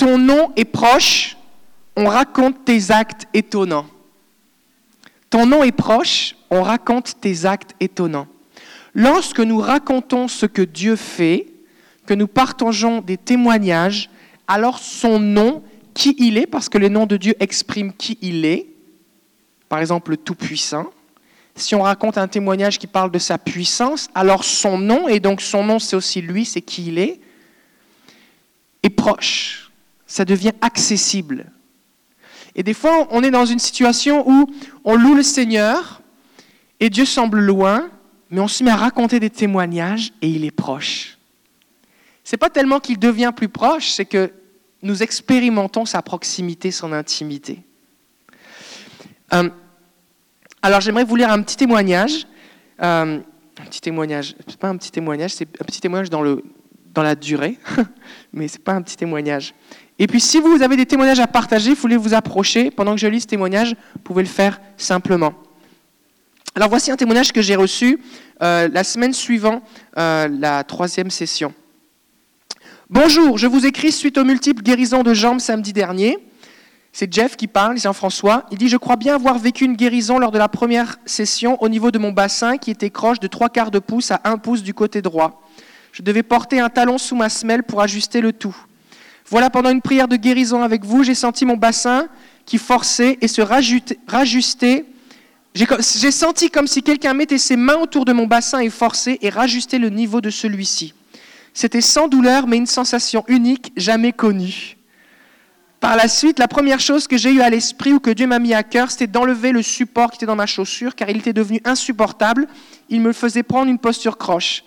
ton nom est proche, on raconte tes actes étonnants. Ton nom est proche, on raconte tes actes étonnants. Lorsque nous racontons ce que Dieu fait, que nous partageons des témoignages, alors son nom, qui il est, parce que le nom de Dieu exprime qui il est, par exemple le Tout-Puissant, si on raconte un témoignage qui parle de sa puissance, alors son nom, et donc son nom c'est aussi lui, c'est qui il est, est proche. Ça devient accessible. Et des fois, on est dans une situation où on loue le Seigneur et Dieu semble loin, mais on se met à raconter des témoignages et il est proche. C'est pas tellement qu'il devient plus proche, c'est que nous expérimentons sa proximité, son intimité. Euh, alors j'aimerais vous lire un petit témoignage. Euh, un petit témoignage, c'est pas un petit témoignage, c'est un petit témoignage dans, le, dans la durée, mais c'est pas un petit témoignage. Et puis si vous avez des témoignages à partager, vous voulez vous approcher, pendant que je lis ce témoignage, vous pouvez le faire simplement. Alors voici un témoignage que j'ai reçu euh, la semaine suivant euh, la troisième session. Bonjour, je vous écris suite aux multiples guérisons de jambes samedi dernier. C'est Jeff qui parle, Jean-François. Il dit Je crois bien avoir vécu une guérison lors de la première session au niveau de mon bassin qui était croche de trois quarts de pouce à un pouce du côté droit. Je devais porter un talon sous ma semelle pour ajuster le tout. Voilà, pendant une prière de guérison avec vous, j'ai senti mon bassin qui forçait et se rajustait. J'ai senti comme si quelqu'un mettait ses mains autour de mon bassin et forçait et rajustait le niveau de celui-ci. C'était sans douleur, mais une sensation unique, jamais connue. Par la suite, la première chose que j'ai eue à l'esprit ou que Dieu m'a mis à cœur, c'était d'enlever le support qui était dans ma chaussure, car il était devenu insupportable. Il me faisait prendre une posture croche.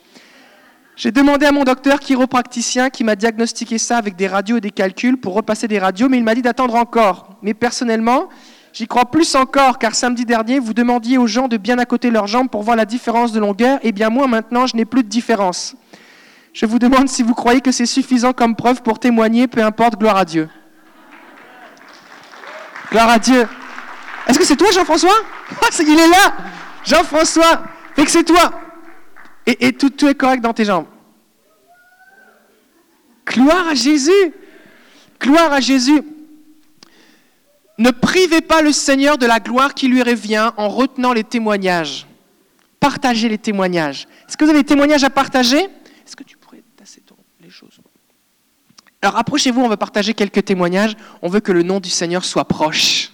J'ai demandé à mon docteur chiropracticien qui m'a diagnostiqué ça avec des radios et des calculs pour repasser des radios, mais il m'a dit d'attendre encore. Mais personnellement, j'y crois plus encore, car samedi dernier, vous demandiez aux gens de bien accoter leurs jambes pour voir la différence de longueur, et bien moi maintenant, je n'ai plus de différence. Je vous demande si vous croyez que c'est suffisant comme preuve pour témoigner, peu importe, gloire à Dieu. Gloire à Dieu. Est-ce que c'est toi, Jean-François? Il est là Jean-François Fait que c'est toi Et, tout, est correct dans tes jambes. Gloire à Jésus Gloire à Jésus Ne privez pas le Seigneur de la gloire qui lui revient en retenant les témoignages. Partagez les témoignages. Est-ce que vous avez des témoignages à partager? Est-ce que tu pourrais tasser les choses? Alors approchez-vous, on va partager quelques témoignages. On veut que le nom du Seigneur soit proche.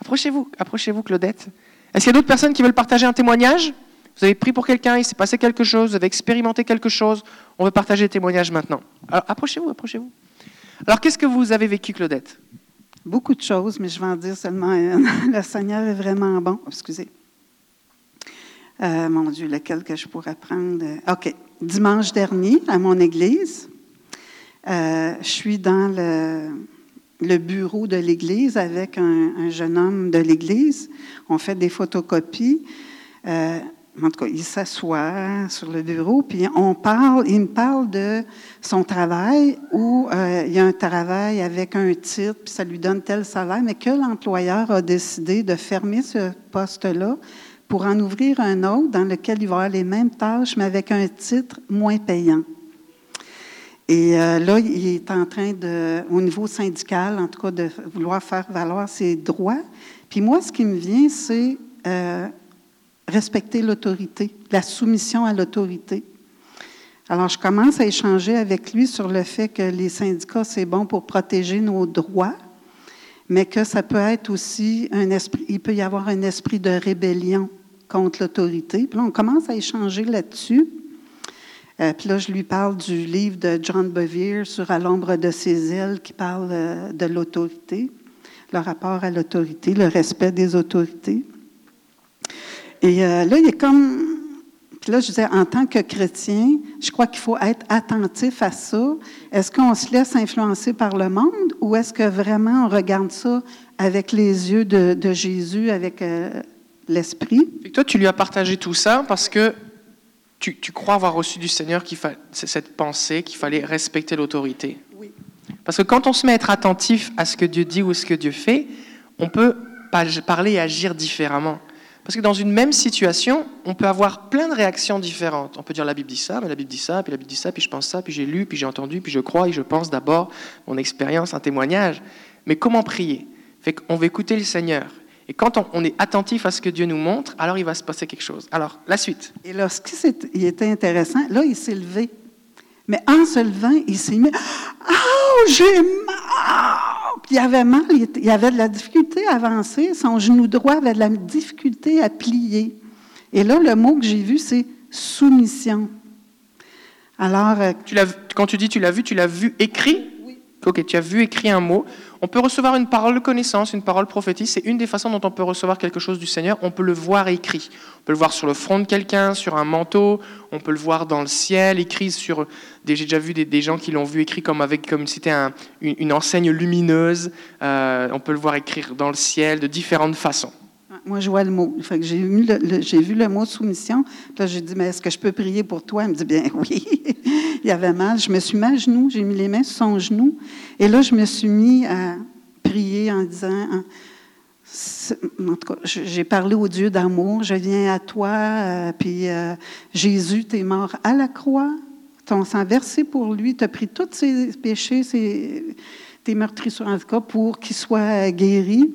Approchez-vous, approchez-vous Claudette. Est-ce qu'il y a d'autres personnes qui veulent partager un témoignage? Vous avez pris pour quelqu'un, il s'est passé quelque chose, vous avez expérimenté quelque chose. On veut partager des témoignages maintenant. Alors approchez-vous, approchez-vous. Alors qu'est-ce que vous avez vécu Claudette? Beaucoup de choses, mais je vais en dire seulement une. Le Seigneur est vraiment bon. Excusez. Euh, mon Dieu, lequel que je pourrais prendre? OK. Dimanche dernier, à mon église, euh, je suis dans le, bureau de l'Église avec un, jeune homme de l'Église. On fait des photocopies. Euh, en tout cas, il s'assoit sur le bureau, puis on parle, il me parle de son travail où euh, il y a un travail avec un titre, puis ça lui donne tel salaire, mais que l'employeur a décidé de fermer ce poste-là pour en ouvrir un autre dans lequel il va avoir les mêmes tâches, mais avec un titre moins payant. Et euh, là, il est en train de, au niveau syndical, en tout cas, de vouloir faire valoir ses droits. Puis moi, ce qui me vient, c'est euh, respecter l'autorité, la soumission à l'autorité. Alors, je commence à échanger avec lui sur le fait que les syndicats, c'est bon pour protéger nos droits, mais que ça peut être aussi un esprit, il peut y avoir un esprit de rébellion contre l'autorité. Puis là, on commence à échanger là-dessus. Euh, puis là, je lui parle du livre de John Bevere sur À l'ombre de ses ailes qui parle euh, de l'autorité, le rapport à l'autorité, le respect des autorités. Et euh, là, il est comme. Puis là, je disais, en tant que chrétien, je crois qu'il faut être attentif à ça. Est-ce qu'on se laisse influencer par le monde ou est-ce que vraiment on regarde ça avec les yeux de, Jésus, avec l'Esprit? Toi, tu lui as partagé tout ça parce que tu, crois avoir reçu du Seigneur cette pensée qu'il fallait respecter l'autorité. Oui. Parce que quand on se met à être attentif à ce que Dieu dit ou ce que Dieu fait, on peut parler et agir différemment. Parce que dans une même situation, on peut avoir plein de réactions différentes. On peut dire la Bible dit ça, mais la Bible dit ça, puis la Bible dit ça, puis je pense ça, puis j'ai lu, puis j'ai entendu, puis je crois et je pense d'abord mon expérience, un témoignage. Mais comment prier? Fait qu'on va écouter le Seigneur. Et quand on, est attentif à ce que Dieu nous montre, alors il va se passer quelque chose. Alors, la suite. Et lorsqu'il était intéressant, là, il s'est levé. Mais en se levant, il s'est mis Oh, j'ai mal il avait mal, il avait de la difficulté à avancer. Son genou droit avait de la difficulté à plier. Et là, le mot que j'ai vu, c'est soumission. Alors. Euh, tu quand tu dis tu l'as vu, tu l'as vu écrit? Oui. Ok, tu as vu écrit un mot. On peut recevoir une parole de connaissance, une parole prophétique. C'est une des façons dont on peut recevoir quelque chose du Seigneur. On peut le voir écrit. On peut le voir sur le front de quelqu'un, sur un manteau. On peut le voir dans le ciel, écrit sur. J'ai déjà vu des, gens qui l'ont vu écrit comme avec comme c'était une, enseigne lumineuse. Euh, on peut le voir écrire dans le ciel de différentes façons. Moi, je vois le mot. j'ai, vu le, mot soumission. Là, j'ai dit, mais est-ce que je peux prier pour toi? Il me dit, bien oui. Il avait mal. Je me suis mis à genoux. J'ai mis les mains sur son genou. Et là, je me suis mis à prier en disant, en tout cas, j'ai parlé au Dieu d'amour. Je viens à toi. Euh, puis euh, Jésus, tu es mort à la croix. Ton sang versé pour lui. Tu as pris tous ses péchés, ses, tes meurtrissures, en tout cas, pour qu'il soit guéri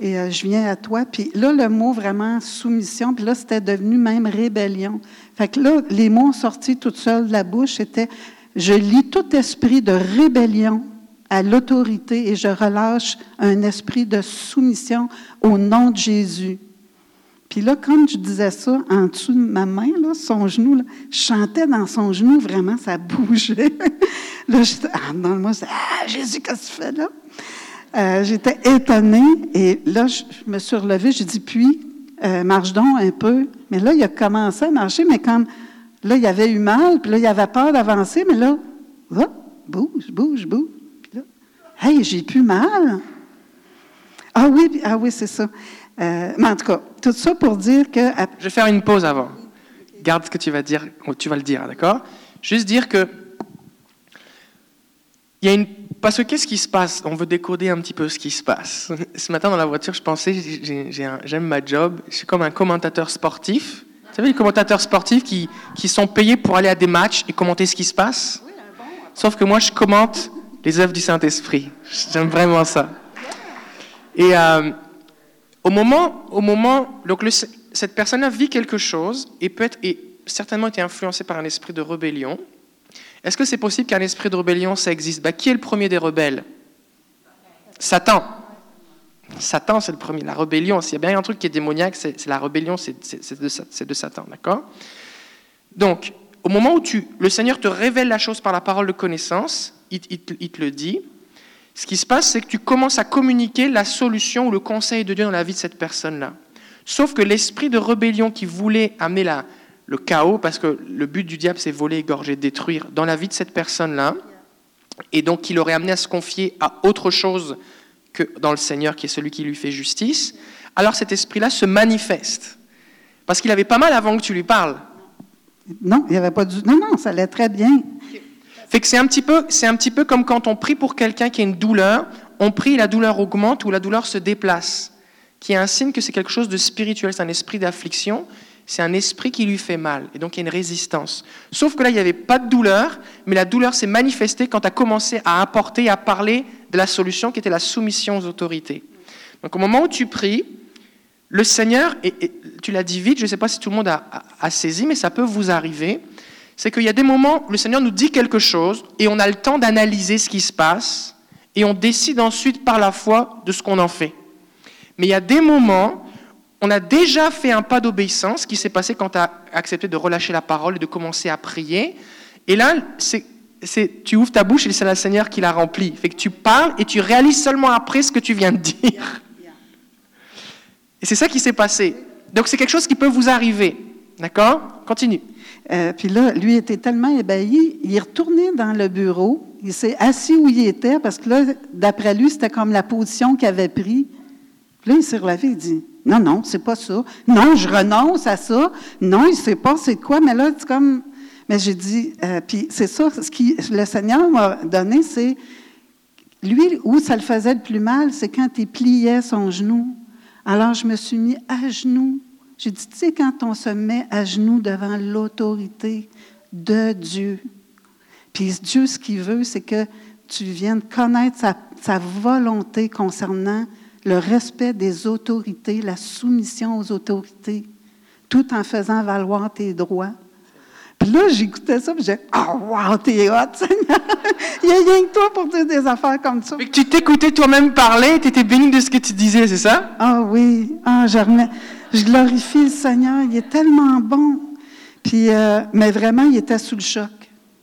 et euh, je viens à toi. Puis là, le mot vraiment soumission, puis là, c'était devenu même rébellion. Fait que là, les mots sortis tout seuls de la bouche, c'était je lis tout esprit de rébellion à l'autorité et je relâche un esprit de soumission au nom de Jésus. Puis là, quand je disais ça, en dessous de ma main, là, son genou, là, je chantais dans son genou, vraiment, ça bougeait. là, j'étais, ah, dans le ah, Jésus, qu'est-ce que tu fais là? Euh, j'étais étonnée et là, je, me suis relevée, j'ai dit, puis, euh, marche donc un peu. Mais là, il a commencé à marcher, mais comme là, il avait eu mal, puis là, il avait peur d'avancer, mais là, bouge, bouge, bouge. Puis là, hey, j'ai plus mal. Ah oui, ah oui, c'est ça. Euh, mais en tout cas, tout ça pour dire que. Je vais faire une pause avant. Garde ce que tu vas dire, tu vas le dire, d'accord? Juste dire que. Il y a une parce que qu'est-ce qui se passe? On veut décoder un petit peu ce qui se passe. Ce matin dans la voiture, je pensais, j'aime ma job, je suis comme un commentateur sportif. Vous savez, les commentateurs sportifs qui, qui sont payés pour aller à des matchs et commenter ce qui se passe? Sauf que moi, je commente les œuvres du Saint-Esprit. J'aime vraiment ça. Et euh, au moment, au moment donc cette personne-là vit quelque chose et peut être et certainement été influencée par un esprit de rébellion. Est-ce que c'est possible qu'un esprit de rébellion, ça existe? Bah, Qui est le premier des rebelles? Satan. Satan, c'est le premier. La rébellion, s'il y a bien un truc qui est démoniaque, c'est la rébellion, c'est de, Satan, d'accord? Donc, au moment où tu, le Seigneur te révèle la chose par la parole de connaissance, il, il te le dit, ce qui se passe, c'est que tu commences à communiquer la solution ou le conseil de Dieu dans la vie de cette personne-là. Sauf que l'esprit de rébellion qui voulait amener la, le chaos, parce que le but du diable, c'est voler, égorger, détruire dans la vie de cette personne-là, et donc il l'aurait amené à se confier à autre chose que dans le Seigneur, qui est celui qui lui fait justice, alors cet esprit-là se manifeste. Parce qu'il avait pas mal avant que tu lui parles. Non, il n'y avait pas du... Non, non, ça allait très bien. Fait que c'est un petit peu, c'est un petit peu comme quand on prie pour quelqu'un qui a une douleur, on prie, la douleur augmente ou la douleur se déplace, qui est un signe que c'est quelque chose de spirituel, c'est un esprit d'affliction c'est un esprit qui lui fait mal. Et donc il y a une résistance. Sauf que là, il n'y avait pas de douleur, mais la douleur s'est manifestée quand tu as commencé à apporter, à parler de la solution qui était la soumission aux autorités. Donc au moment où tu pries, le Seigneur, et, tu l'as dit vite, je ne sais pas si tout le monde a, a saisi, mais ça peut vous arriver, c'est qu'il y a des moments où le Seigneur nous dit quelque chose et on a le temps d'analyser ce qui se passe et on décide ensuite par la foi de ce qu'on en fait. Mais il y a des moments on a déjà fait un pas d'obéissance qui s'est passé quand tu as accepté de relâcher la parole et de commencer à prier. Et là, tu ouvres ta bouche et c'est le Seigneur qui la remplit. Fait que tu parles et tu réalises seulement après ce que tu viens de dire. Et c'est ça qui s'est passé. Donc c'est quelque chose qui peut vous arriver. D'accord? Continue. Euh, puis là, lui était tellement ébahi, il est retourné dans le bureau, il s'est assis où il était, parce que là, d'après lui, c'était comme la position qu'il avait prise. Puis là, il s'est relevé, il dit non, non, c'est pas ça. Non, je renonce à ça. Non, il sait pas c'est quoi, mais là, c'est comme. Mais j'ai dit, euh, puis c'est ça, ce que le Seigneur m'a donné, c'est. Lui, où ça le faisait le plus mal, c'est quand il pliait son genou. Alors, je me suis mis à genoux J'ai dit, tu sais, quand on se met à genoux devant l'autorité de Dieu, puis Dieu, ce qu'il veut, c'est que tu viennes connaître sa volonté concernant le respect des autorités, la soumission aux autorités, tout en faisant valoir tes droits. Puis là, j'écoutais ça, puis j'ai Oh, wow, t'es hot, Seigneur! Il y a rien que toi pour dire des affaires comme ça. Que tu t'écoutais toi-même parler, tu étais béni de ce que tu disais, c'est ça? Ah oui, ah, je, remets- je glorifie le Seigneur, il est tellement bon. Puis, euh, mais vraiment, il était sous le choc.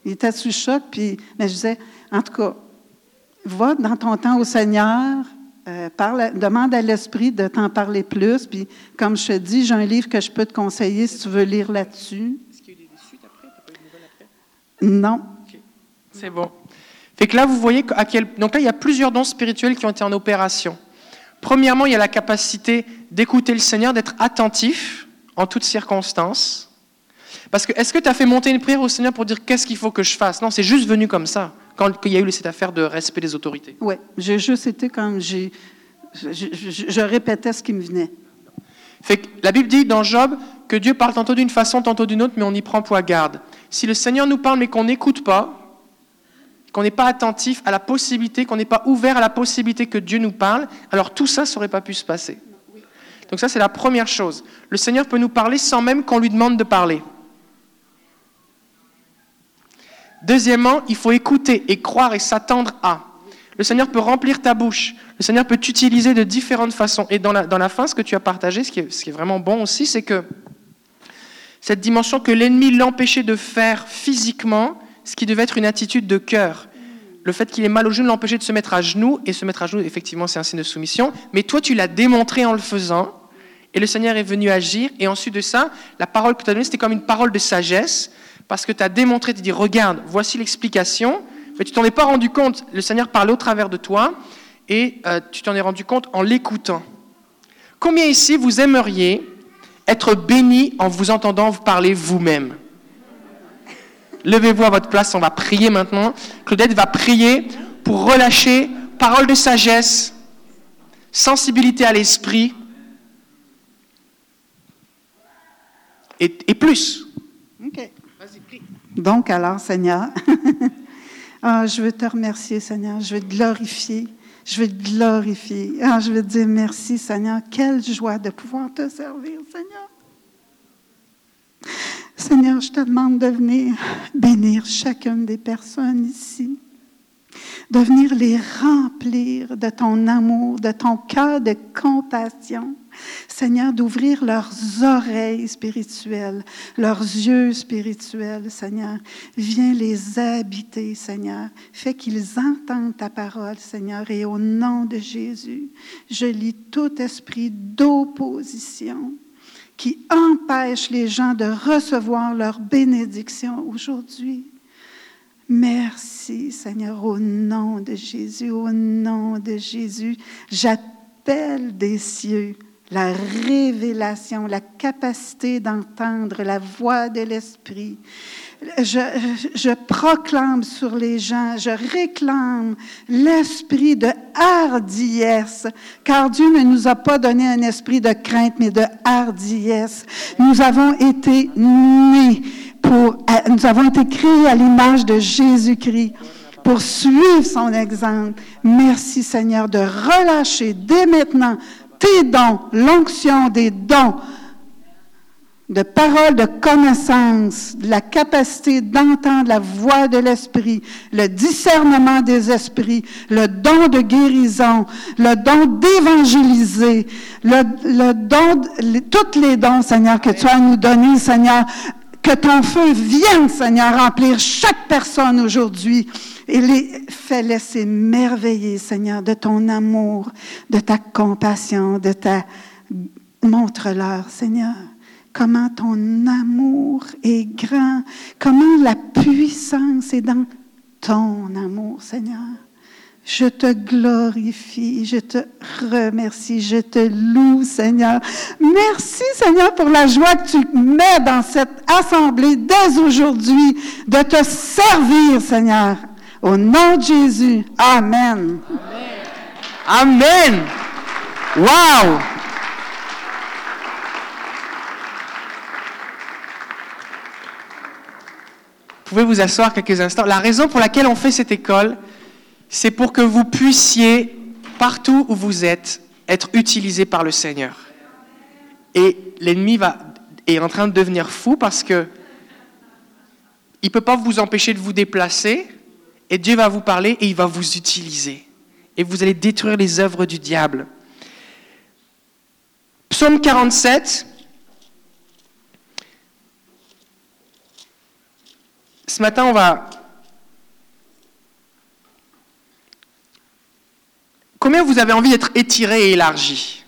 Il était sous le choc, puis mais je disais, en tout cas, va dans ton temps au Seigneur, euh, parle, demande à l'Esprit de t'en parler plus, puis comme je te dis, j'ai un livre que je peux te conseiller si tu veux lire là-dessus. Est-ce qu'il y a eu des suites après? T'as pas eu de nouvelles après? Non. C'est bon. Fait que là, vous voyez à quel. Donc là, il y a plusieurs dons spirituels qui ont été en opération. Premièrement, il y a la capacité d'écouter le Seigneur, d'être attentif en toutes circonstances. Parce que est-ce que tu as fait monter une prière au Seigneur pour dire qu'est-ce qu'il faut que je fasse? Non, c'est juste venu comme ça, quand il y a eu cette affaire de respect des autorités. Oui, j'ai juste été comme j'ai. Je, je- répétais ce qui me venait. Fait que la Bible dit dans Job que Dieu parle tantôt d'une façon, tantôt d'une autre, mais on y prend point garde. Si le Seigneur nous parle mais qu'on n'écoute pas, qu'on n'est pas attentif à la possibilité, qu'on n'est pas ouvert à la possibilité que Dieu nous parle, alors tout ça, ça n'aurait pas pu se passer. Donc ça, c'est la première chose. Le Seigneur peut nous parler sans même qu'on lui demande de parler. Deuxièmement, il faut écouter et croire et s'attendre à. Le Seigneur peut remplir ta bouche. Le Seigneur peut t'utiliser de différentes façons. Et dans la, dans la fin, ce que tu as partagé, ce qui est, ce qui est vraiment bon aussi, c'est que cette dimension que l'ennemi l'empêchait de faire physiquement, ce qui devait être une attitude de cœur. Le fait qu'il ait mal au genou l'empêchait de se mettre à genoux, et se mettre à genoux, effectivement, c'est un signe de soumission. Mais toi, tu l'as démontré en le faisant, et le Seigneur est venu agir. Et ensuite de ça, la parole que tu as donnée, c'était comme une parole de sagesse, parce que tu as démontré, tu dit, regarde, voici l'explication, mais tu t'en es pas rendu compte. Le Seigneur parlait au travers de toi, et euh, tu t'en es rendu compte en l'écoutant. Combien ici vous aimeriez être béni en vous entendant vous parler vous-même? Levez-vous à votre place, on va prier maintenant. Claudette va prier pour relâcher parole de sagesse, sensibilité à l'esprit et plus. Donc, alors, Seigneur, ah, je veux te remercier, Seigneur. Je veux te glorifier. Je veux te glorifier. Ah, je veux te dire merci, Seigneur. Quelle joie de pouvoir te servir, Seigneur. Seigneur, je te demande de venir bénir chacune des personnes ici, de venir les remplir de ton amour, de ton cœur de compassion. Seigneur, d'ouvrir leurs oreilles spirituelles, leurs yeux spirituels, Seigneur. Viens les habiter, Seigneur. Fais qu'ils entendent ta parole, Seigneur. Et au nom de Jésus, je lis tout esprit d'opposition qui empêche les gens de recevoir leur bénédiction aujourd'hui. Merci, Seigneur, au nom de Jésus, au nom de Jésus. J'appelle des cieux la révélation, la capacité d'entendre la voix de l'Esprit. Je, proclame sur les gens, je réclame l'esprit de hardiesse, car Dieu ne nous a pas donné un esprit de crainte, mais de hardiesse. Nous avons été nés pour, nous avons été créés à l'image de Jésus-Christ pour suivre son exemple. Merci Seigneur de relâcher dès maintenant tes dons, l'onction des dons de paroles de connaissance, la capacité d'entendre la voix de l'Esprit, le discernement des esprits, le don de guérison, le don d'évangéliser, le, don, les, tous les dons, Seigneur, que tu as nous donner, Seigneur, que ton feu vienne, Seigneur, remplir chaque personne aujourd'hui et les fais-les s'émerveiller, Seigneur, de ton amour, de ta compassion, de ta... Montre-leur, Seigneur, comment ton amour est grand, comment la puissance est dans ton amour, Seigneur. Je te glorifie, je te remercie, je te loue, Seigneur. Merci, Seigneur, pour la joie que tu mets dans cette assemblée dès aujourd'hui de te servir, Seigneur. Au nom de Jésus. Amen. Amen. Wow. Vous pouvez vous asseoir quelques instants? La raison pour laquelle on fait cette école, c'est pour que vous puissiez, partout où vous êtes, être utilisé par le Seigneur. Et l'ennemi va est en train de devenir fou parce que il peut pas vous empêcher de vous déplacer, et Dieu va vous parler et il va vous utiliser. Et vous allez détruire les œuvres du diable. Psaume 47. Ce matin, on va... Combien vous avez envie d'être étiré et élargi?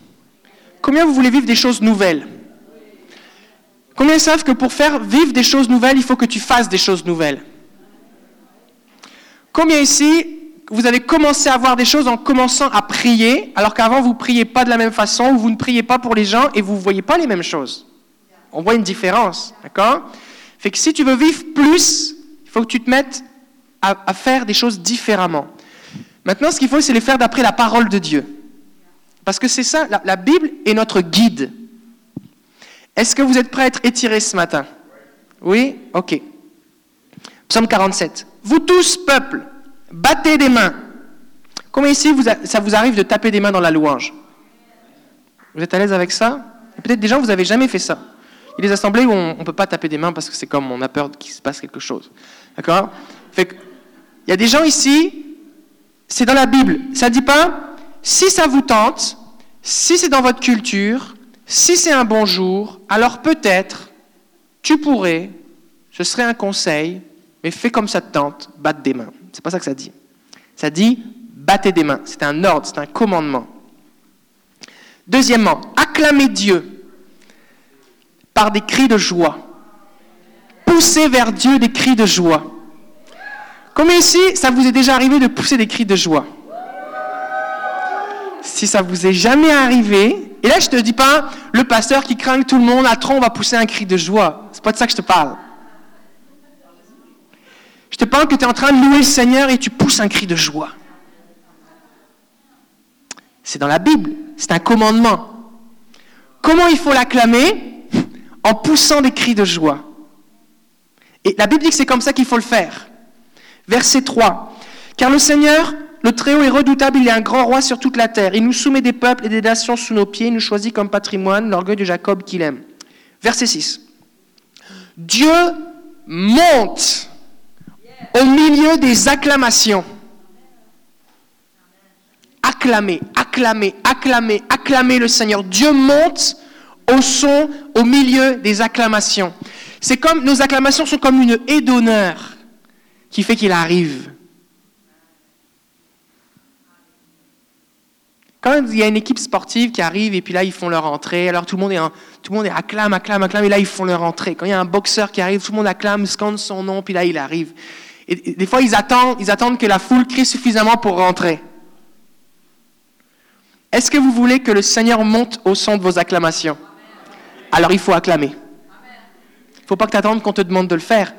Combien vous voulez vivre des choses nouvelles? Combien savent que pour faire vivre des choses nouvelles, il faut que tu fasses des choses nouvelles? Combien ici, vous avez commencé à voir des choses en commençant à prier, alors qu'avant vous ne priez pas de la même façon, ou vous ne priez pas pour les gens et vous ne voyez pas les mêmes choses On voit une différence, d'accord? Fait que si tu veux vivre plus, il faut que tu te mettes à, faire des choses différemment. Maintenant, ce qu'il faut, c'est les faire d'après la parole de Dieu. Parce que c'est ça, la, la Bible est notre guide. Est-ce que vous êtes prêts à être étirés ce matin? Oui? Ok. Psaume 47. Vous tous, peuple, battez des mains. Comment ici ça vous arrive de taper des mains dans la louange? Vous êtes à l'aise avec ça? Peut-être des gens, vous n'avez jamais fait ça. Il y a des assemblées où on ne peut pas taper des mains parce que c'est comme on a peur qu'il se passe quelque chose. D'accord? Il y a des gens ici, c'est dans la Bible. Ça ne dit pas, si ça vous tente, si c'est dans votre culture, si c'est un bon jour, alors peut-être, tu pourrais, ce serait un conseil, mais fais comme ça te tente, batte des mains. C'est pas ça que ça dit. Ça dit battez des mains. C'est un ordre, c'est un commandement. Deuxièmement, acclamez Dieu par des cris de joie. Poussez vers Dieu des cris de joie. Comme ici, ça vous est déjà arrivé de pousser des cris de joie Si ça vous est jamais arrivé, et là je te dis pas le pasteur qui craint tout le monde, à trop on va pousser un cri de joie. C'est pas de ça que je te parle. Je te parle que tu es en train de louer le Seigneur et tu pousses un cri de joie. C'est dans la Bible, c'est un commandement. Comment il faut l'acclamer En poussant des cris de joie. Et la Bible dit que c'est comme ça qu'il faut le faire. Verset 3. Car le Seigneur, le Très-Haut est redoutable, il est un grand roi sur toute la terre. Il nous soumet des peuples et des nations sous nos pieds, il nous choisit comme patrimoine l'orgueil de Jacob qu'il aime. Verset 6. Dieu monte au milieu des acclamations. Acclamez, acclamez, acclamez, acclamez le Seigneur. Dieu monte au son, au milieu des acclamations. C'est comme, nos acclamations sont comme une haie d'honneur qui fait qu'il arrive. Quand il y a une équipe sportive qui arrive et puis là ils font leur entrée, alors tout le monde est, tout le monde est acclame, acclame, acclame et là ils font leur entrée. Quand il y a un boxeur qui arrive, tout le monde acclame, scande son nom puis là il arrive. Et, des fois, ils attendent, ils attendent que la foule crie suffisamment pour rentrer. Est-ce que vous voulez que le Seigneur monte au son de vos acclamations? Alors il faut acclamer. Il ne faut pas que tu attendes qu'on te demande de le faire.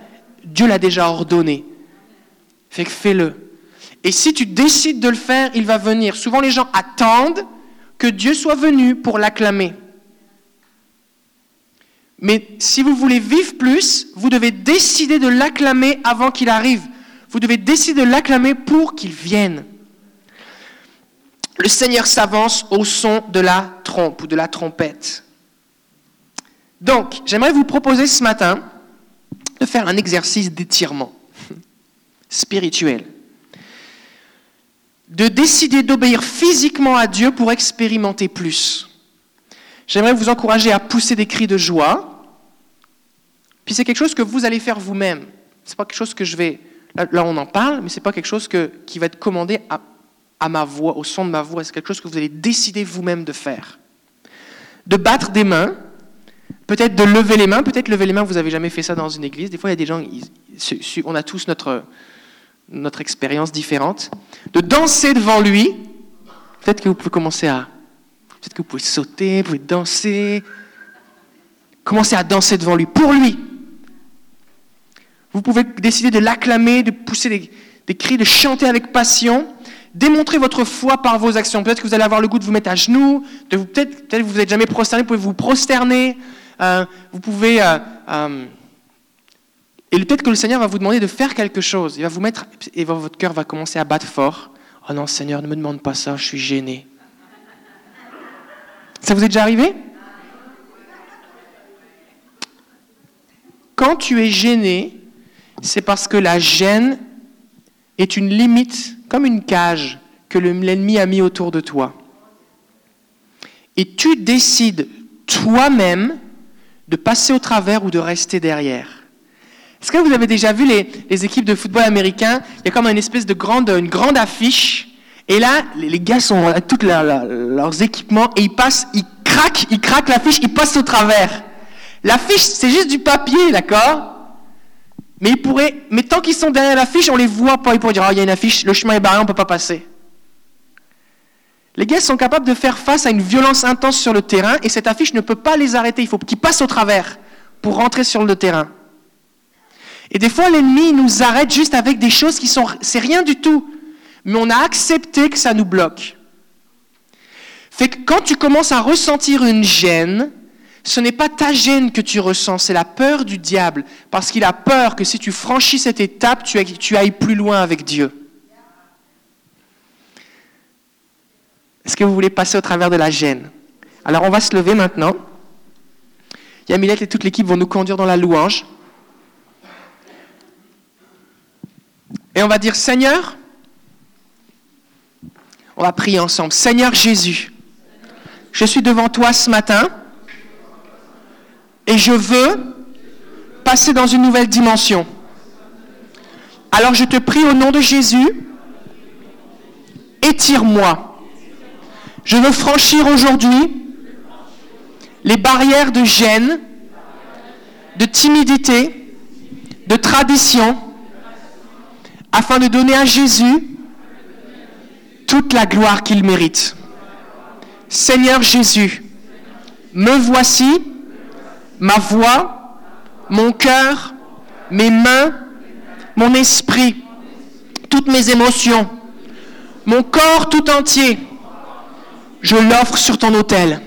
Dieu l'a déjà ordonné. Fais-le. Et si tu décides de le faire, il va venir. Souvent les gens attendent que Dieu soit venu pour l'acclamer. Mais si vous voulez vivre plus, vous devez décider de l'acclamer avant qu'il arrive. Vous devez décider de l'acclamer pour qu'il vienne. Le Seigneur s'avance au son de la trompe ou de la trompette. Donc, j'aimerais vous proposer ce matin de faire un exercice d'étirement spirituel. De décider d'obéir physiquement à Dieu pour expérimenter plus. J'aimerais vous encourager à pousser des cris de joie. Puis c'est quelque chose que vous allez faire vous-même. Ce n'est pas quelque chose que je vais... Là, on en parle, mais ce n'est pas quelque chose que, qui va être commandé à, à ma voix, au son de ma voix. C'est quelque chose que vous allez décider vous-même de faire. De battre des mains, peut-être de lever les mains. Peut-être lever les mains, vous n'avez jamais fait ça dans une église. Des fois, il y a des gens, on a tous notre, notre expérience différente. De danser devant lui. Peut-être que vous pouvez commencer à Peut-être que vous pouvez sauter, vous pouvez danser. Commencez à danser devant lui, pour lui. Vous pouvez décider de l'acclamer, de pousser des, cris, de chanter avec passion. Démontrer votre foi par vos actions. Peut-être que vous allez avoir le goût de vous mettre à genoux. Peut-être que vous n'êtes jamais prosterné, vous pouvez vous prosterner. Euh, vous pouvez euh, euh, Et peut-être que le Seigneur va vous demander de faire quelque chose. Il va vous mettre, et votre cœur va commencer à battre fort. Oh non, Seigneur, ne me demande pas ça, je suis gêné. Ça vous est déjà arrivé Quand tu es gêné, c'est parce que la gêne est une limite, comme une cage, que l'ennemi a mis autour de toi. Et tu décides toi-même de passer au travers ou de rester derrière. Est-ce que vous avez déjà vu les, équipes de football américain Il y a comme une espèce de grande, une grande affiche. Et là, les, gars sont à tous leurs équipements et ils passent, ils craquent, ils craquent l'affiche, ils passent au travers. L'affiche, c'est juste du papier, d'accord? Mais, ils pourraient, mais tant qu'ils sont derrière l'affiche, on les voit pas. Ils pourraient dire, oh, il y a une affiche, le chemin est barré, on ne peut pas passer. Les gars sont capables de faire face à une violence intense sur le terrain et cette affiche ne peut pas les arrêter. Il faut qu'ils passent au travers pour rentrer sur le terrain. Et des fois, l'ennemi nous arrête juste avec des choses qui sont, c'est rien du tout, mais on a accepté que ça nous bloque. Fait que quand tu commences à ressentir une gêne, ce n'est pas ta gêne que tu ressens, c'est la peur du diable, parce qu'il a peur que si tu franchis cette étape, tu, ailles plus loin avec Dieu. Est-ce que vous voulez passer au travers de la gêne? Alors on va se lever maintenant. Yamilette et toute l'équipe vont nous conduire dans la louange. Et on va dire Seigneur, on va prier ensemble. Seigneur Jésus, je suis devant toi ce matin et je veux passer dans une nouvelle dimension. Alors je te prie au nom de Jésus, étire-moi je veux franchir aujourd'hui les barrières de gêne, de timidité, de tradition, afin de donner à Jésus toute la gloire qu'il mérite. Seigneur Jésus, me voici, ma voix, mon cœur, mes mains, mon esprit, toutes mes émotions, mon corps tout entier je l'offre sur ton autel.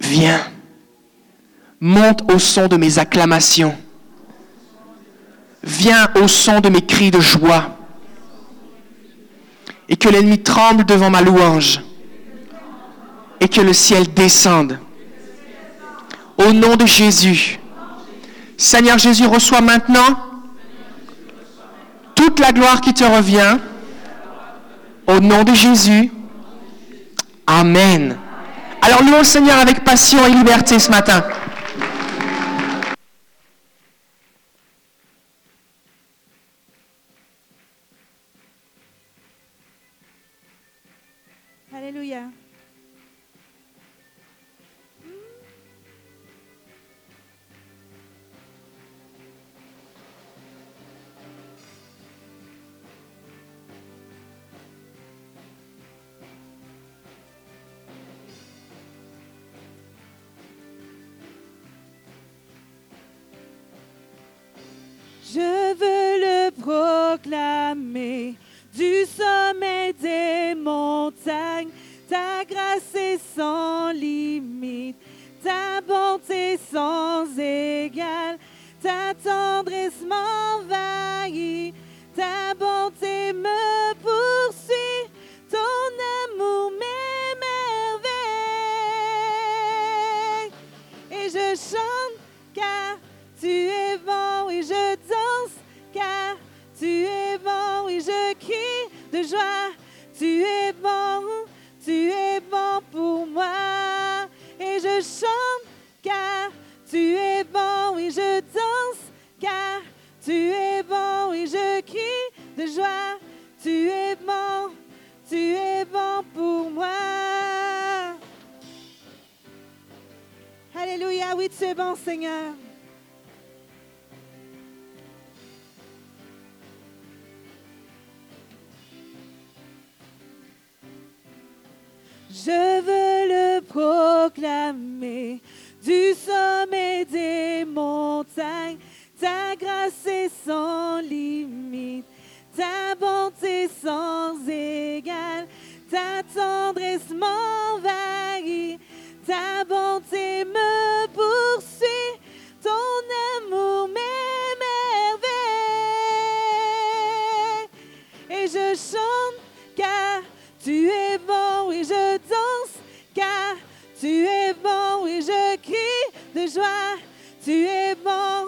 Viens, monte au son de mes acclamations. Viens au son de mes cris de joie. Et que l'ennemi tremble devant ma louange. Et que le ciel descende. Au nom de Jésus. Seigneur Jésus, reçois maintenant toute la gloire qui te revient. Au nom de Jésus. Amen. Alors louons le Seigneur avec passion et liberté ce matin. Proclamer du sommet des montagnes. Ta grâce est sans limite, ta bonté sans égale, ta tendresse m'envahit, ta bonté me poursuit, ton amour m'émerveille. Et je chante car tu es bon et je danse car tu es bon et je crie de joie. Tu es bon, tu es bon pour moi et je chante car tu es bon et je danse car tu es bon et je crie de joie. Tu es bon, tu es bon pour moi. Alléluia, oui, tu es bon Seigneur. Je veux le proclamer du sommet des montagnes. Ta grâce est sans limite, ta bonté sans égale, ta tendresse m'envahit, ta bonté me poursuit, ton amour m'émerveille. Et je chante car tu es bon et je tu es bon et je crie de joie. Tu es bon,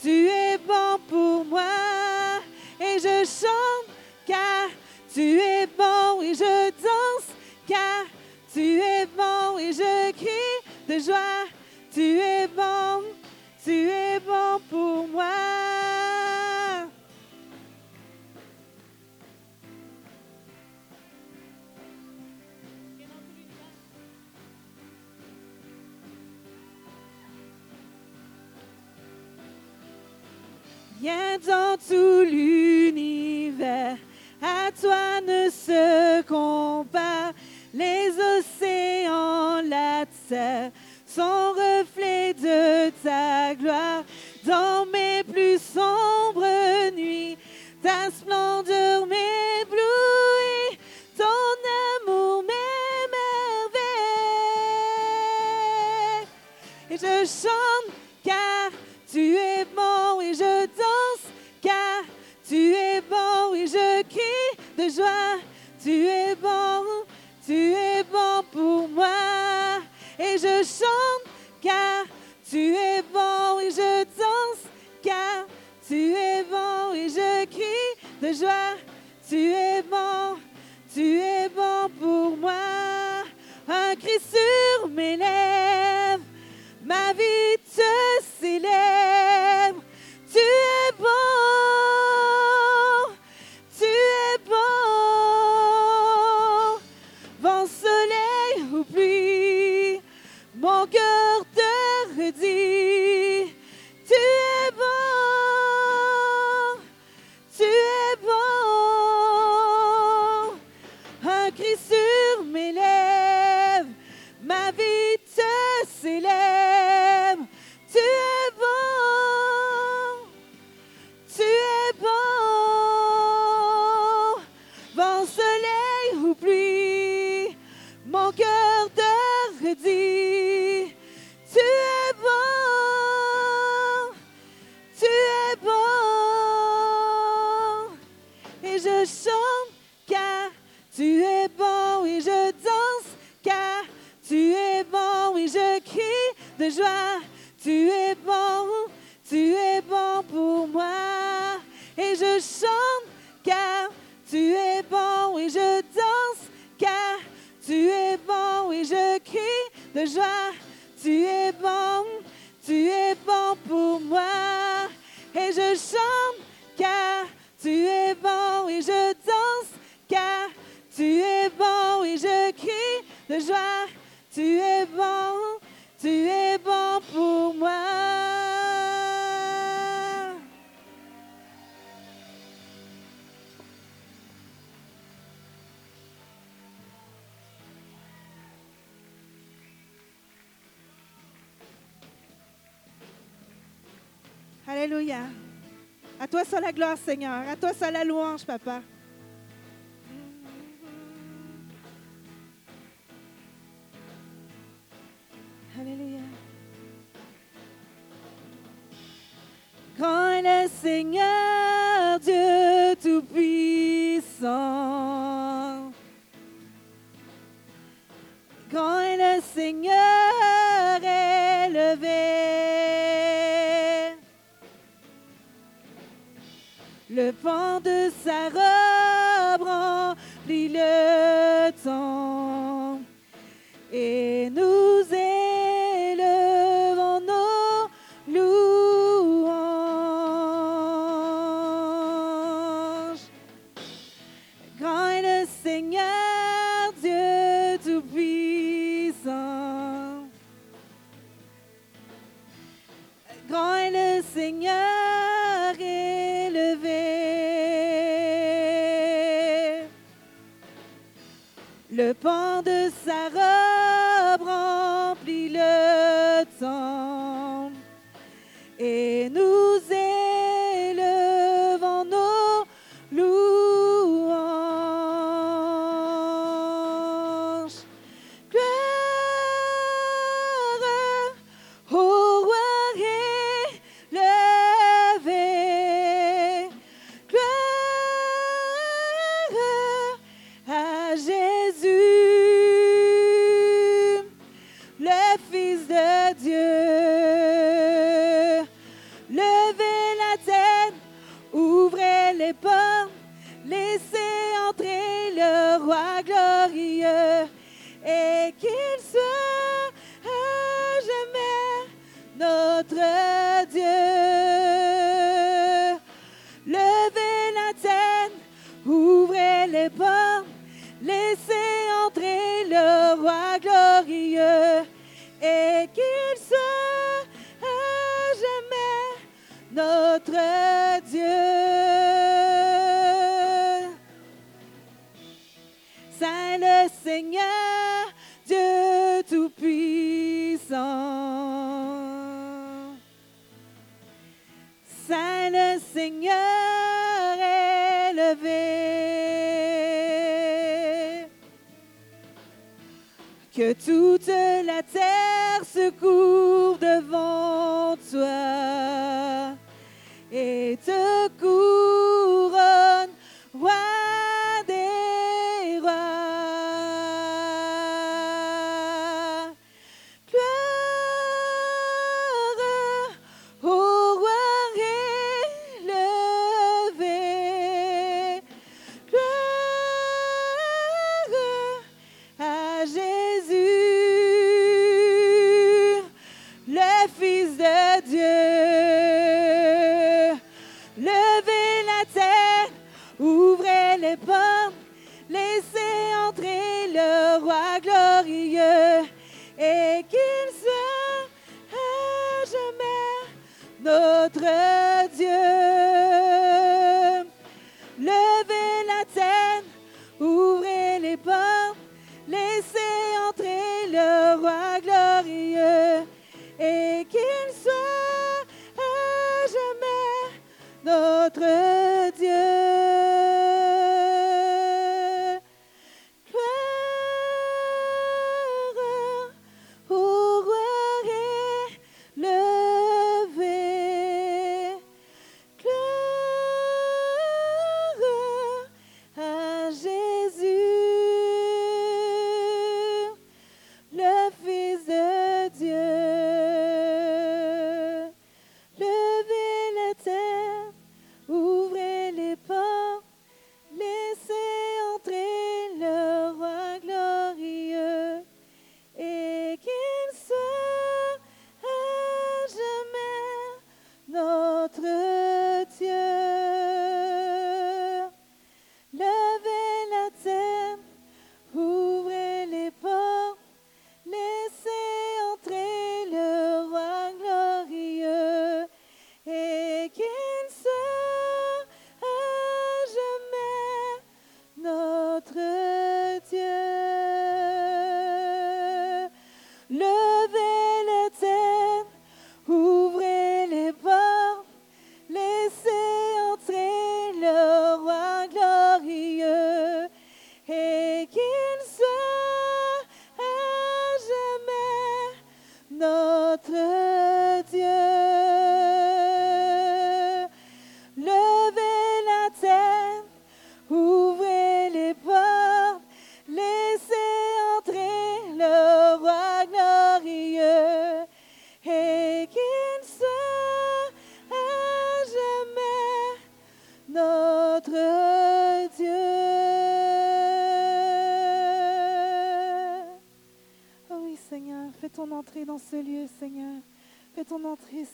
tu es bon pour moi et je chante car tu es bon et je danse car tu es bon et je crie de joie. Tu es bon, tu es bon pour moi. Viens dans tout l'univers, à toi ne se compare. Les océans, la terre, sont reflets de ta gloire. Dans mes plus sombres nuits, ta splendeur m'éblouit, ton amour m'émerveille. Et je chante car tu es bon joie. Tu es bon, tu es bon pour moi. Et je chante car tu es bon et je danse car tu es bon et je crie de joie. Tu es bon, tu es bon pour moi. Un cri sur mes lèvres, ma vie de joie. Tu es bon, tu es bon pour moi. Et je chante car tu es bon et je danse car tu es bon et je crie de joie. Tu es bon, tu es bon pour moi. Alléluia. À toi soit la gloire, Seigneur. À toi soit la louange, Papa. Alléluia. Est le Seigneur, Dieu Tout-Puissant. Est le Seigneur élevé. Le pan de sa robe remplit le temps. Et nous élevons nos louanges. Grand est le Seigneur, Dieu Tout-Puissant. Grand est le Seigneur Le pan de sa robe remplit le temps. Et nous toute la terre se court devant toi et te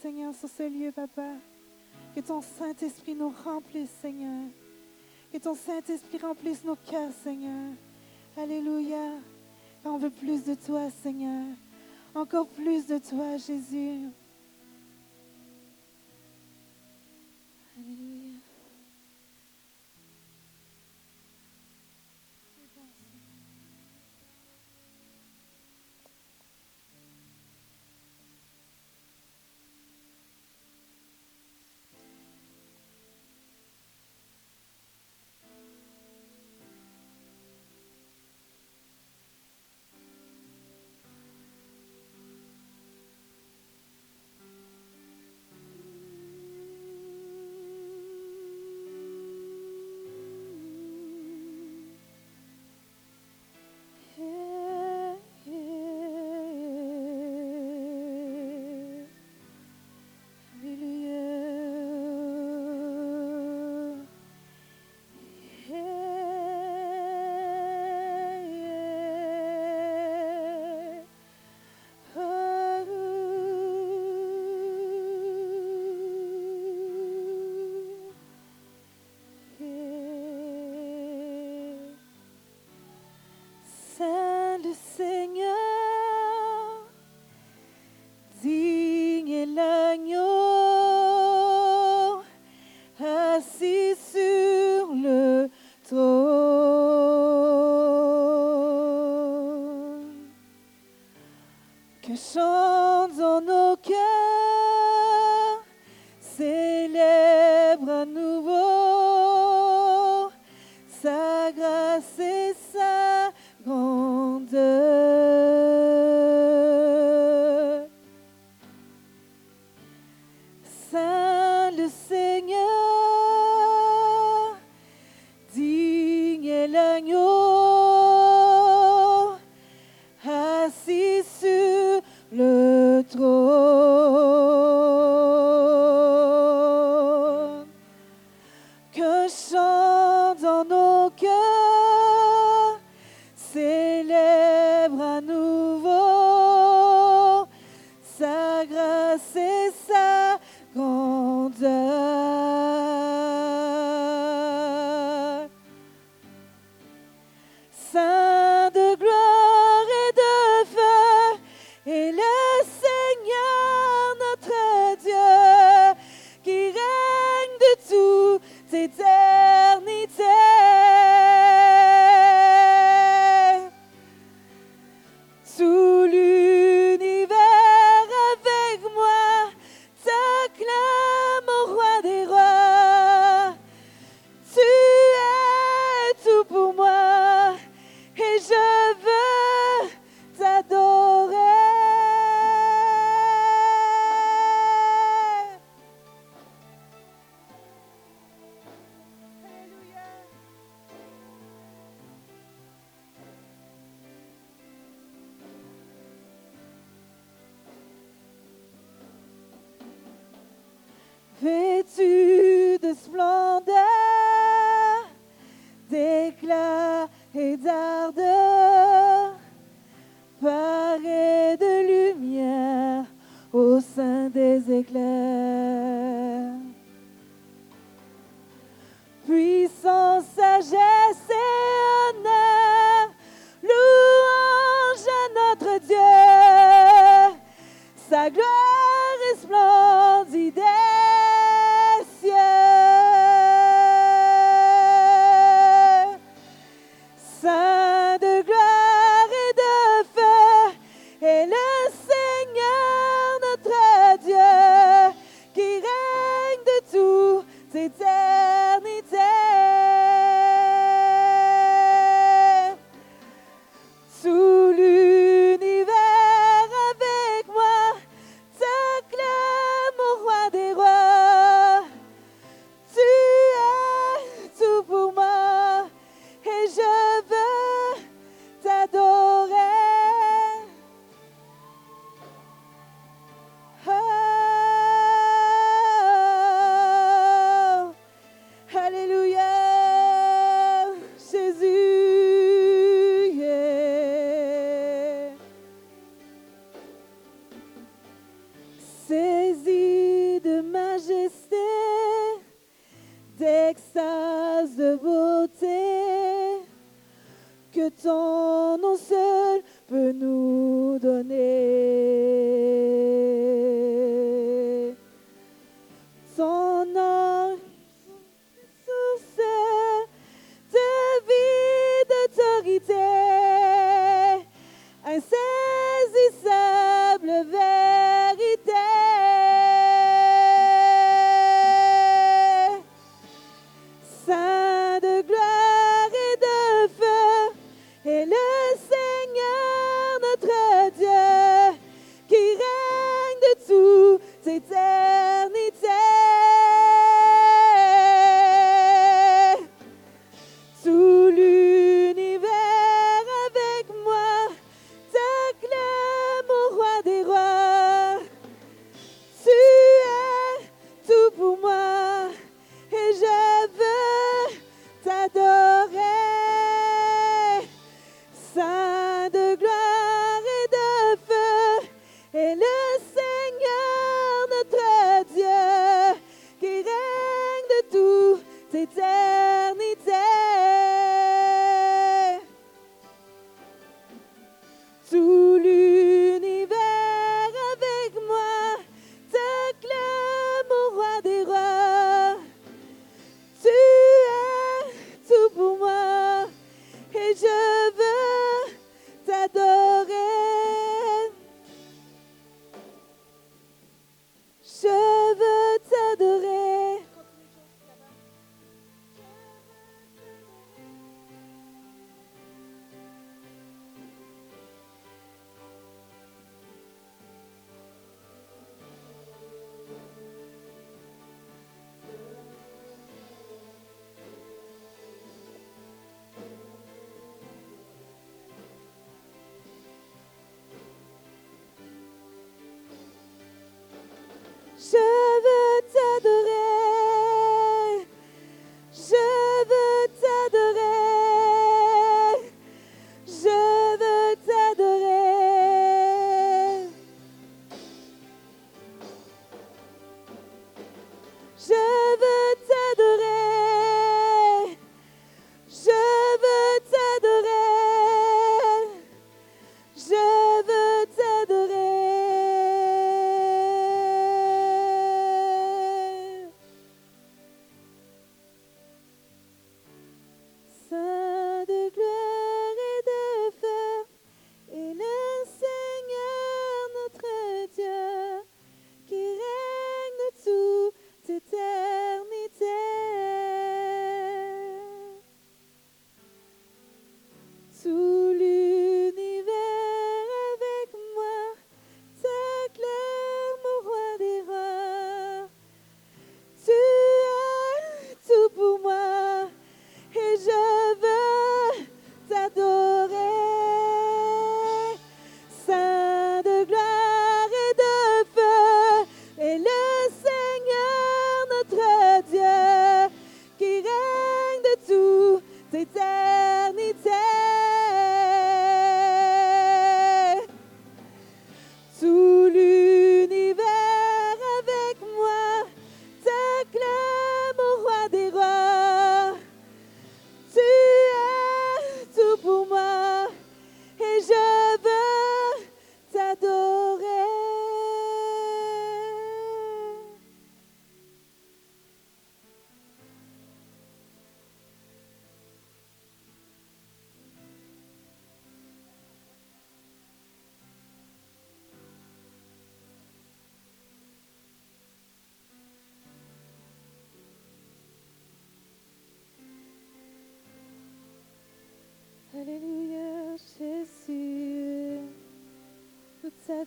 Seigneur, sur ce lieu, Papa. Que ton Saint-Esprit nous remplisse, Seigneur. Que ton Saint-Esprit remplisse nos cœurs, Seigneur. Alléluia. On veut plus de toi, Seigneur. Encore plus de toi, Jésus. Que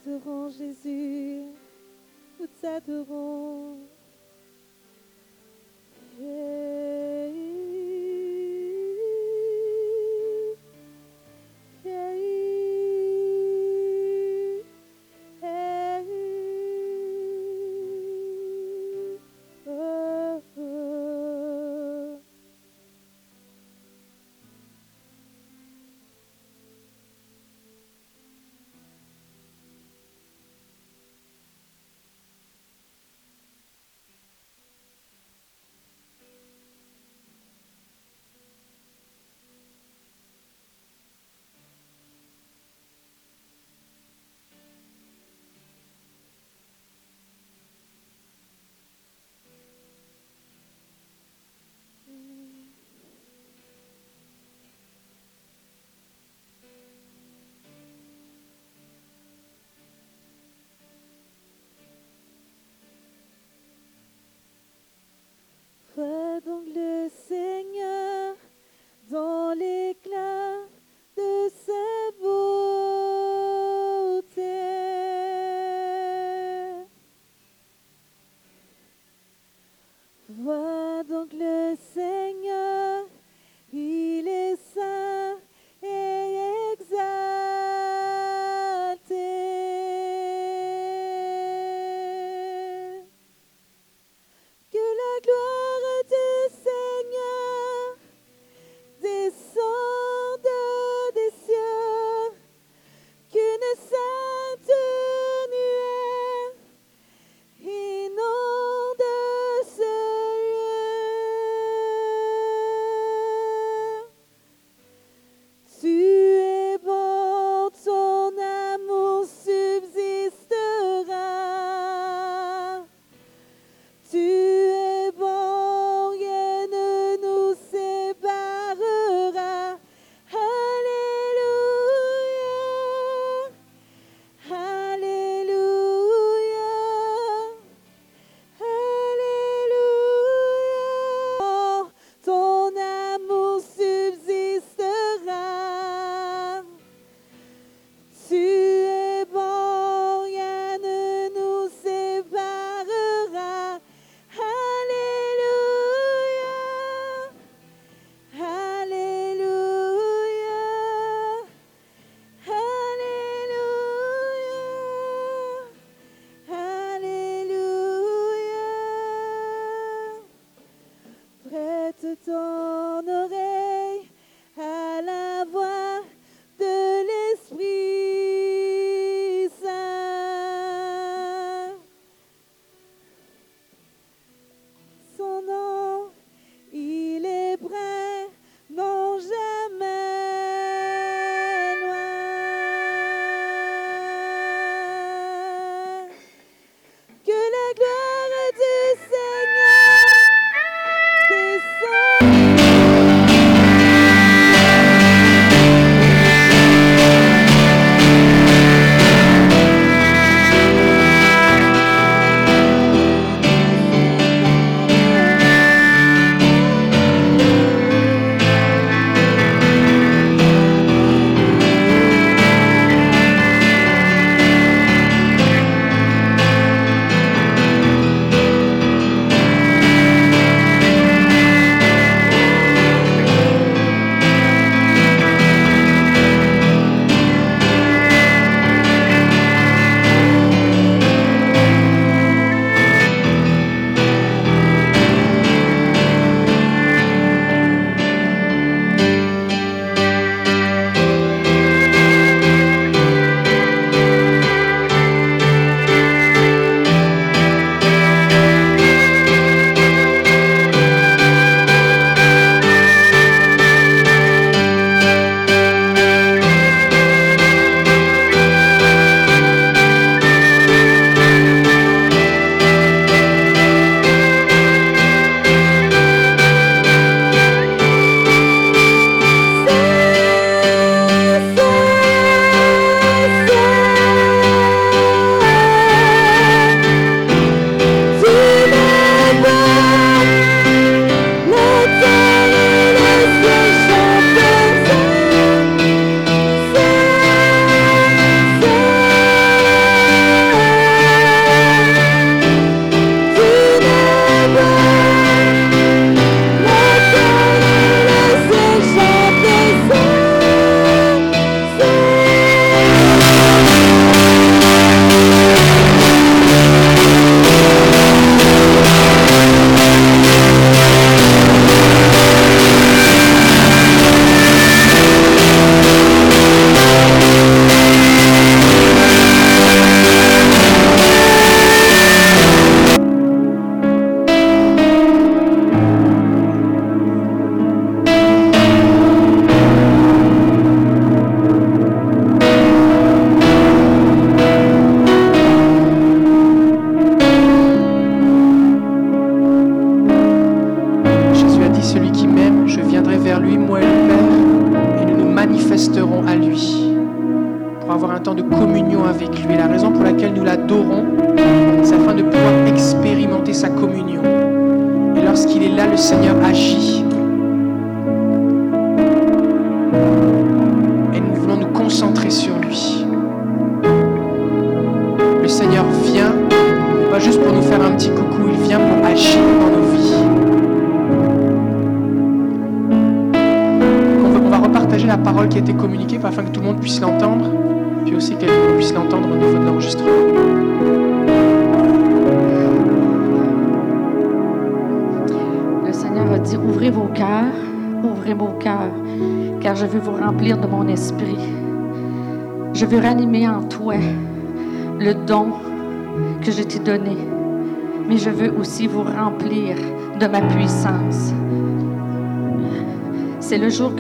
t'adorons, Jésus. Nous t'adorons.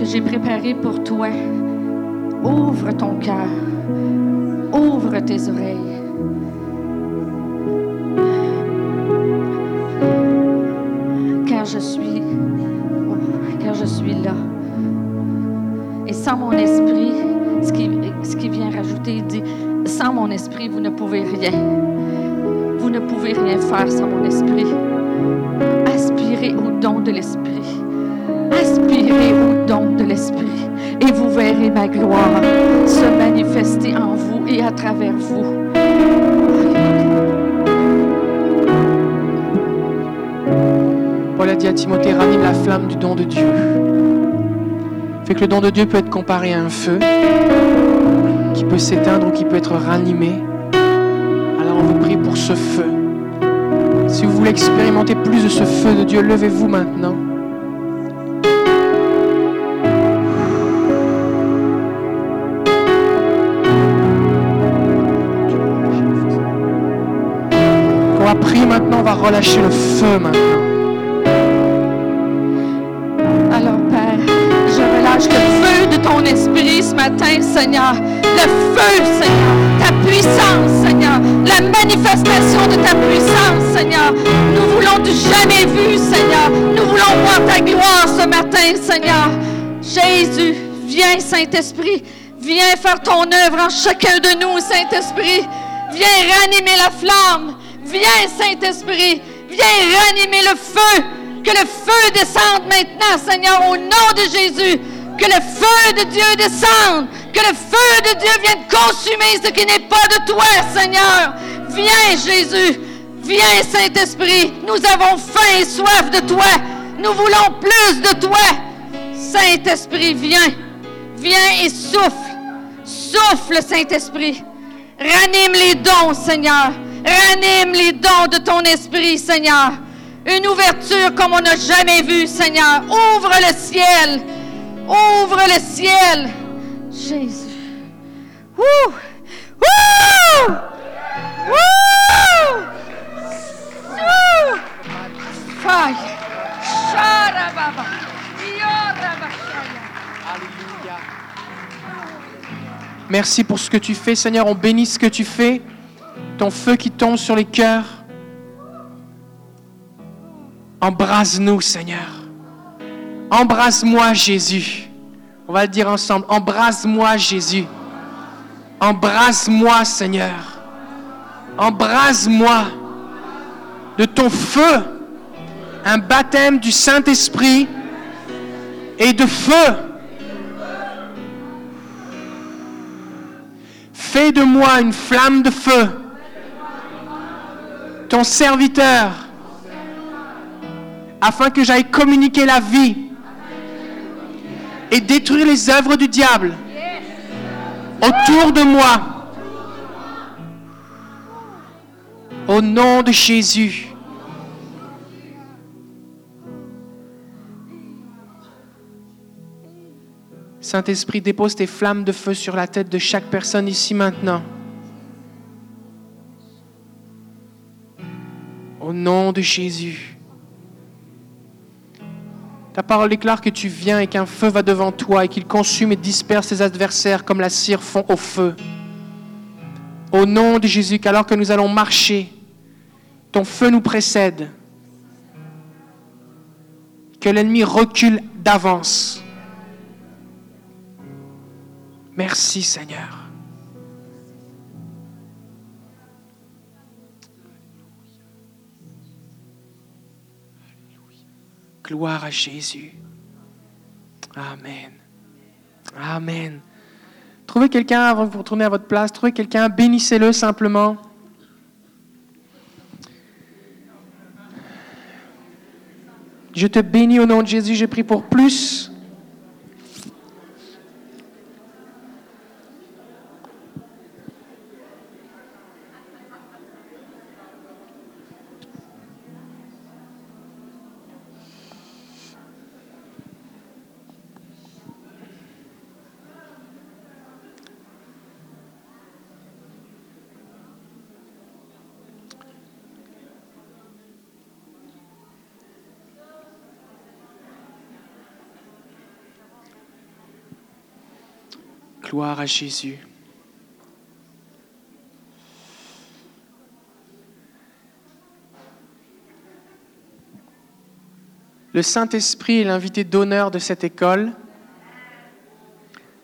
J'ai préparé pour toi. Ouvre ton cœur, ouvre tes oreilles. car je suis, car je suis là. Et sans mon esprit, ce qui, vient rajouter, il dit, sans mon esprit, vous ne pouvez rien. Vous ne pouvez rien faire sans mon gloire se manifester en vous et à travers vous. Paul a dit à Timothée, ranime la flamme du don de Dieu. Fait que le don de Dieu peut être comparé à un feu qui peut s'éteindre ou qui peut être ranimé. Alors on vous prie pour ce feu. Si vous voulez expérimenter plus de ce feu de Dieu, levez-vous maintenant. Relâcher le feu maintenant. Alors, Père, je relâche le feu de ton esprit ce matin, Seigneur. Le feu, Seigneur. Ta puissance, Seigneur. La manifestation de ta puissance, Seigneur. Nous voulons du jamais vu, Seigneur. Nous voulons voir ta gloire ce matin, Seigneur. Jésus, viens, Saint-Esprit. Viens faire ton œuvre en chacun de nous, Saint-Esprit. Viens ranimer la flamme. Viens, Saint-Esprit. Viens ranimer le feu. Que le feu descende maintenant, Seigneur, au nom de Jésus. Que le feu de Dieu descende. Que le feu de Dieu vienne consumer ce qui n'est pas de toi, Seigneur. Viens, Jésus. Viens, Saint-Esprit. Nous avons faim et soif de toi. Nous voulons plus de toi. Saint-Esprit, viens. Viens et souffle. Souffle, Saint-Esprit. Ranime les dons, Seigneur. Ranime les dons de ton esprit, Seigneur. Une ouverture comme on n'a jamais vu, Seigneur. Ouvre le ciel. Ouvre le ciel. Jésus. Wouh! Wouh! Wouh! Wouh! Fire. Merci pour ce que tu fais, Seigneur. On bénit ce que tu fais. Ton feu qui tombe sur les cœurs. Embrase-nous, Seigneur. Embrase-moi, Jésus. On va le dire ensemble. Embrase-moi, Jésus. Embrase-moi, Seigneur. Embrase-moi de ton feu. Un baptême du Saint-Esprit et de feu. Fais de moi une flamme de feu, ton serviteur, afin que j'aille communiquer la vie et détruire les œuvres du diable autour de moi. Au nom de Jésus. Saint-Esprit, dépose tes flammes de feu sur la tête de chaque personne ici maintenant. Au nom de Jésus. Ta parole déclare que tu viens et qu'un feu va devant toi et qu'il consume et disperse tes adversaires comme la cire fond au feu. Au nom de Jésus, qu'alors que nous allons marcher, ton feu nous précède. Que l'ennemi recule d'avance. Merci Seigneur. Gloire à Jésus. Amen. Amen. Trouvez quelqu'un avant que vous retournez à votre place. Trouvez quelqu'un, bénissez-le simplement. Je te bénis au nom de Jésus. J'ai pris pour plus. Gloire à Jésus. Le Saint-Esprit est l'invité d'honneur de cette école.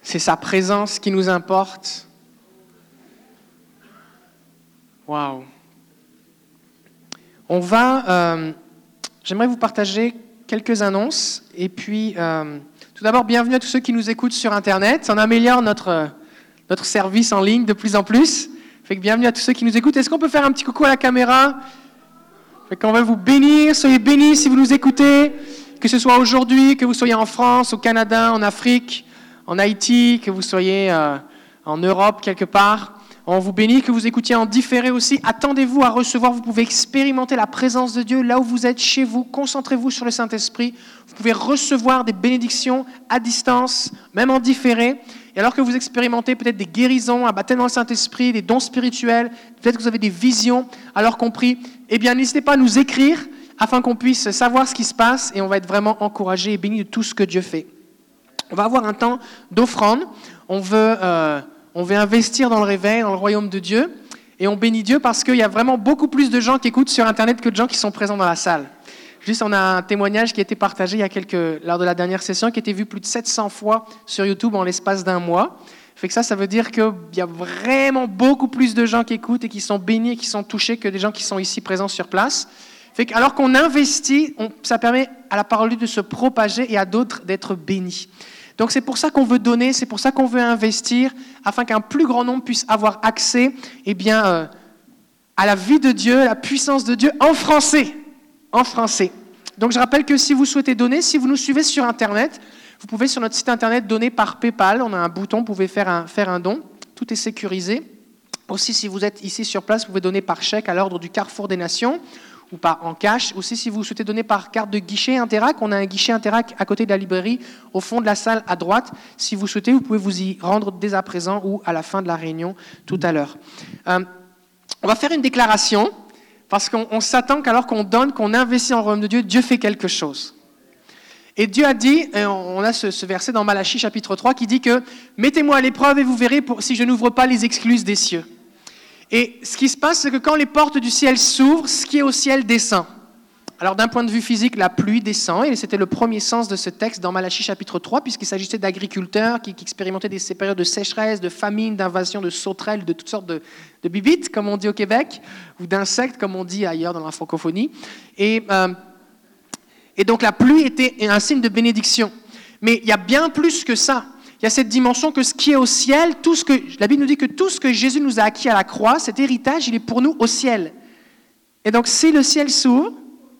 C'est sa présence qui nous importe. Waouh. On va. euh, J'aimerais vous partager quelques annonces. Et puis, euh, tout d'abord, bienvenue à tous ceux qui nous écoutent sur Internet. On améliore notre, euh, notre service en ligne de plus en plus. Fait que bienvenue à tous ceux qui nous écoutent. Est-ce qu'on peut faire un petit coucou à la caméra? Fait qu'on va vous bénir. Soyez bénis si vous nous écoutez. Que ce soit aujourd'hui, que vous soyez en France, au Canada, en Afrique, en Haïti, que vous soyez euh, en Europe quelque part. On vous bénit, que vous écoutiez en différé aussi. Attendez-vous à recevoir, vous pouvez expérimenter la présence de Dieu là où vous êtes chez vous. Concentrez-vous sur le Saint-Esprit. Vous pouvez recevoir des bénédictions à distance, même en différé. Et alors que vous expérimentez peut-être des guérisons, un baptême dans le Saint-Esprit, des dons spirituels, peut-être que vous avez des visions alors compris, eh bien n'hésitez pas à nous écrire afin qu'on puisse savoir ce qui se passe et on va être vraiment encouragés et bénis de tout ce que Dieu fait. On va avoir un temps d'offrande. On veut, euh, on veut investir dans le réveil, dans le royaume de Dieu. Et on bénit Dieu parce qu'il y a vraiment beaucoup plus de gens qui écoutent sur Internet que de gens qui sont présents dans la salle. Juste, on a un témoignage qui a été partagé il y a quelques, lors de la dernière session, qui a été vu plus de 700 fois sur YouTube en l'espace d'un mois. Fait que ça, ça veut dire qu'il y a vraiment beaucoup plus de gens qui écoutent et qui sont bénis et qui sont touchés que des gens qui sont ici présents sur place. Fait que alors qu'on investit, ça permet à la parole de se propager et à d'autres d'être bénis. Donc c'est pour ça qu'on veut donner, c'est pour ça qu'on veut investir, afin qu'un plus grand nombre puisse avoir accès eh bien, euh, à la vie de Dieu, à la puissance de Dieu en français. En français. Donc je rappelle que si vous souhaitez donner, si vous nous suivez sur Internet, vous pouvez sur notre site Internet donner par PayPal. On a un bouton, vous pouvez faire un, faire un don. Tout est sécurisé. Aussi, si vous êtes ici sur place, vous pouvez donner par chèque à l'ordre du Carrefour des Nations ou par en cash. Aussi, si vous souhaitez donner par carte de guichet Interac, on a un guichet Interac à côté de la librairie, au fond de la salle à droite. Si vous souhaitez, vous pouvez vous y rendre dès à présent ou à la fin de la réunion tout à l'heure. Euh, on va faire une déclaration parce qu'on on s'attend qu'alors qu'on donne, qu'on investit en royaume de Dieu, Dieu fait quelque chose. Et Dieu a dit, on a ce, ce verset dans Malachie chapitre 3 qui dit que mettez-moi à l'épreuve et vous verrez pour- si je n'ouvre pas les excluses des cieux. Et ce qui se passe, c'est que quand les portes du ciel s'ouvrent, ce qui est au ciel descend. Alors d'un point de vue physique, la pluie descend, et c'était le premier sens de ce texte dans Malachie chapitre 3, puisqu'il s'agissait d'agriculteurs qui, expérimentaient des ces périodes de sécheresse, de famine, d'invasion, de sauterelles, de toutes sortes de, bibites, comme on dit au Québec, ou d'insectes, comme on dit ailleurs dans la francophonie. Et, euh, et donc la pluie était un signe de bénédiction. Mais il y a bien plus que ça. Il y a cette dimension que ce qui est au ciel, tout ce que la Bible nous dit que tout ce que Jésus nous a acquis à la croix, cet héritage, il est pour nous au ciel. Et donc si le ciel s'ouvre,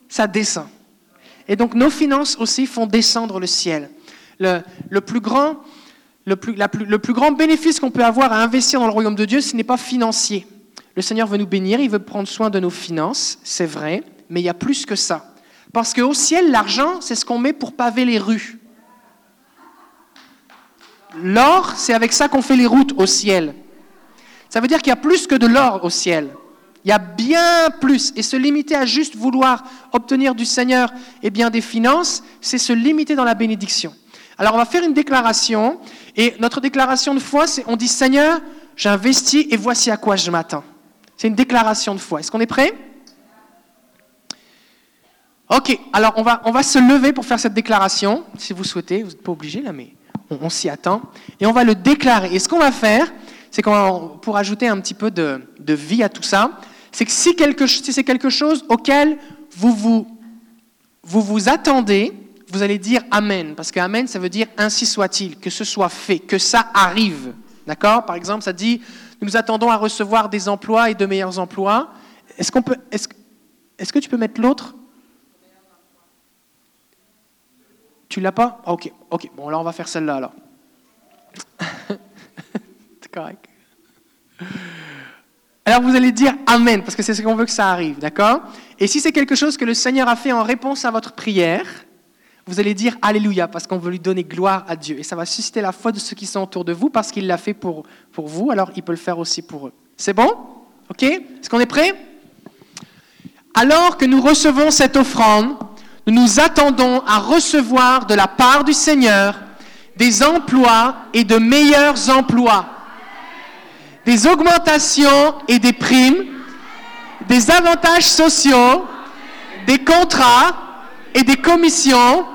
ça descend. Et donc nos finances aussi font descendre le ciel. Le, plus grand, le plus- le plus grand bénéfice qu'on peut avoir à investir dans le royaume de Dieu, ce n'est pas financier. Le Seigneur veut nous bénir, il veut prendre soin de nos finances, c'est vrai, mais il y a plus que ça. Parce qu'au ciel, l'argent, c'est ce qu'on met pour paver les rues. L'or, c'est avec ça qu'on fait les routes au ciel. Ça veut dire qu'il y a plus que de l'or au ciel. Il y a bien plus. Et se limiter à juste vouloir obtenir du Seigneur eh bien, des finances, c'est se limiter dans la bénédiction. Alors on va faire une déclaration. Et notre déclaration de foi, c'est on dit Seigneur, j'investis et voici à quoi je m'attends. C'est une déclaration de foi. Est-ce qu'on est prêt? Ok, alors on va, on va se lever pour faire cette déclaration, si vous souhaitez. Vous n'êtes pas obligé là, mais on, s'y attend, et on va le déclarer. Et ce qu'on va faire, c'est qu'on pour ajouter un petit peu de, de vie à tout ça, c'est que si, quelque, si c'est quelque chose auquel vous vous, vous vous attendez, vous allez dire Amen. Parce que Amen, ça veut dire ainsi soit-il, que ce soit fait, que ça arrive. D'accord? Par exemple, ça dit Nous nous attendons à recevoir des emplois et de meilleurs emplois. Est-ce, qu'on peut, est-ce, est-ce que tu peux mettre l'autre? Tu l'as pas? Ah, Ok, ok. Bon, là, on va faire celle-là alors. C'est correct. Alors vous allez dire Amen, parce que c'est ce qu'on veut que ça arrive, d'accord? Et si c'est quelque chose que le Seigneur a fait en réponse à votre prière, vous allez dire Alléluia, parce qu'on veut lui donner gloire à Dieu. Et ça va susciter la foi de ceux qui sont autour de vous, parce qu'il l'a fait pour, pour vous, alors il peut le faire aussi pour eux. C'est bon? Ok? Est-ce qu'on est prêt? Alors que nous recevons cette offrande, nous nous attendons à recevoir de la part du Seigneur des emplois et de meilleurs emplois. Des augmentations et des primes, des avantages sociaux, des contrats et des commissions,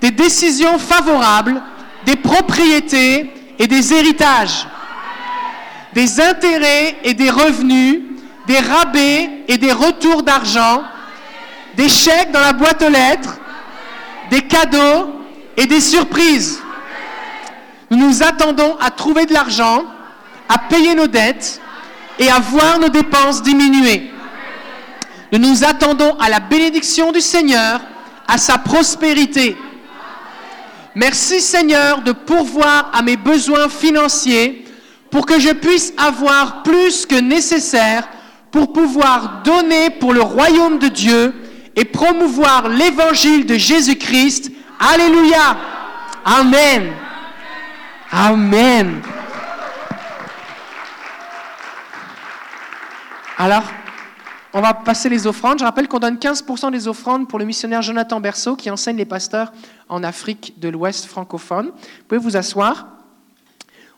des décisions favorables, des propriétés et des héritages, des intérêts et des revenus, des rabais et des retours d'argent, des chèques dans la boîte aux lettres, des cadeaux et des surprises. Nous nous attendons à trouver de l'argent à payer nos dettes et à voir nos dépenses diminuer. Nous nous attendons à la bénédiction du Seigneur, à sa prospérité. Merci Seigneur de pourvoir à mes besoins financiers pour que je puisse avoir plus que nécessaire pour pouvoir donner pour le royaume de Dieu et promouvoir l'évangile de Jésus-Christ. Alléluia. Amen. Amen. Alors, on va passer les offrandes. Je rappelle qu'on donne 15% des offrandes pour le missionnaire Jonathan Berceau qui enseigne les pasteurs en Afrique de l'Ouest francophone. Vous pouvez vous asseoir.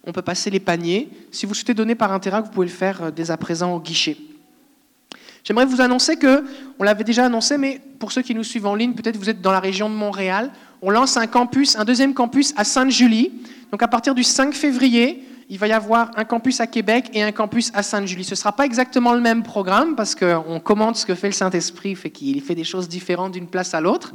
On peut passer les paniers. Si vous souhaitez donner par intérêt, vous pouvez le faire euh, dès à présent au guichet. J'aimerais vous annoncer que, on l'avait déjà annoncé, mais pour ceux qui nous suivent en ligne, peut-être vous êtes dans la région de Montréal, on lance un campus, un deuxième campus à Sainte-Julie. Donc à partir du 5 février, il va y avoir un campus à Québec et un campus à Sainte-Julie. Ce ne sera pas exactement le même programme parce qu'on commente ce que fait le Saint-Esprit, fait qu'il fait des choses différentes d'une place à l'autre,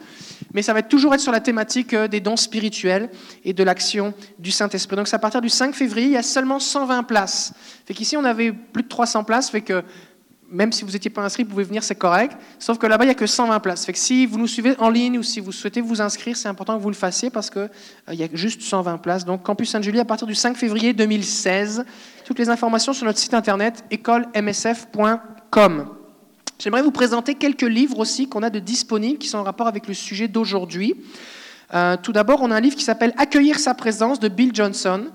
mais ça va toujours être sur la thématique euh, des dons spirituels et de l'action du Saint-Esprit. Donc c'est à partir du 5 février, il y a seulement 120 places. Fait qu'ici on avait plus de 300 places, fait que même si vous n'étiez pas inscrit, vous pouvez venir, c'est correct. Sauf que là-bas, il n'y a que 120 places. Si vous nous suivez en ligne ou si vous souhaitez vous inscrire, c'est important que vous le fassiez parce qu'il euh, y a juste 120 places. Donc, Campus Sainte-Julie, à partir du 5 février 2016. Toutes les informations sur notre site internet écolemsf.com. J'aimerais vous présenter quelques livres aussi qu'on a de disponibles qui sont en rapport avec le sujet d'aujourd'hui. Euh, tout d'abord, on a un livre qui s'appelle Accueillir sa présence de Bill Johnson.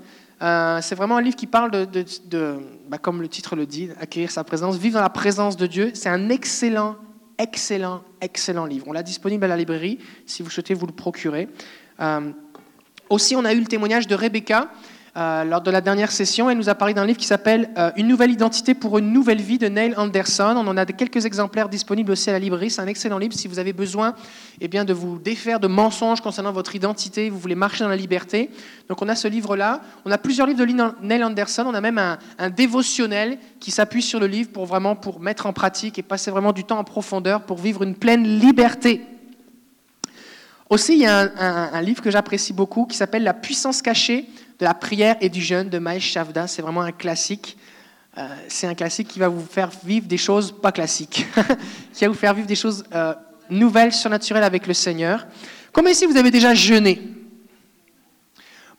Euh, c'est vraiment un livre qui parle de, bah, comme le titre le dit, accueillir sa présence, vivre dans la présence de Dieu. C'est un excellent, excellent, excellent livre. On l'a disponible à la librairie si vous souhaitez vous le procurer. Euh, aussi, on a eu le témoignage de Rebecca. Euh, lors de la dernière session, elle nous a parlé d'un livre qui s'appelle euh, Une nouvelle identité pour une nouvelle vie de Neil Anderson. On en a quelques exemplaires disponibles aussi à la librairie. C'est un excellent livre si vous avez besoin eh bien, de vous défaire de mensonges concernant votre identité, vous voulez marcher dans la liberté. Donc on a ce livre-là. On a plusieurs livres de Neil Anderson. On a même un, dévotionnel qui s'appuie sur le livre pour vraiment pour mettre en pratique et passer vraiment du temps en profondeur pour vivre une pleine liberté. Aussi, il y a un livre que j'apprécie beaucoup qui s'appelle La puissance cachée de la prière et du jeûne de Mahesh Shavda. C'est vraiment un classique. Euh, c'est un classique qui va vous faire vivre des choses pas classiques, qui va vous faire vivre des choses euh, nouvelles, surnaturelles avec le Seigneur. Combien ici vous avez déjà jeûné?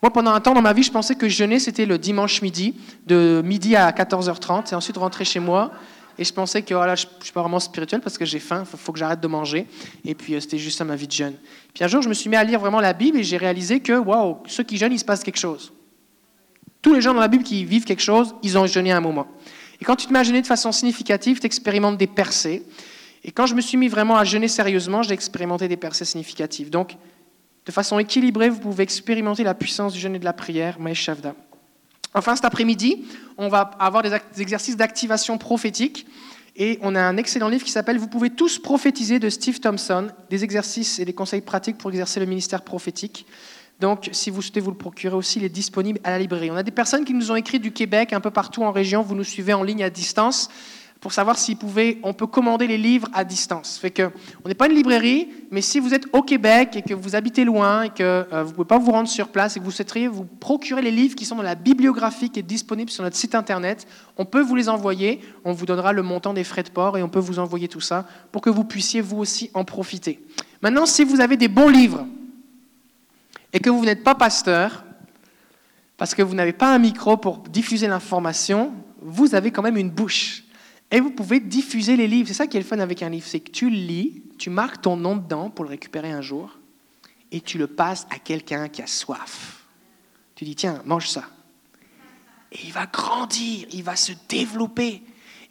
Moi, pendant un temps dans ma vie, je pensais que jeûner, c'était le dimanche midi, de midi à 14h30, et ensuite rentrer chez moi. Et je pensais que voilà, je ne suis pas vraiment spirituel parce que j'ai faim, il faut que j'arrête de manger. Et puis, euh, c'était juste ça ma vie de jeûne. Puis un jour, je me suis mis à lire vraiment la Bible et j'ai réalisé que, waouh, ceux qui jeûnent, il se passe quelque chose. Tous les gens dans la Bible qui vivent quelque chose, ils ont jeûné à un moment. Et quand tu te mets à jeûner de façon significative, tu expérimentes des percées. Et quand je me suis mis vraiment à jeûner sérieusement, j'ai expérimenté des percées significatives. Donc, de façon équilibrée, vous pouvez expérimenter la puissance du jeûne et de la prière, Maïs Shavda. Enfin, cet après-midi, on va avoir des exercices d'activation prophétique. Et on a un excellent livre qui s'appelle Vous pouvez tous prophétiser de Steve Thompson, des exercices et des conseils pratiques pour exercer le ministère prophétique. Donc, si vous souhaitez vous le procurer aussi, il est disponible à la librairie. On a des personnes qui nous ont écrit du Québec, un peu partout en région. Vous nous suivez en ligne à distance pour savoir s'ils pouvaient, on peut commander les livres à distance. Fait on n'est pas une librairie, mais si vous êtes au Québec et que vous habitez loin et que euh, vous ne pouvez pas vous rendre sur place et que vous souhaiteriez vous procurer les livres qui sont dans la bibliographie qui est disponible sur notre site internet, on peut vous les envoyer. On vous donnera le montant des frais de port et on peut vous envoyer tout ça pour que vous puissiez vous aussi en profiter. Maintenant, si vous avez des bons livres et que vous n'êtes pas pasteur, parce que vous n'avez pas un micro pour diffuser l'information, vous avez quand même une bouche. Et vous pouvez diffuser les livres. C'est ça qui est le fun avec un livre, c'est que tu le lis, tu marques ton nom dedans pour le récupérer un jour, et tu le passes à quelqu'un qui a soif. Tu dis, tiens, mange ça. Et il va grandir, il va se développer.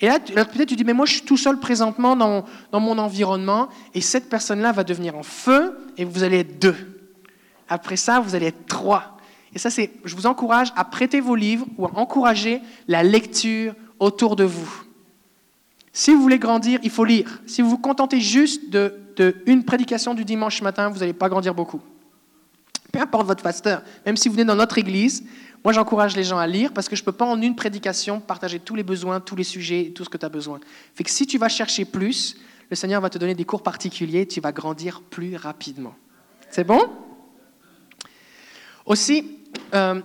Et là, peut-être tu dis, mais moi je suis tout seul présentement dans, dans mon environnement, et cette personne-là va devenir en feu, et vous allez être deux. Après ça, vous allez être trois. Et ça, c'est, je vous encourage à prêter vos livres ou à encourager la lecture autour de vous. Si vous voulez grandir, il faut lire. Si vous vous contentez juste de, une prédication du dimanche matin, vous n'allez pas grandir beaucoup. Peu importe votre pasteur, même si vous venez dans notre église, moi j'encourage les gens à lire parce que je ne peux pas en une prédication partager tous les besoins, tous les sujets, tout ce que tu as besoin. Fait que si tu vas chercher plus, le Seigneur va te donner des cours particuliers, tu vas grandir plus rapidement. C'est bon? Aussi, euh,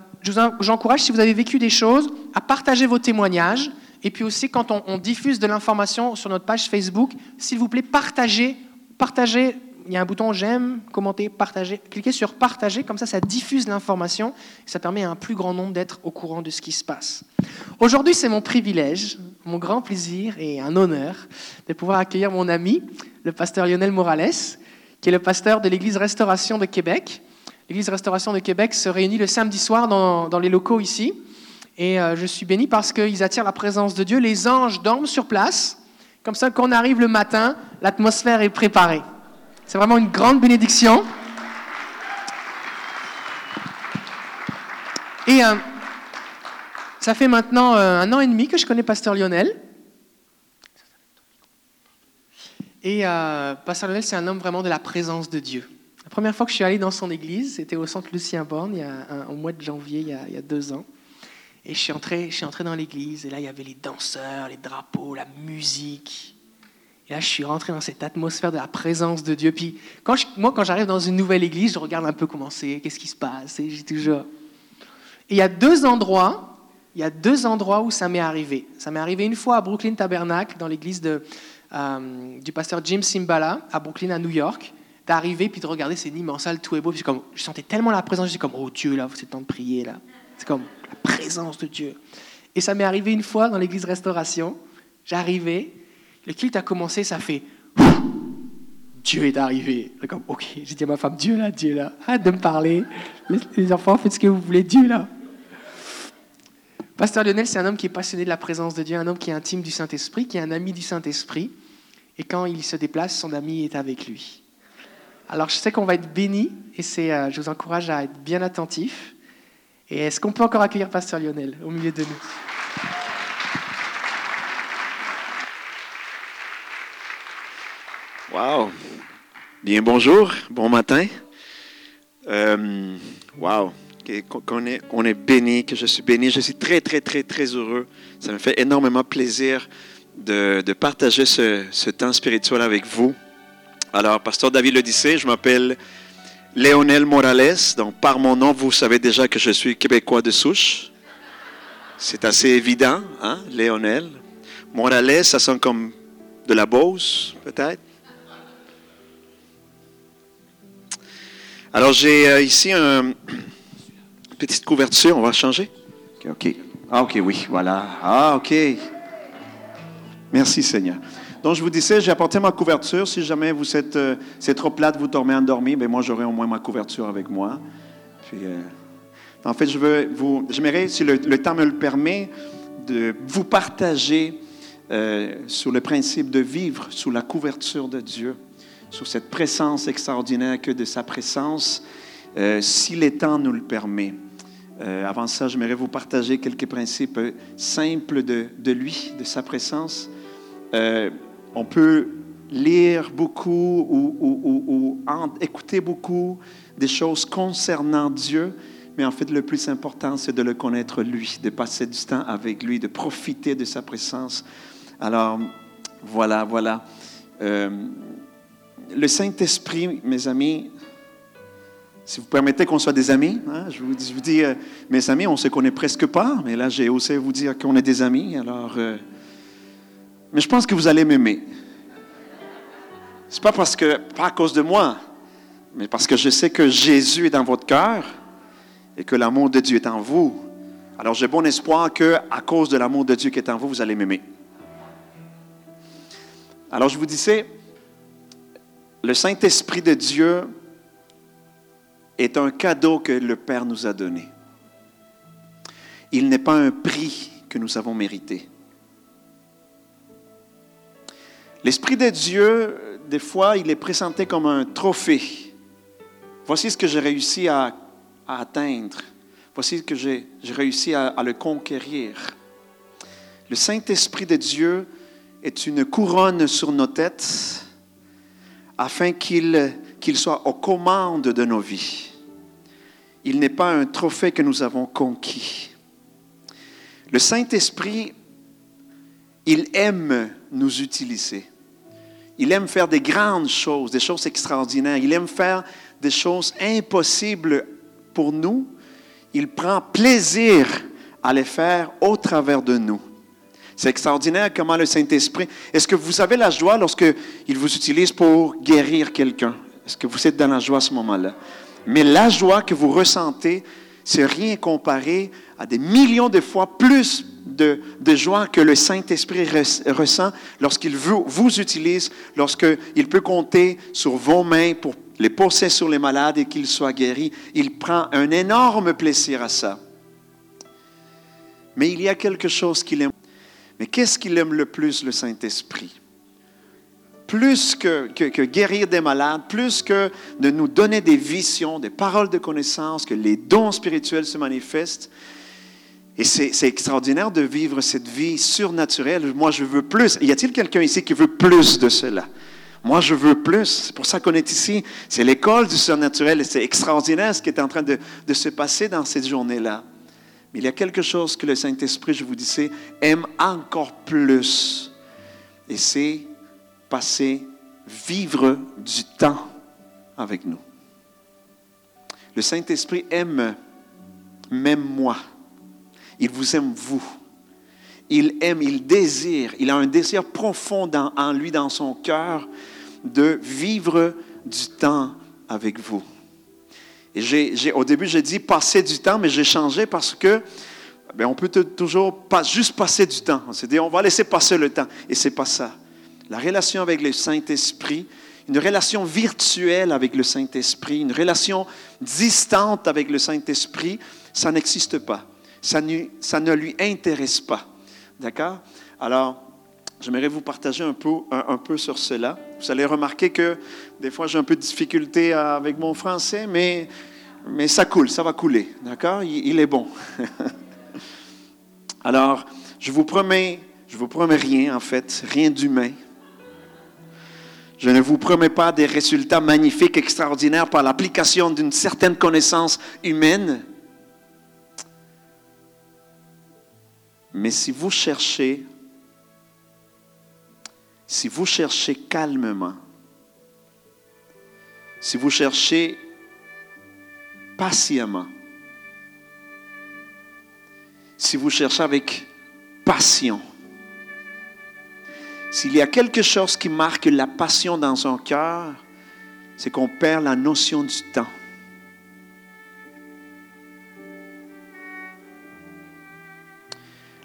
j'encourage, si vous avez vécu des choses, à partager vos témoignages. Et puis aussi, quand on, diffuse de l'information sur notre page Facebook, s'il vous plaît, partagez. Partagez. Il y a un bouton j'aime, commenter, partager. Cliquez sur partager, comme ça, ça diffuse l'information. Ça permet à un plus grand nombre d'être au courant de ce qui se passe. Aujourd'hui, c'est mon privilège, mon grand plaisir et un honneur de pouvoir accueillir mon ami, le pasteur Lionel Morales, qui est le pasteur de l'Église Restauration de Québec. L'Église Restauration de Québec se réunit le samedi soir dans les locaux ici. Et euh, je suis béni parce qu'ils attirent la présence de Dieu. Les anges dorment sur place. Comme ça, quand on arrive le matin, l'atmosphère est préparée. C'est vraiment une grande bénédiction. Et euh, ça fait maintenant euh, un an et demi que je connais Pasteur Lionel. Et Pasteur Lionel, c'est un homme vraiment de la présence de Dieu. La première fois que je suis allé dans son église, c'était au centre Lucien Borne, au mois de janvier, il y a deux ans. Et je suis entré, je suis entré dans l'église, et là, il y avait les danseurs, les drapeaux, la musique. Et là, je suis rentré dans cette atmosphère de la présence de Dieu. Puis, moi, quand j'arrive dans une nouvelle église, je regarde un peu comment c'est, qu'est-ce qui se passe, et j'ai toujours... Et il y a deux endroits, il y a deux endroits où ça m'est arrivé. Ça m'est arrivé une fois à Brooklyn Tabernacle, dans l'église de, euh, du pasteur Jim Simbala, à Brooklyn, à New York, d'arriver puis de regarder, c'est immense salle, tout est beau. Puis je sentais tellement la présence, suis comme, oh Dieu, là, c'est temps de prier, là. C'est comme, présence de Dieu. Et ça m'est arrivé une fois dans l'église Restauration. J'arrivais, le culte a commencé, ça fait Dieu est arrivé. Comme, ok, j'ai dit à ma femme, Dieu là, Dieu là, arrête de me parler. Les, enfants, faites ce que vous voulez, Dieu là. Pasteur Lionel, c'est un homme qui est passionné de la présence de Dieu, un homme qui est intime du Saint-Esprit, qui est un ami du Saint-Esprit. Et quand il se déplace, son ami est avec lui. Alors je sais qu'on va être bénis et c'est, euh, je vous encourage à être bien attentif. Et est-ce qu'on peut encore accueillir Pasteur Lionel au milieu de nous? Wow! Bien, bonjour, bon matin. Euh, wow! Qu'on est, on est béni, que je suis béni. Je suis très, très, très, très heureux. Ça me fait énormément plaisir de, de partager ce, ce, temps spirituel avec vous. Alors, Pasteur David le disait, je m'appelle Léonel Morales. Donc, par mon nom, vous savez déjà que je suis québécois de souche. C'est assez évident, hein, Léonel. Morales, ça sonne comme de la Beauce, peut-être. Alors, j'ai euh, ici une petite couverture. On va changer. OK. Ah, OK, oui, voilà. Ah, OK. Merci, Seigneur. Donc, je vous disais, j'ai apporté ma couverture. Si jamais vous êtes, euh, c'est trop plate, vous dormez endormi, ben moi, j'aurai au moins ma couverture avec moi. Euh, en fait, je veux vous, j'aimerais, si le, temps me le permet, de vous partager euh, sur le principe de vivre sous la couverture de Dieu, sous cette présence extraordinaire que de sa présence, si le temps nous le permet. avant ça, j'aimerais vous partager quelques principes simples de, de lui, de sa présence on peut lire beaucoup ou, écouter beaucoup des choses concernant Dieu, mais en fait, le plus important, c'est de le connaître lui, de passer du temps avec lui, de profiter de sa présence. Alors, voilà, voilà. Euh, le Saint-Esprit, mes amis, si vous permettez qu'on soit des amis, hein, je, vous, dis, euh, mes amis, on se connaît presque pas, mais là, j'ai osé vous dire qu'on est des amis. Alors, euh, mais je pense que vous allez m'aimer. C'est pas parce que, pas à cause de moi, mais parce que je sais que Jésus est dans votre cœur et que l'amour de Dieu est en vous. Alors, j'ai bon espoir que, à cause de l'amour de Dieu qui est en vous, vous allez m'aimer. Alors, je vous disais, le Saint-Esprit de Dieu est un cadeau que le Père nous a donné. Il n'est pas un prix que nous avons mérité. L'Esprit de Dieu, des fois, il est présenté comme un trophée. Voici ce que j'ai réussi à, atteindre. Voici ce que j'ai réussi à, le conquérir. Le Saint-Esprit de Dieu est une couronne sur nos têtes afin qu'il qu'il soit aux commandes de nos vies. Il n'est pas un trophée que nous avons conquis. Le Saint-Esprit, il aime nous utiliser. Il aime faire des grandes choses, des choses extraordinaires. Il aime faire des choses impossibles pour nous. Il prend plaisir à les faire au travers de nous. C'est extraordinaire comment le Saint-Esprit. Est-ce que vous avez la joie lorsque il vous utilise pour guérir quelqu'un? Est-ce que vous êtes dans la joie à ce moment-là? Mais la joie que vous ressentez, c'est rien comparé à des millions de fois plus de, joie que le Saint-Esprit res- ressent lorsqu'il vous, vous utilise, lorsqu'il peut compter sur vos mains pour les poser sur les malades et qu'ils soient guéris. Il prend un énorme plaisir à ça. Mais il y a quelque chose qu'il aime. Mais qu'est-ce qu'il aime le plus, le Saint-Esprit? Plus que, que- guérir des malades, plus que de nous donner des visions, des paroles de connaissance, que les dons spirituels se manifestent. Et c'est c'est extraordinaire de vivre cette vie surnaturelle. Moi, je veux plus. Y a-t-il quelqu'un ici qui veut plus de cela? Moi, je veux plus. C'est pour ça qu'on est ici. C'est l'école du surnaturel. et C'est extraordinaire ce qui est en train de, de se passer dans cette journée-là. Mais il y a quelque chose que le Saint-Esprit, je vous disais, aime encore plus. Et c'est passer, vivre du temps avec nous. Le Saint-Esprit aime même moi. Il vous aime vous. Il aime, il désire, il a un désir profond en lui, dans son cœur, de vivre du temps avec vous. Et au début, j'ai dit passer du temps, mais j'ai changé parce que ben, on peut toujours pas juste passer du temps. On s'est dit, on va laisser passer le temps. Et c'est pas ça. La relation avec le Saint-Esprit, une relation virtuelle avec le Saint-Esprit, une relation distante avec le Saint-Esprit, ça n'existe pas. Ça, ne- lui intéresse pas. D'accord? Alors, j'aimerais vous partager un peu, sur cela. Vous allez remarquer que des fois, j'ai un peu de difficulté avec mon français, mais, mais ça coule, ça va couler. D'accord? Il, il est bon. Alors, je vous promets, je vous promets rien en fait, rien d'humain. Je ne vous promets pas des résultats magnifiques, extraordinaires par l'application d'une certaine connaissance humaine. Mais si vous cherchez, si vous cherchez calmement, si vous cherchez patiemment, si vous cherchez avec passion, s'il y a quelque chose qui marque la passion dans un cœur, c'est qu'on perd la notion du temps.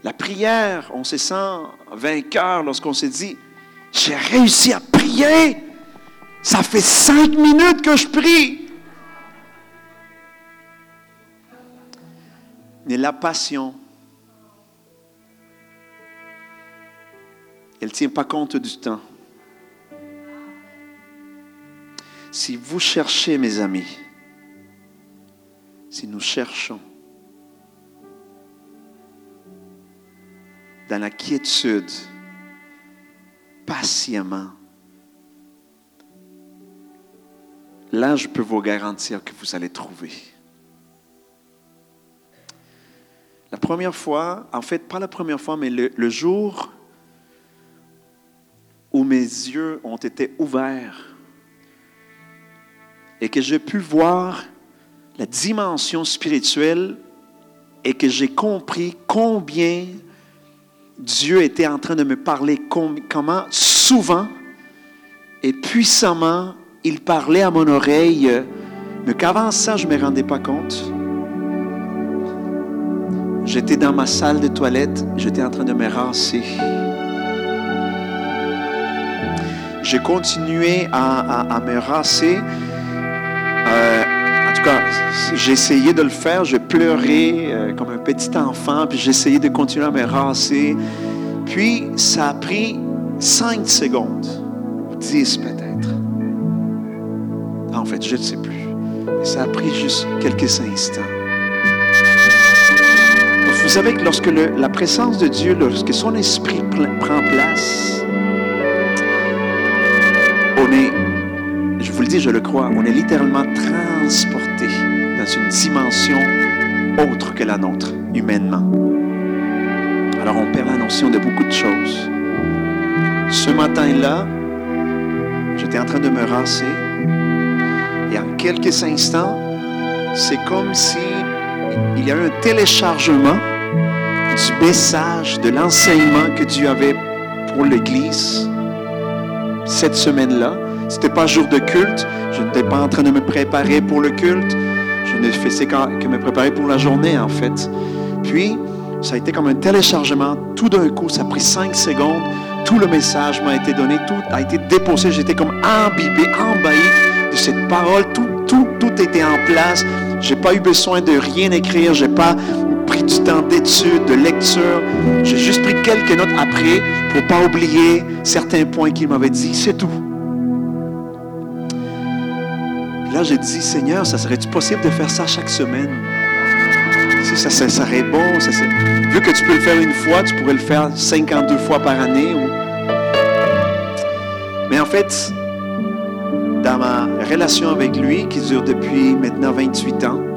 La prière, on se sent vainqueur lorsqu'on se dit, j'ai réussi à prier. Ça fait cinq minutes que je prie. Mais la passion, elle ne tient pas compte du temps. Si vous cherchez, mes amis, si nous cherchons dans la quiétude, patiemment, là, je peux vous garantir que vous allez trouver. La première fois, en fait, pas la première fois, mais le, jour où mes yeux ont été ouverts et que j'ai pu voir la dimension spirituelle et que j'ai compris combien Dieu était en train de me parler, comment souvent et puissamment il parlait à mon oreille, mais qu'avant ça, je ne me rendais pas compte. J'étais dans ma salle de toilette, j'étais en train de me rincer. J'ai continué à, me rincer. Euh, en tout cas, j'essayais de le faire, je pleurais euh, comme un petit enfant, puis j'essayais de continuer à me rincer. Puis, ça a pris cinq secondes, dix peut-être. En fait, je ne sais plus. ça a pris juste quelques instants. Vous savez que lorsque la présence de Dieu, lorsque son esprit prend place, on est, je vous le dis, je le crois, on est littéralement transporté dans une dimension autre que la nôtre, humainement. Alors on perd la notion de beaucoup de choses. Ce matin-là, j'étais en train de me rasser et en quelques instants, c'est comme si il y a eu un téléchargement du message, de l'enseignement que Dieu avait pour l'Église cette semaine-là. Ce n'était pas jour de culte. Je n'étais pas en train de me préparer pour le culte. Je ne faisais que me préparer pour la journée, en fait. Puis, ça a été comme un téléchargement. Tout d'un coup, ça a pris cinq secondes. Tout le message m'a été donné. Tout a été déposé. J'étais comme imbibé, embahi de cette parole. Tout, tout, tout était en place. J'ai pas eu besoin de rien écrire. J'ai pas du temps d'étude, de lecture. J'ai juste pris quelques notes après pour pas oublier certains points qu'il m'avait dit. C'est tout. là, j'ai dit, Seigneur, ça serait-tu possible de faire ça chaque semaine? Si ça, serait bon. vu que tu peux le faire une fois, tu pourrais le faire 52 fois par année. Mais en fait, dans ma relation avec lui, qui dure depuis maintenant 28 ans,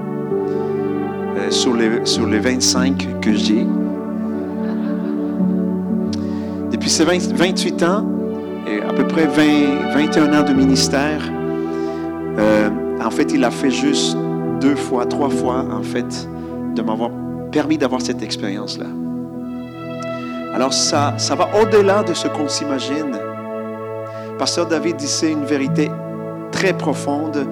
sur, les, sur les 25 que j'ai, depuis ces 28 ans, et à peu près 20, 21 ans de ministère, euh, en fait, il a fait juste deux fois, trois fois, en fait, de m'avoir permis d'avoir cette expérience-là. Alors ça, ça va au-delà de ce qu'on s'imagine. Pasteur David disait une vérité très profonde.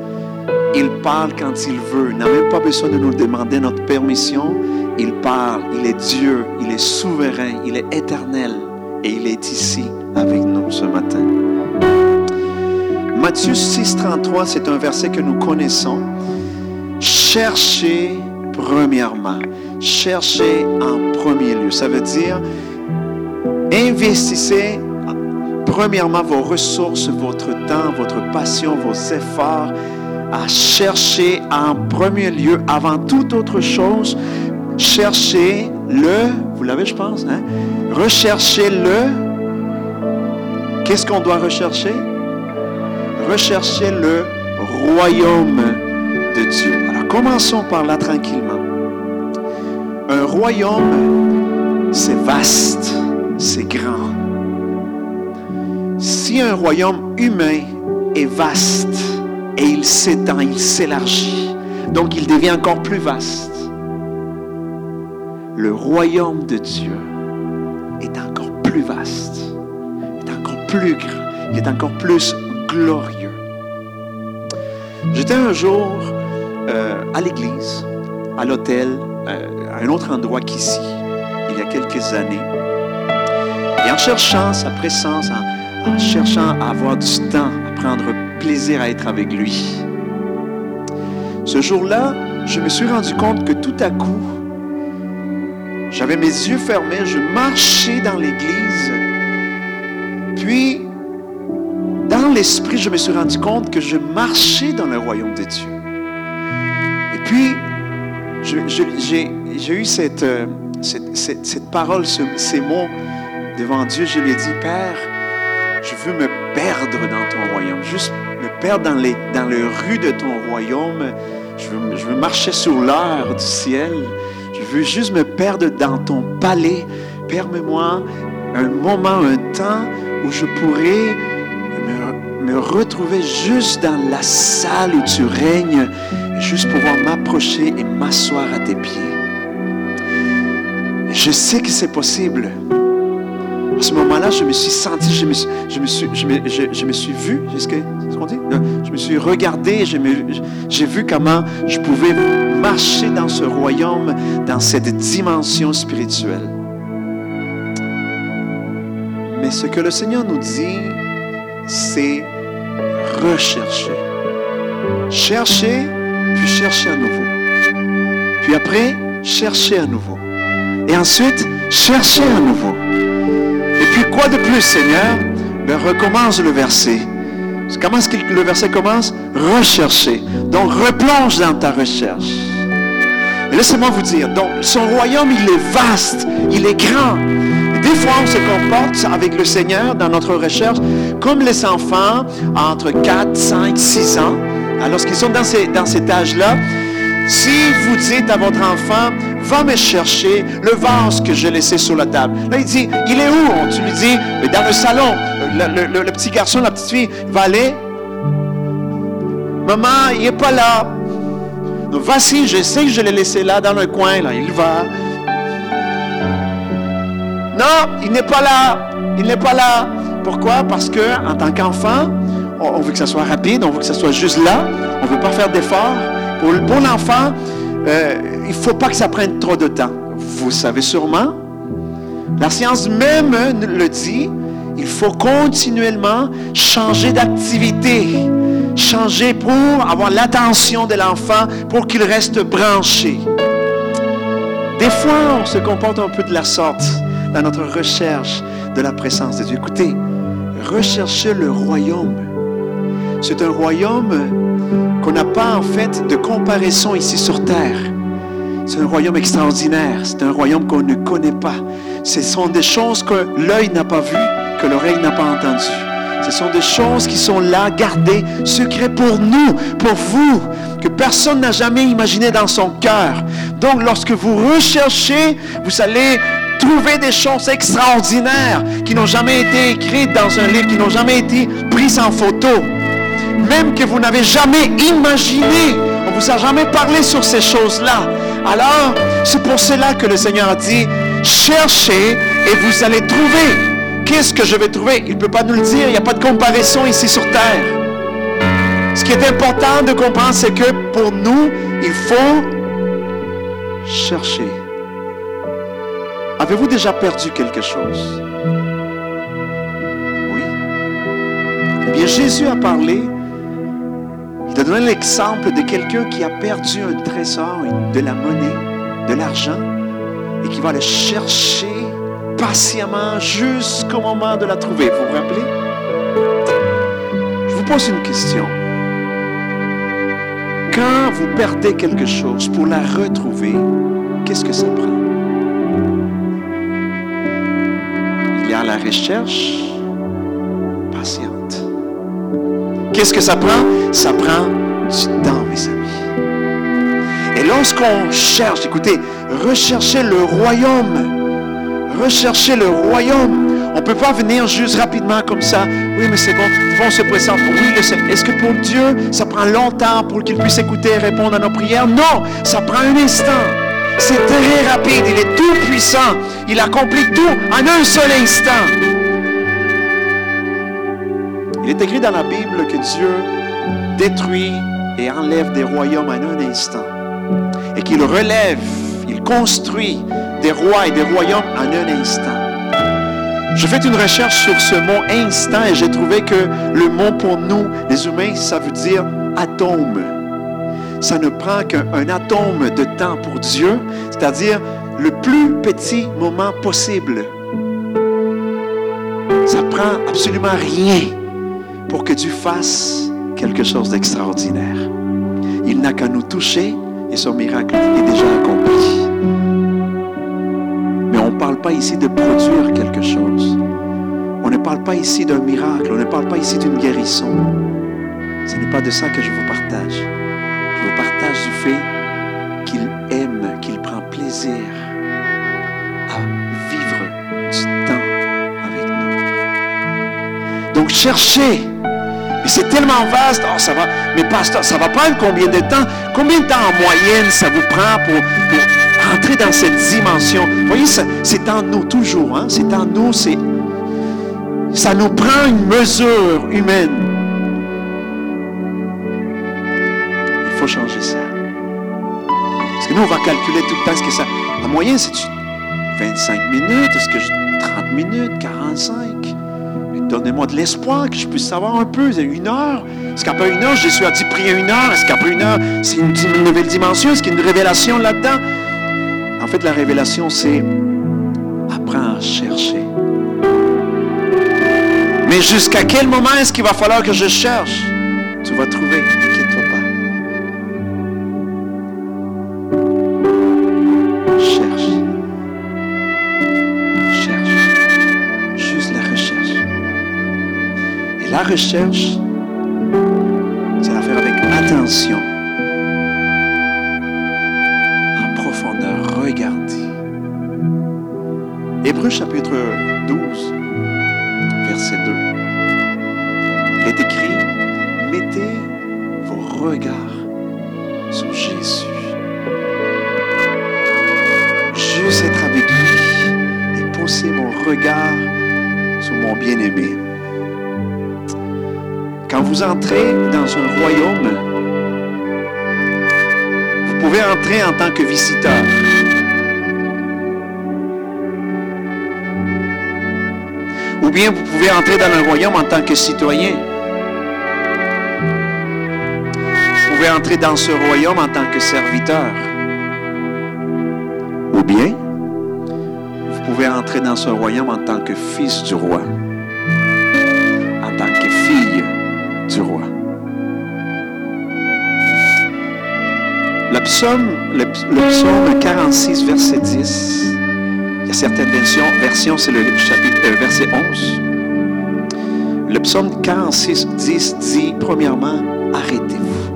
Il parle quand il veut. Il n'a même pas besoin de nous demander notre permission. Il parle. Il est Dieu. Il est souverain. Il est éternel. Et il est ici avec nous ce matin. Matthieu 6, 33, c'est un verset que nous connaissons. Cherchez premièrement. Cherchez en premier lieu. Ça veut dire, investissez premièrement vos ressources, votre temps, votre passion, vos efforts à chercher en premier lieu, avant toute autre chose, cherchez le, vous l'avez je pense, hein? recherchez le, qu'est-ce qu'on doit rechercher? Rechercher le royaume de Dieu. Alors commençons par là tranquillement. Un royaume, c'est vaste, c'est grand. Si un royaume humain est vaste et il s'étend, il s'élargit, donc il devient encore plus vaste, le royaume de Dieu est encore plus vaste, est encore plus grand, il est encore plus glorieux. J'étais un jour euh, à l'église, à l'hôtel, euh, à un autre endroit qu'ici, il y a quelques années. Et en cherchant sa présence, en, cherchant à avoir du temps, à prendre plaisir à être avec lui, ce jour-là, je me suis rendu compte que tout à coup, j'avais mes yeux fermés, je marchais dans l'église, puis dans l'esprit, je me suis rendu compte que je marchais dans le royaume de Dieu. Et puis, j'ai eu cette, euh, parole, ces mots devant Dieu. Je lui ai dit, Père, je veux me perdre dans ton royaume, juste me Père, dans les, dans les rues de ton royaume, je veux, marcher sur l'heure du ciel. Je veux juste me perdre dans ton palais. Permets-moi un moment, un temps où je pourrais me, retrouver juste dans la salle où tu règnes, juste pouvoir m'approcher et m'asseoir à tes pieds. Je sais que c'est possible. À ce moment-là, je me suis senti, je me suis, je me je me, je- je me suis vu, c'est Euh, Je me suis regardé, j'ai vu comment je pouvais marcher dans ce royaume, dans cette dimension spirituelle. Mais ce que le Seigneur nous dit, c'est rechercher. Chercher, puis chercher à nouveau. Puis après, chercher à nouveau. Et ensuite, chercher à nouveau. Et puis quoi de plus, Seigneur? Ben, Recommence le verset. Comment est-ce que le verset commence? Rechercher. Donc, replonge dans ta recherche. Laissez-moi vous dire, donc, son royaume, il est vaste, il est grand. Des fois, on se comporte avec le Seigneur dans notre recherche comme les enfants entre 4, 5, 6 ans. Alors, lorsqu'ils sont dans, ces, dans cet âge-là, si vous dites à votre enfant, va me chercher le vase que j'ai laissé sur la table. Là, il dit, il est où? Tu lui dis, Mais dans le salon. Le, petit garçon, la petite fille va aller. Maman, il n'est pas là. Donc, voici, je sais que je l'ai laissé là dans le coin. Il va. Non, il n'est pas là. Il n'est pas là. Pourquoi? Parce que en tant qu'enfant, on, veut que ça soit rapide, on veut que ça soit juste là. On ne veut pas faire d'efforts. Pour, pour l'enfant, euh, il ne faut pas que ça prenne trop de temps. Vous savez sûrement, la science même le dit, il faut continuellement changer d'activité, changer pour avoir l'attention de l'enfant, pour qu'il reste branché. Des fois, on se comporte un peu de la sorte dans notre recherche de la présence de Dieu. Écoutez, recherchez le royaume. C'est un royaume qu'on n'a pas en fait de comparaison ici sur terre. C'est un royaume extraordinaire. C'est un royaume qu'on ne connaît pas. Ce sont des choses que l'œil n'a pas vues, que l'oreille n'a pas entendues. Ce sont des choses qui sont là, gardées, secrets pour nous, pour vous, que personne n'a jamais imaginé dans son cœur. Donc, lorsque vous recherchez, vous allez trouver des choses extraordinaires qui n'ont jamais été écrites dans un livre, qui n'ont jamais été prises en photo même que vous n'avez jamais imaginé. On vous a jamais parlé sur ces choses-là. Alors, c'est pour cela que le Seigneur a dit, cherchez et vous allez trouver. Qu'est-ce que je vais trouver? Il ne peut pas nous le dire, il n'y a pas de comparaison ici sur Terre. Ce qui est important de comprendre, c'est que pour nous, il faut chercher. Avez-vous déjà perdu quelque chose? Oui. Eh bien, Jésus a parlé il a donné l'exemple de quelqu'un qui a perdu un trésor, de la monnaie, de l'argent, et qui va le chercher patiemment jusqu'au moment de la trouver. Vous vous rappelez? Je vous pose une question. Quand vous perdez quelque chose pour la retrouver, qu'est-ce que ça prend? Il y a la recherche patiente. Qu'est-ce que ça prend? Ça prend du temps, mes amis. Et lorsqu'on cherche, écoutez, rechercher le royaume, rechercher le royaume, on ne peut pas venir juste rapidement comme ça. Oui, mais c'est bon, on se présente. Oui. Est-ce que pour Dieu, ça prend longtemps pour qu'il puisse écouter et répondre à nos prières? Non, ça prend un instant. C'est très rapide, il est tout puissant. Il accomplit tout en un seul instant. Il est écrit dans la Bible que Dieu détruit et enlève des royaumes en un instant. Et qu'il relève, il construit des rois et des royaumes en un instant. J'ai fait une recherche sur ce mot instant et j'ai trouvé que le mot pour nous, les humains, ça veut dire atome. Ça ne prend qu'un un atome de temps pour Dieu, c'est-à-dire le plus petit moment possible. Ça prend absolument rien pour que Dieu fasse quelque chose d'extraordinaire. Il n'a qu'à nous toucher et son miracle est déjà accompli. Parle pas ici de produire quelque chose. On ne parle pas ici d'un miracle. On ne parle pas ici d'une guérison. Ce n'est pas de ça que je vous partage. Je vous partage du fait qu'il aime, qu'il prend plaisir à vivre du temps avec nous. Donc cherchez. Mais c'est tellement vaste. Oh, ça va. Mais pasteur, ça va prendre combien de temps? Combien de temps en moyenne ça vous prend pour entrer dans cette dimension? Vous voyez, c'est en nous toujours. Hein? C'est en nous. C'est, ça nous prend une mesure humaine. Il faut changer ça. Parce que nous, on va calculer tout le temps ce que ça. En moyenne, c'est 25 minutes, est-ce que je 30 minutes, 45? Mais Donnez-moi de l'espoir que je puisse savoir un peu. Une heure. Est-ce qu'après une heure, Jésus a dit prier une heure? Est-ce qu'après une heure, c'est une nouvelle dimension? Est-ce qu'il y a une révélation là-dedans? Fait, la révélation, c'est apprends à chercher. Mais jusqu'à quel moment est-ce qu'il va falloir que je cherche? Tu vas trouver, n'inquiète-toi pas. Cherche. Cherche. Juste la recherche. Et la recherche, c'est à faire avec attention. Hébreu chapitre 12, verset 2. Il est écrit, mettez vos regards sur Jésus. Juste être avec lui et poser mon regard sur mon bien-aimé. Quand vous entrez dans un royaume, vous pouvez entrer en tant que visiteur. Ou bien vous pouvez entrer dans un royaume en tant que citoyen. Vous pouvez entrer dans ce royaume en tant que serviteur. Ou bien, vous pouvez entrer dans ce royaume en tant que fils du roi. En tant que fille du roi. Le psaume, le, le psaume 46, verset 10, il y a certaines versions, versions c'est le chapitre, euh, verset 11. Le psaume 46, 10 dit, premièrement, arrêtez-vous.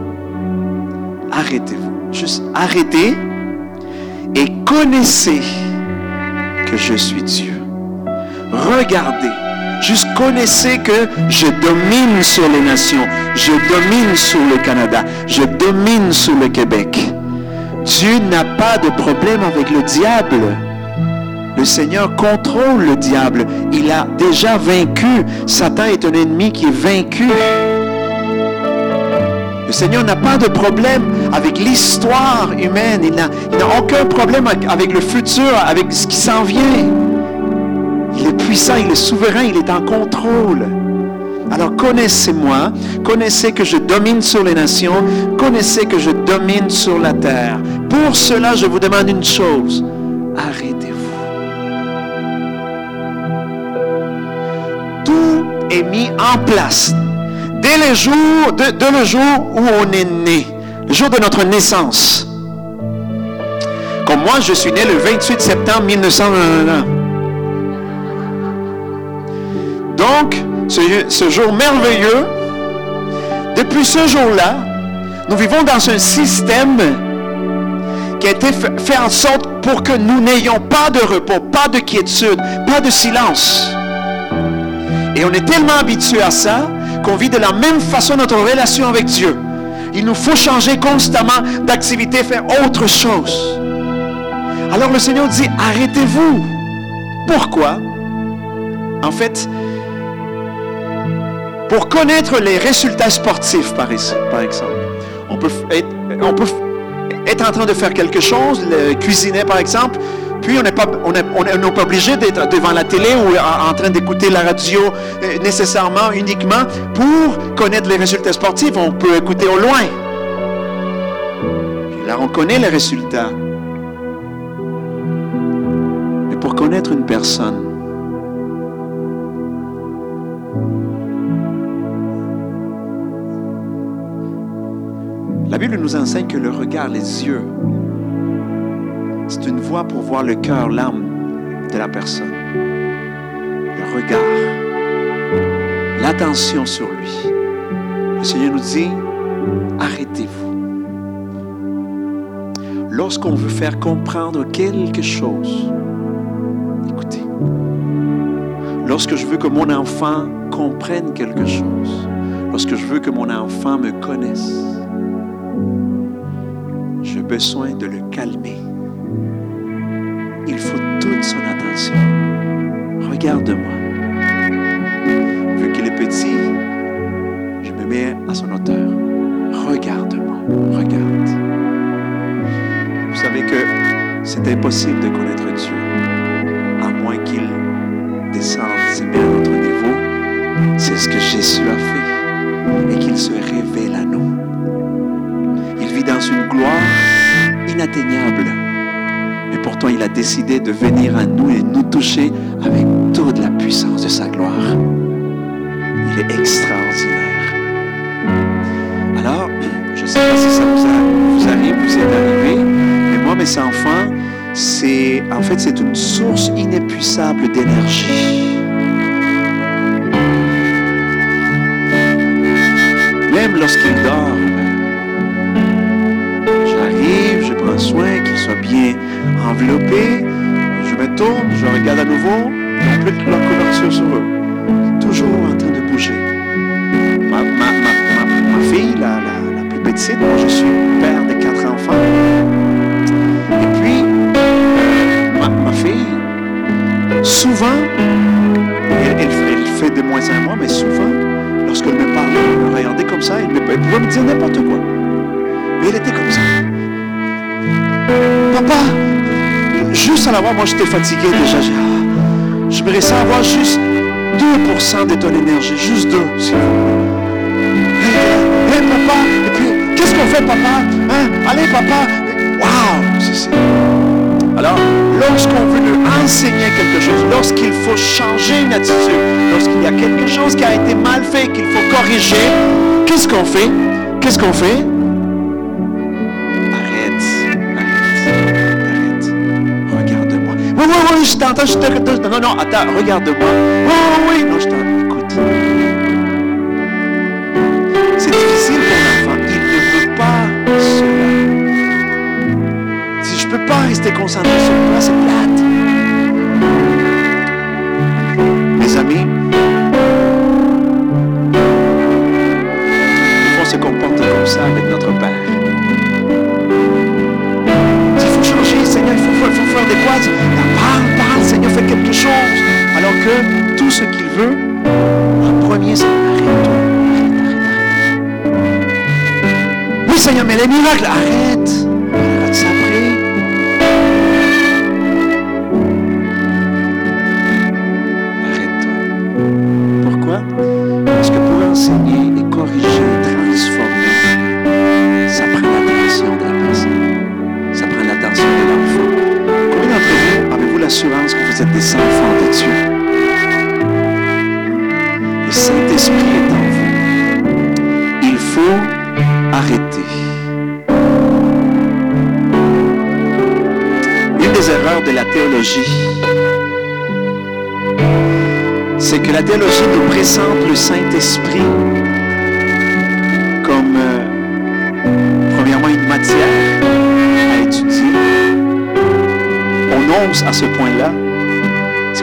Arrêtez-vous. Juste arrêtez et connaissez que je suis Dieu. Regardez. Juste connaissez que je domine sur les nations. Je domine sur le Canada. Je domine sur le Québec. Dieu n'a pas de problème avec le diable. Le Seigneur contrôle le diable. Il a déjà vaincu. Satan est un ennemi qui est vaincu. Le Seigneur n'a pas de problème avec l'histoire humaine. Il n'a aucun problème avec le futur, avec ce qui s'en vient. Il est puissant, il est souverain, il est en contrôle. Alors connaissez-moi, connaissez que je domine sur les nations, connaissez que je domine sur la terre. Pour cela, je vous demande une chose. Mis en place dès le jour, de, le jour où on est né, le jour de notre naissance. Comme moi, je suis né le 28 septembre 1991. Donc, ce, jour merveilleux, depuis ce jour-là, nous vivons dans un système qui a été fa- fait en sorte pour que nous n'ayons pas de repos, pas de quiétude, pas de silence. Et on est tellement habitué à ça qu'on vit de la même façon notre relation avec Dieu. Il nous faut changer constamment d'activité, faire autre chose. Alors le Seigneur dit, arrêtez-vous. Pourquoi? En fait, pour connaître les résultats sportifs, par, exemple, on peut, être, on peut être en train de faire quelque chose, le- cuisiner par exemple, puis on n'est pas, on obligé d'être devant la télé ou en, en train d'écouter la radio euh, nécessairement, uniquement, pour connaître les résultats sportifs. On peut écouter au loin. Puis là, on connaît les résultats. Mais pour connaître une personne, La Bible nous enseigne que le regard, les yeux, c'est une voie pour voir le cœur, l'âme de la personne. Le regard, l'attention sur lui. Le Seigneur nous dit, arrêtez-vous. Lorsqu'on veut faire comprendre quelque chose, écoutez, lorsque je veux que mon enfant comprenne quelque chose, lorsque je veux que mon enfant me connaisse, j'ai besoin de le calmer. Son attention. Regarde-moi. Vu qu'il est petit, je me mets à son hauteur. Regarde-moi. Regarde. Vous savez que c'est impossible de connaître Dieu à moins qu'il descende, se met à notre niveau. C'est ce que Jésus a fait et qu'il se révèle à nous. Il vit dans une gloire inatteignable. Mais pourtant, il a décidé de venir à nous et nous toucher avec toute la puissance de sa gloire. Il est extraordinaire. Alors, je ne sais pas si ça vous, arrive, vous êtes arrivé, mais moi, mes enfants, c'est en fait c'est une source inépuisable d'énergie. Même lorsqu'il dort, j'arrive, je prends soin qu'il soit bien enveloppé, je me tourne, je regarde à nouveau, ils ont plus couverture sur eux. Toujours en train de bouger. Ma, ma, ma, ma, fille, la, la, la plus petite, moi je suis père de quatre enfants. Et puis, ma, fille, souvent, elle, elle, elle fait de moins en moins, mais souvent, lorsqu'elle me parle, elle me regardait comme ça, elle, me, elle pouvait me dire n'importe quoi. Mais elle était comme ça. Papa, juste à la voir, moi j'étais fatigué déjà. Je me avoir juste 2% de ton énergie, juste 2, s'il vous plaît. Hé, papa, et puis, qu'est-ce qu'on fait, papa Hein? Allez, papa. Waouh, Alors, lorsqu'on veut lui enseigner quelque chose, lorsqu'il faut changer une attitude, lorsqu'il y a quelque chose qui a été mal fait, qu'il faut corriger, qu'est-ce qu'on fait? Qu'est-ce qu'on fait? Oui, je t'entends. Non, non, attends, regarde-moi. Oui, oui. Non, je t'entends. Écoute. C'est difficile pour l'enfant. Il ne veut pas cela. Si je peux pas rester concentré sur toi, c'est plate. Oui, Seigneur,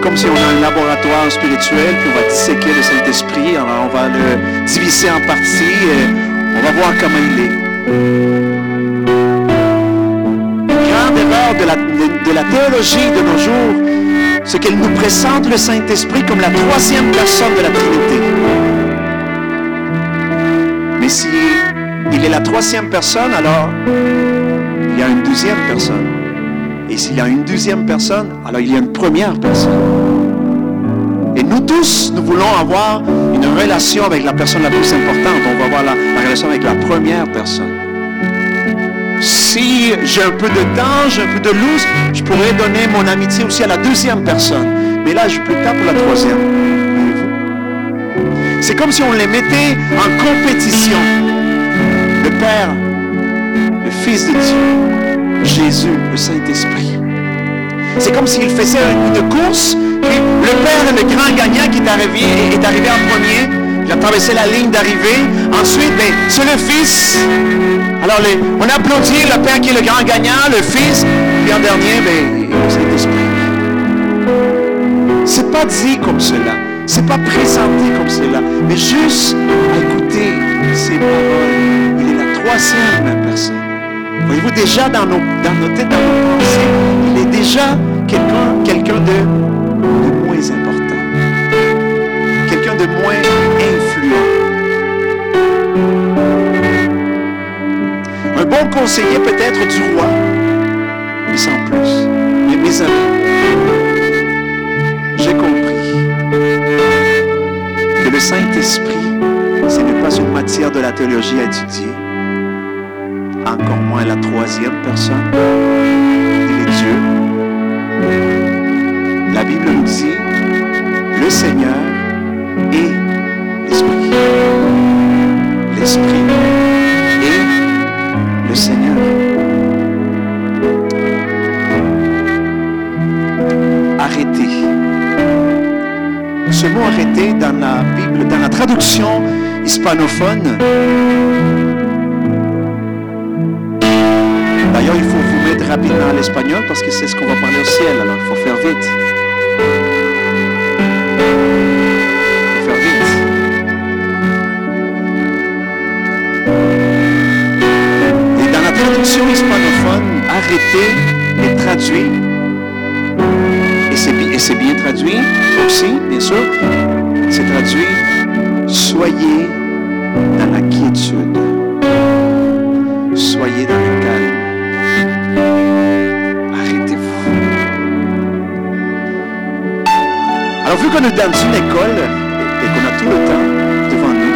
comme si on a un laboratoire spirituel, puis on va disséquer le Saint-Esprit, on va le diviser en parties, on va voir comment il est. Une grande erreur de la, de- de la théologie de nos jours, c'est qu'elle nous présente le Saint-Esprit comme la troisième personne de la Trinité. Mais si il est la troisième personne, alors il y a une deuxième personne. Et s'il y a une deuxième personne, alors il y a une première personne. Et nous tous, nous voulons avoir une relation avec la personne la plus importante. On va avoir la, la relation avec la première personne. Si j'ai un peu de temps, j'ai un peu de loose, je pourrais donner mon amitié aussi à la deuxième personne. Mais là, je suis plus tard pour la troisième. C'est comme si on les mettait en compétition. Le Père, le Fils de Dieu, Jésus, le Saint-Esprit. C'est comme s'il faisait une course, le Père est le grand gagnant qui est arrivé, est arrivé en premier, Il a traversé la ligne d'arrivée. Ensuite, ben, c'est le Fils. Alors, on applaudit le Père qui est le grand gagnant, le Fils. Puis en dernier, ben, le Saint-Esprit. C'est pas dit comme cela. C'est pas présenté comme cela. Mais juste écouter ces paroles. Il est la troisième. Voyez-vous, déjà dans nos, têtes, dans nos pensées, il est déjà quelqu'un de moins important. Quelqu'un de moins influent. Un bon conseiller peut-être du roi, mais sans plus. Mais mes amis, j'ai compris que le Saint-Esprit, ce n'est pas une matière de la théologie à étudier, encore moins la troisième personne. Il est Dieu. La Bible nous dit, le Seigneur et l'Esprit. L'Esprit et le Seigneur. Arrêter. Ce mot arrêter dans la Bible, dans la traduction hispanophone, rapidement à l'espagnol parce que c'est ce qu'on va parler au ciel, alors il faut faire vite. Il faut faire vite. Et dans la traduction hispanophone, arrêter est traduit, et c'est bi- et c'est bien traduit aussi, bien sûr, c'est traduit soyez dans la quiétude, soyez dans calme. Vu qu'on est dans une école et qu'on a tout le temps devant nous,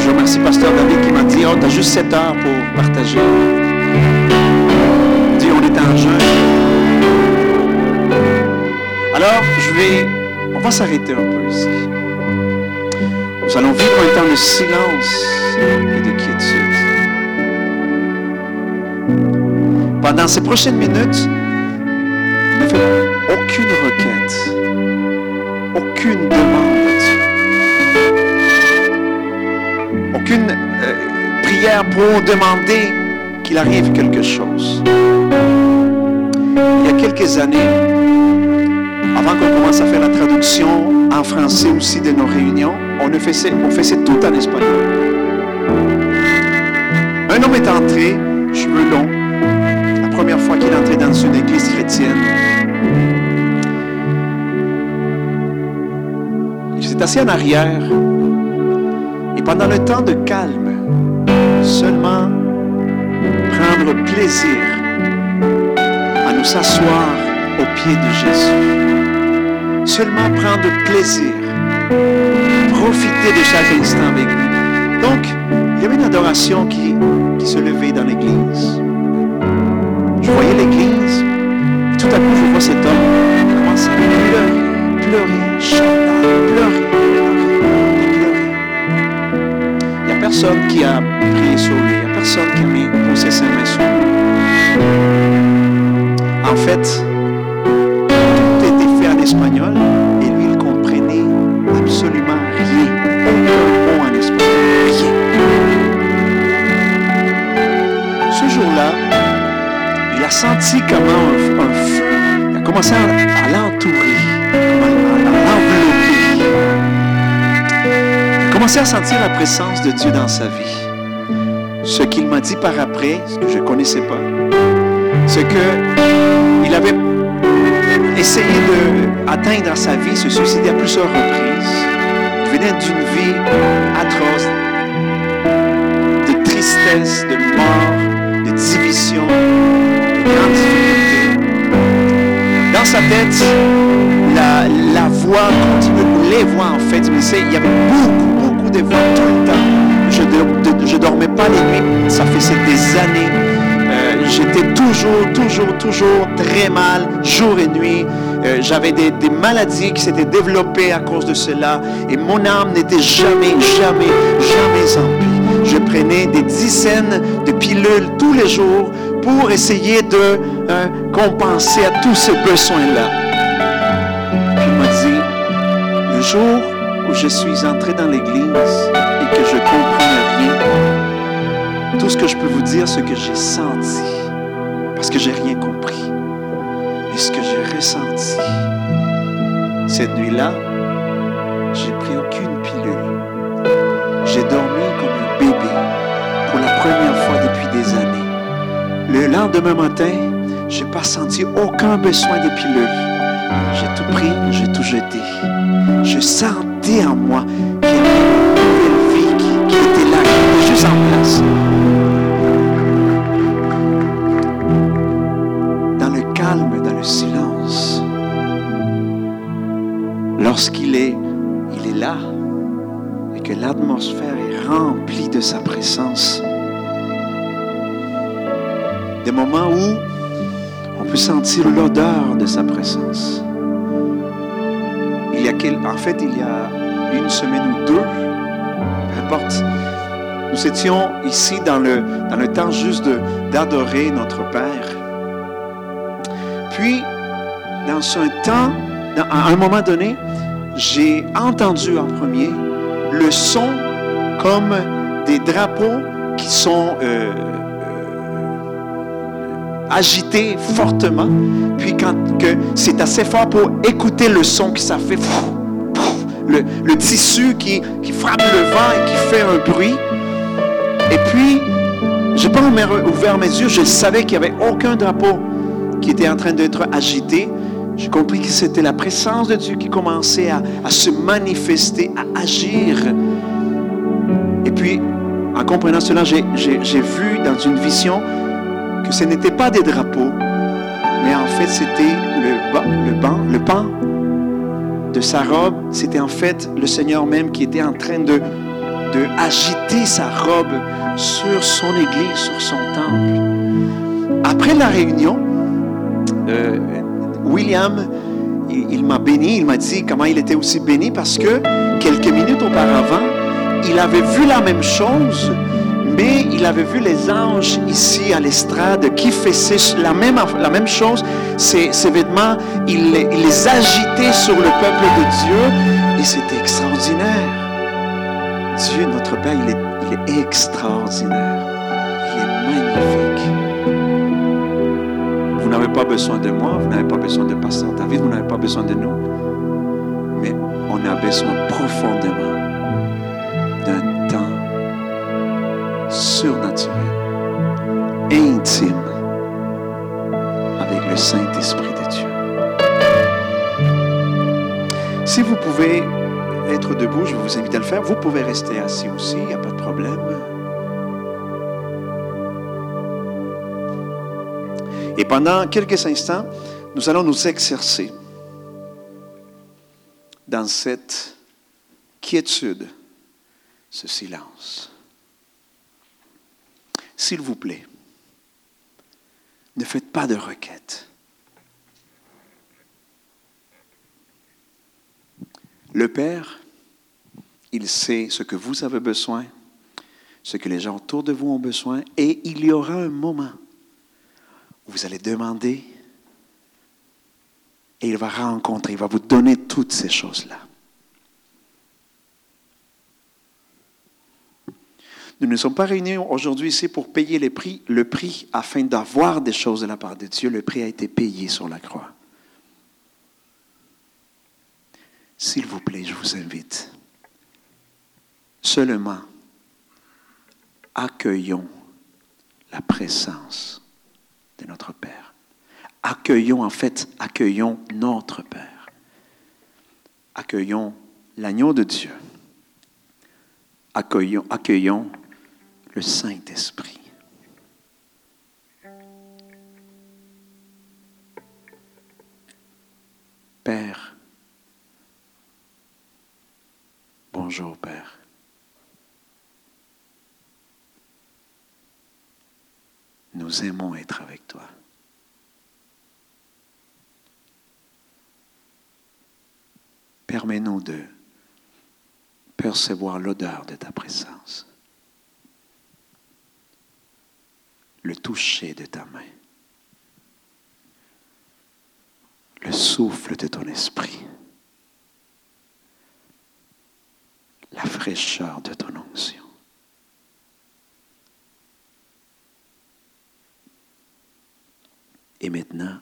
je remercie Pasteur David qui m'a dit Oh, t'as juste 7 heures pour partager. Dit On est en jeûne. Alors, je vais. On va s'arrêter un peu ici. Nous allons vivre un temps de silence et de quiétude. Pendant ces prochaines minutes, aucune requête, aucune demande. Aucune euh, prière pour demander qu'il arrive quelque chose. Il y a quelques années, avant qu'on commence à faire la traduction en français aussi de nos réunions, on ne faisait, on faisait tout en espagnol. Un homme est entré, cheveux longs, la première fois qu'il est entré dans une église chrétienne. Assis en arrière et pendant le temps de calme, seulement prendre plaisir à nous asseoir au pied de Jésus. Seulement prendre plaisir, profiter de chaque instant avec lui. Donc, il y avait une adoration qui, qui se levait dans l'église. Je voyais l'église, tout à coup, je vois cet homme Il n'y a personne qui a prié sur lui, il n'y a personne qui a mis, posé ses mains sur lui. En fait, tout était fait en espagnol et lui, il comprenait absolument rien. En espagnol. Ce jour-là, il a senti comment un, un feu il a commencé à, commencé à sentir la présence de Dieu dans sa vie. Ce qu'il m'a dit par après, ce que je ne connaissais pas, c'est que il avait essayé d'atteindre à sa vie, se suicider à plusieurs reprises. Il venait d'une vie atroce, de tristesse, de mort, de division, de grandes difficultés. Dans sa tête, la, la voix continue, les voix en fait, il y avait beaucoup, Je ne dormais pas les nuits, ça faisait des années. Euh, J'étais toujours, toujours, toujours très mal, jour et nuit. Euh, J'avais des, maladies qui s'étaient développées à cause de cela. Et mon âme n'était jamais, jamais, jamais en paix. Je prenais des dizaines de pilules tous les jours pour essayer de euh, compenser à tous ces besoins-là. Puis il m'a dit, le jour je suis entré dans l'Église et que je comprenais rien, tout ce que je peux vous dire, c'est que j'ai senti, parce que j'ai rien compris, mais ce que j'ai ressenti, cette nuit-là, j'ai pris aucune pilule. J'ai dormi comme un bébé pour la première fois depuis des années. Le lendemain matin, j'ai pas senti aucun besoin de pilule. J'ai tout pris, j'ai tout jeté. Je en moi qui, qui était là, qui était juste en place. Dans le calme, dans le silence. Lorsqu'il est, il est là et que l'atmosphère est remplie de sa présence. Des moments où on peut sentir l'odeur de sa présence. Il y a quel, en fait, il y a une semaine ou deux, peu importe, nous étions ici dans le, temps juste d'adorer notre Père. Puis, dans un temps, à un moment donné, j'ai entendu en premier le son comme des drapeaux qui sont euh, agités fortement. Puis quand c'est assez fort pour écouter le son que ça fait, le, tissu qui, frappe le vent et qui fait un bruit. Et puis, j'ai pas ouvert- mes yeux, je savais qu'il n'y avait aucun drapeau qui était en train d'être agité. J'ai compris que c'était la présence de Dieu qui commençait à, se manifester, à agir. Et puis, en comprenant cela, j'ai vu dans une vision ce n'était pas des drapeaux, mais en fait, c'était le, pan de sa robe. C'était en fait le Seigneur même qui était en train de, agiter sa robe sur son église, sur son temple. Après la réunion, euh, William, il, il m'a béni, il m'a dit comment il était aussi béni parce que quelques minutes auparavant, il avait vu la même chose, mais il avait vu les anges ici à l'estrade qui faisaient la même, chose. Ces, vêtements, il, les- agitait sur le peuple de Dieu et c'était extraordinaire. Dieu, notre Père, il est, il est extraordinaire. Il est magnifique. Vous n'avez pas besoin de moi, vous n'avez pas besoin de Pasteur David, vous n'avez pas besoin de nous. Mais on a besoin profondément surnaturel, intime, avec le Saint-Esprit de Dieu. Si vous pouvez être debout, je vous invite à le faire. Vous pouvez rester assis aussi, il n'y a pas de problème. Et pendant quelques instants, nous allons nous exercer dans cette quiétude, ce silence. S'il vous plaît, ne faites pas de requêtes. Le Père, il sait ce que vous avez besoin, ce que les gens autour de vous ont besoin, et il y aura un moment où vous allez demander et il va rencontrer, il va vous donner toutes ces choses-là. Nous ne sommes pas réunis aujourd'hui ici pour payer les prix, le prix afin d'avoir des choses de la part de Dieu. Le prix a été payé sur la croix. S'il vous plaît, je vous invite seulement accueillons la présence de notre Père. Accueillons, en fait, accueillons notre Père. Accueillons l'agneau de Dieu. Accueillons, accueillons le Saint-Esprit. Père, bonjour Père. Nous aimons être avec toi. Permets-nous de percevoir l'odeur de ta présence, le toucher de ta main, le souffle de ton esprit. fraîcheur de ton onction. Et maintenant,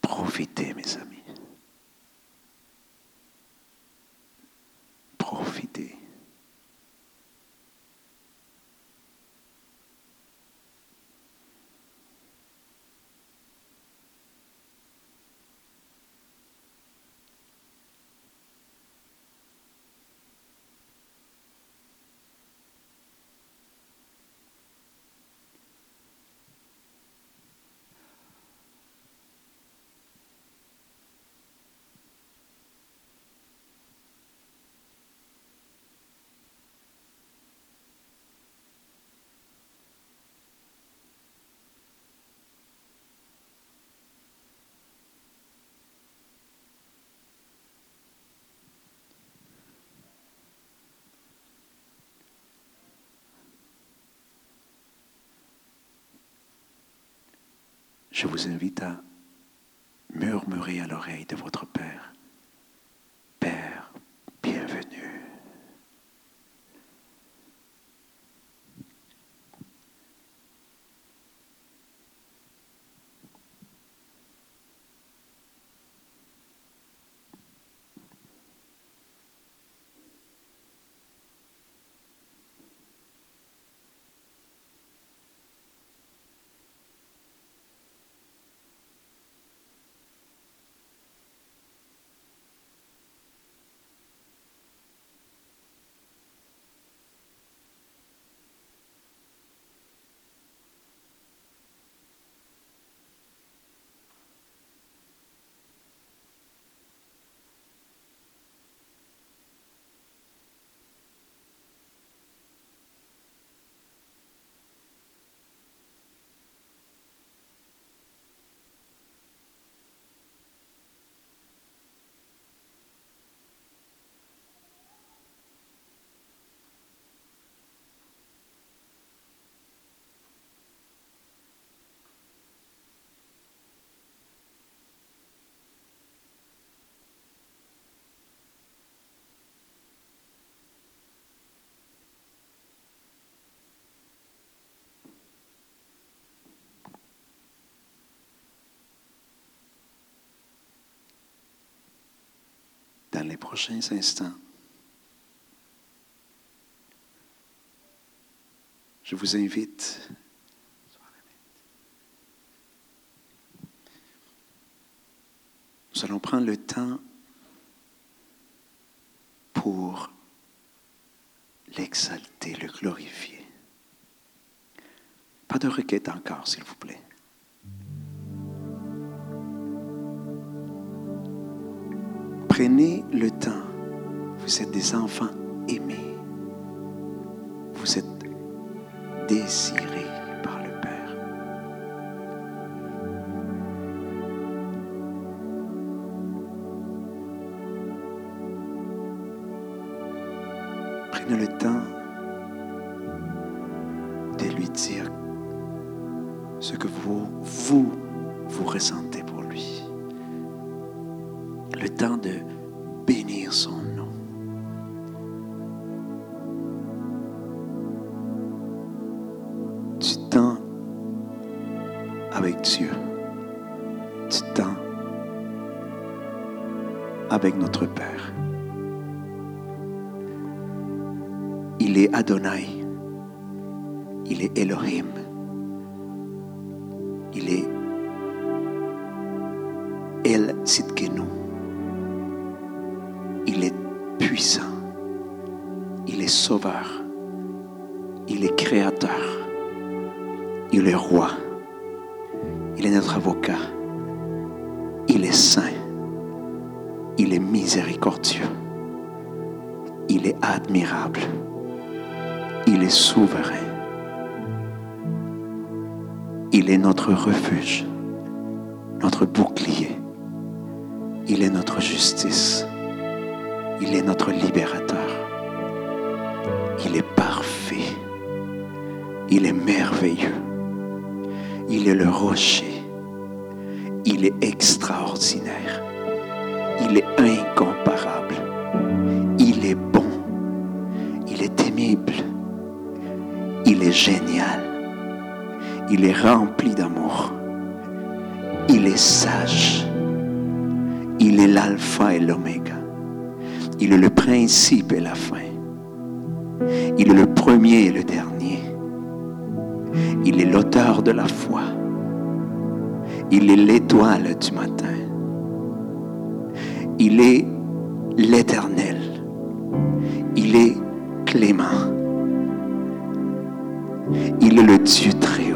profitez, mes amis. Profitez. Je vous invite à murmurer à l'oreille de votre Père. Père, bienvenue. Dans les prochains instants, je vous invite Nous allons prendre le temps pour l'exalter, le glorifier. Pas de requête encore, s'il vous plaît. Prenez le temps. Vous êtes des enfants aimés. Vous êtes désirés Adonai. Il est Elohim. Il est El Sitkenu. Il est puissant. Il est sauveur. Il est créateur. Il est roi. Il est notre avocat. Il est saint. Il est miséricordieux. Il est admirable. Il est souverain. Il est notre refuge, notre bouclier. Il est notre justice. Il est notre libérateur. Il est parfait. Il est merveilleux. Il est le rocher. Il est extraordinaire. Il est incomparable. génial. Il est rempli d'amour. Il est sage. Il est l'alpha et l'oméga. Il est le principe et la fin. Il est le premier et le dernier. Il est l'auteur de la foi. Il est l'étoile du matin. Il est l'éternel. Il est clément. Dieu très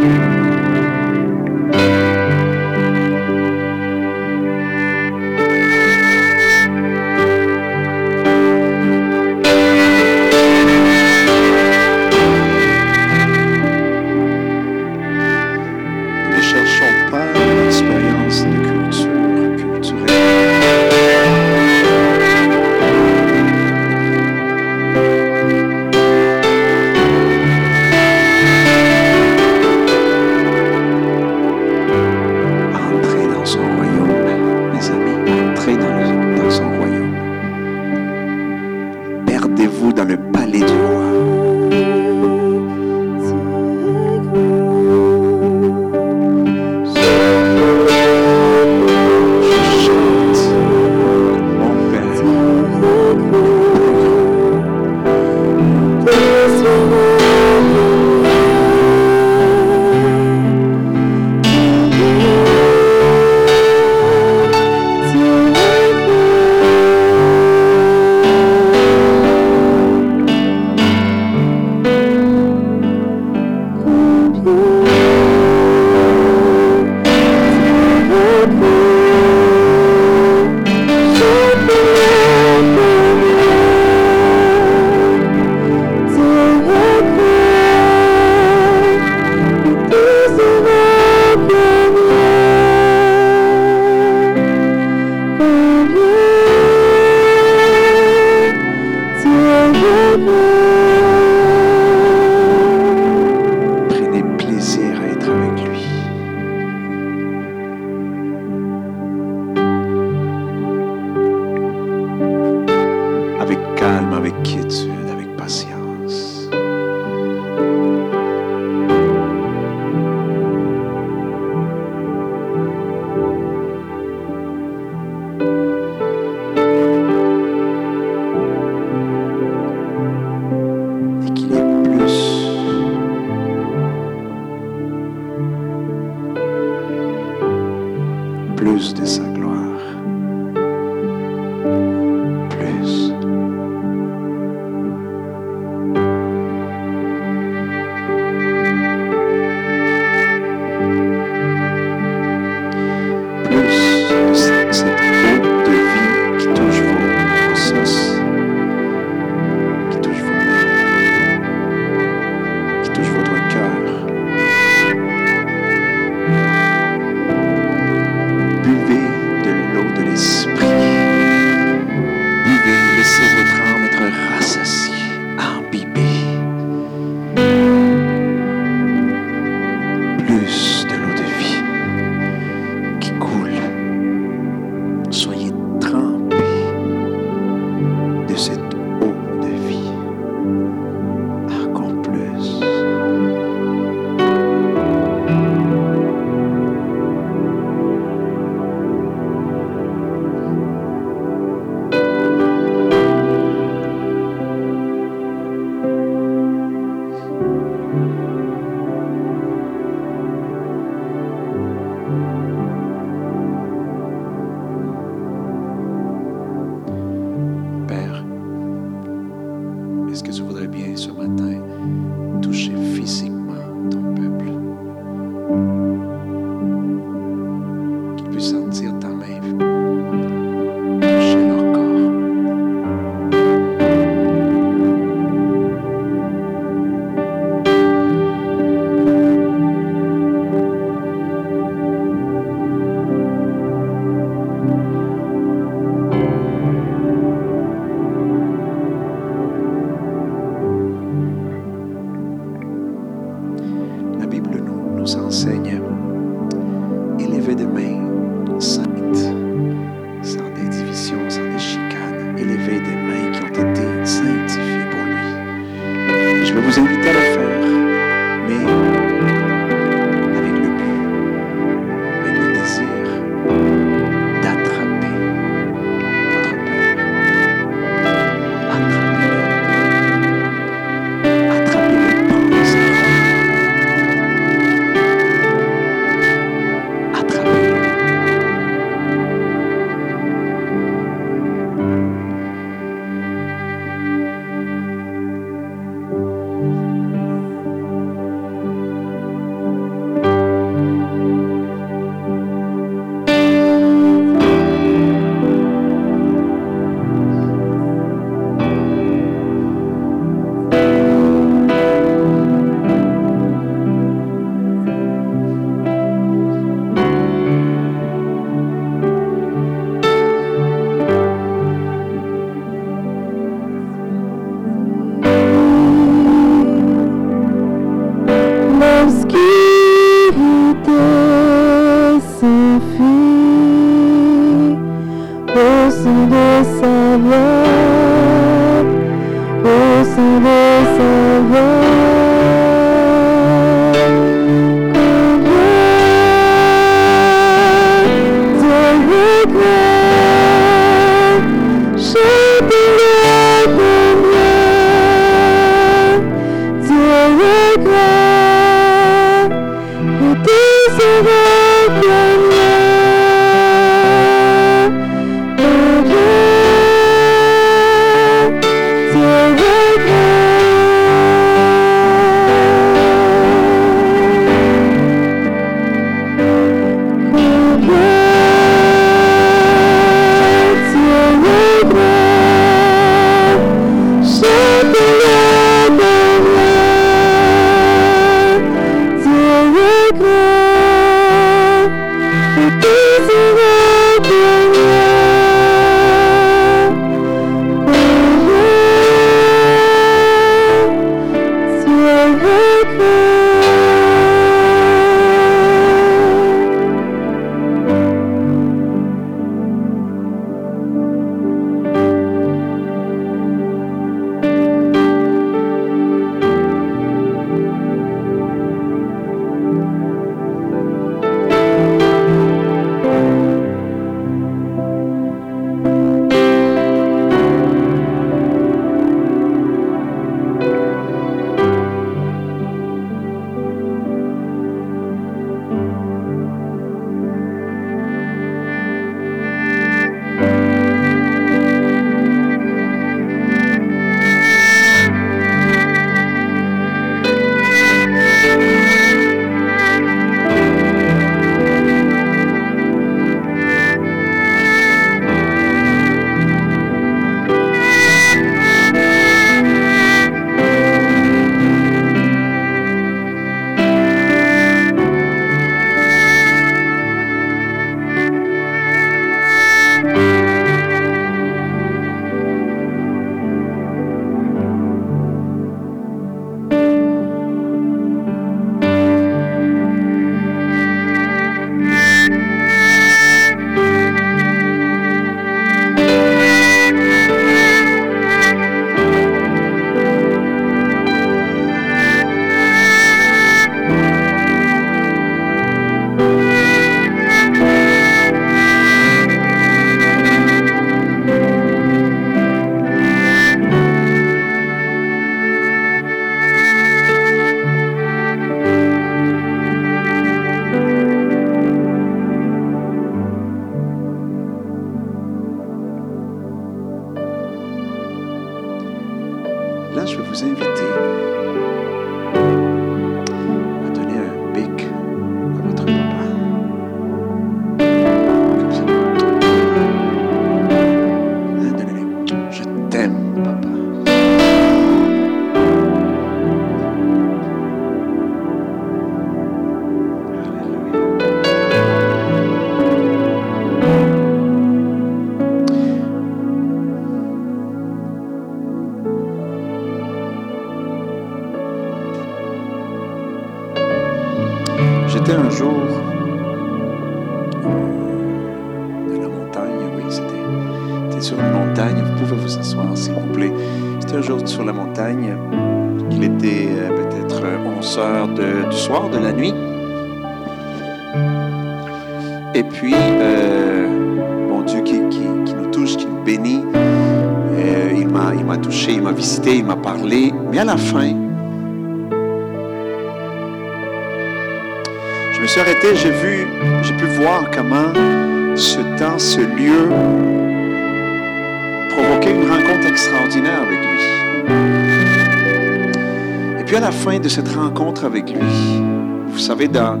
cette rencontre avec lui, vous savez, dans,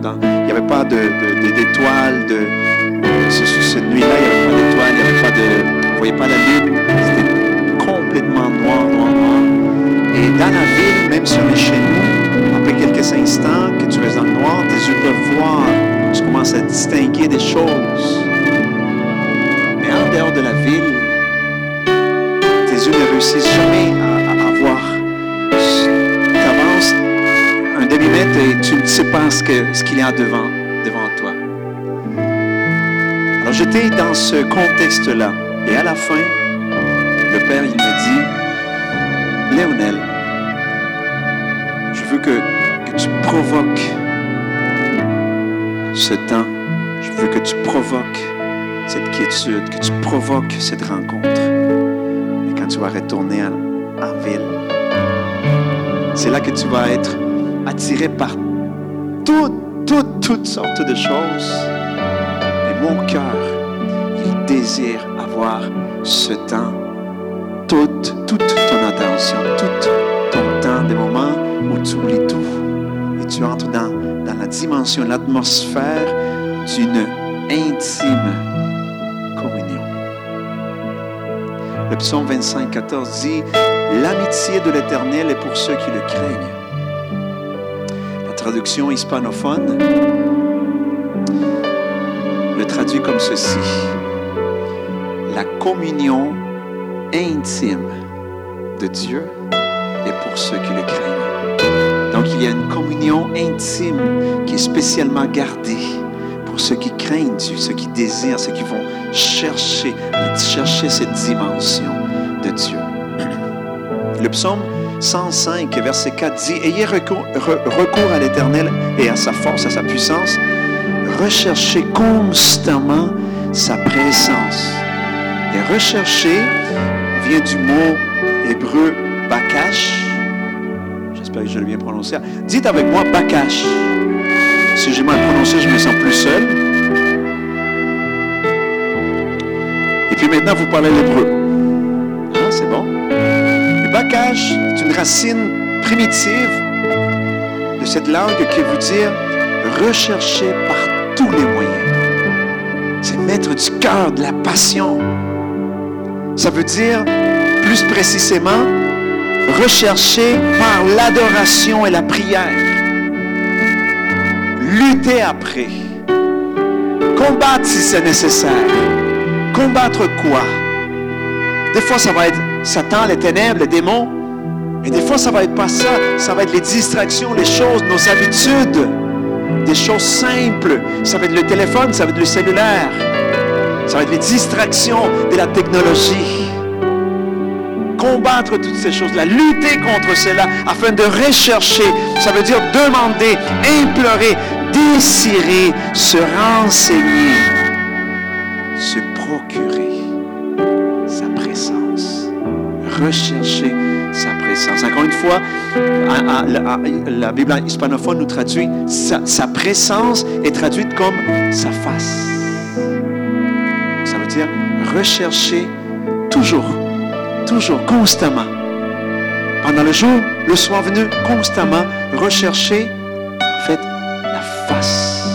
ce qu'il y a devant, devant toi. Alors j'étais dans ce contexte-là. Et à la fin, le Père, il me dit, Léonel, je veux que, tu provoques ce temps. Je veux que tu provoques cette quiétude, que tu provoques cette rencontre. Et quand tu vas retourner en, en ville, c'est là que tu vas être attiré par toutes, toutes, toutes sortes de choses. Et mon cœur, il désire avoir ce temps, toute, toute ton attention, tout ton temps, des moments où tu oublies tout et tu entres dans, dans la dimension, l'atmosphère d'une intime communion. Le psaume 25, 14 dit L'amitié de l'Éternel est pour ceux qui le craignent. Traduction hispanophone le traduit comme ceci La communion intime de Dieu est pour ceux qui le craignent. Donc il y a une communion intime qui est spécialement gardée pour ceux qui craignent Dieu, ceux qui désirent, ceux qui vont chercher, chercher cette dimension de Dieu. Le psaume 105, verset 4 dit, Ayez recours, re- recours à l'Éternel et à sa force, à sa puissance. Recherchez constamment sa présence. Et rechercher vient du mot hébreu bakash. J'espère que je l'ai bien prononcé. Dites avec moi bakash. Si j'ai mal prononcé, je me sens plus seul. Et puis maintenant, vous parlez l'hébreu. Ah, c'est bon. Bakash une racine primitive de cette langue qui veut dire rechercher par tous les moyens. C'est mettre du cœur, de la passion. Ça veut dire, plus précisément, rechercher par l'adoration et la prière. Lutter après. Combattre si c'est nécessaire. Combattre quoi? Des fois, ça va être Satan, les ténèbres, les démons. Et des fois, ça va être pas ça. Ça va être les distractions, les choses, nos habitudes. Des choses simples. Ça va être le téléphone, ça va être le cellulaire. Ça va être les distractions de la technologie. Combattre toutes ces choses-là, lutter contre cela afin de rechercher, ça veut dire demander, implorer, désirer, se renseigner, se procurer sa présence, rechercher sa présence. Encore une fois, la Bible hispanophone nous traduit sa, sa présence est traduite comme sa face. Ça veut dire rechercher toujours, toujours, constamment, pendant le jour, le soir venu, constamment rechercher, en fait, la face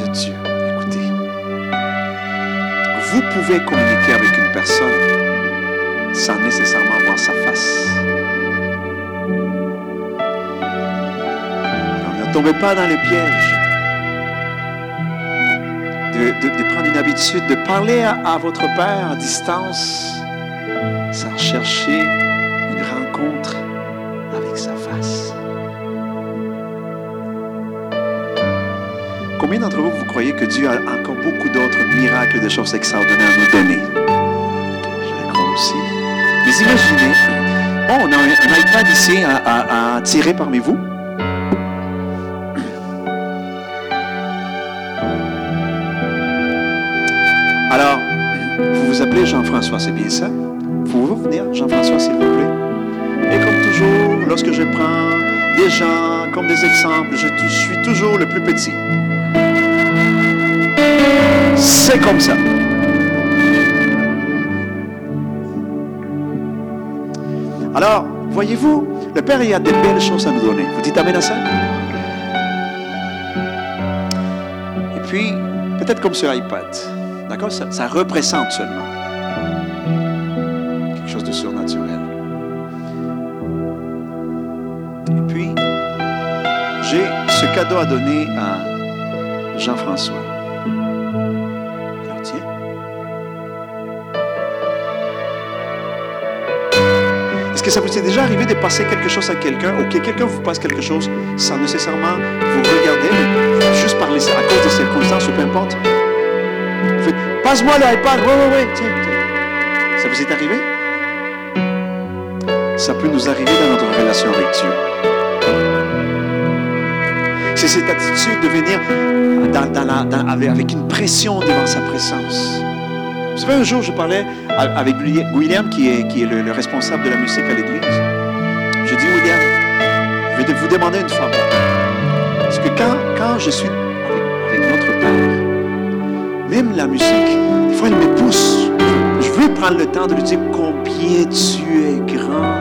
de Dieu. Écoutez, vous pouvez communiquer avec une personne sans nécessairement voir sa face. Alors, ne tombez pas dans le piège de, prendre une habitude de parler à, à votre Père à distance sans chercher une rencontre avec sa face. Combien d'entre vous, vous croyez que Dieu a encore beaucoup d'autres miracles, de choses extraordinaires à nous donner? Mais imaginez, bon, on a un, un iPad ici à, tirer parmi vous. Alors, vous vous appelez Jean-François, c'est bien ça? Pouvez-vous venir, Jean-François, s'il vous plaît? Et comme toujours, lorsque je prends des gens comme des exemples, je suis toujours le plus petit. C'est comme ça. Alors, voyez-vous, le Père, y a des belles choses à nous donner. Vous dites Amen à ça? Et puis, peut-être comme sur iPad. D'accord? Ça représente seulement quelque chose de surnaturel. Et puis, j'ai ce cadeau à donner à Jean-François. Ça vous est déjà arrivé de passer quelque chose à quelqu'un ou que quelqu'un vous passe quelque chose sans nécessairement vous regarder, mais juste à cause des circonstances ou peu importe? Passe-moi l'iPad, oui, oui, oui, tiens, tiens. Ça vous est arrivé? Ça peut nous arriver dans notre relation avec Dieu. C'est cette attitude de venir avec une pression devant sa présence. Vous savez, un jour, je parlais avec Willi- William, qui est, qui est le, le responsable de la musique à l'église. Je dis, William, je vais vous demander une faveur. Parce que quand, quand je suis avec, avec notre Père, même la musique, des fois, elle me pousse. Je veux prendre le temps de lui dire combien tu es grand.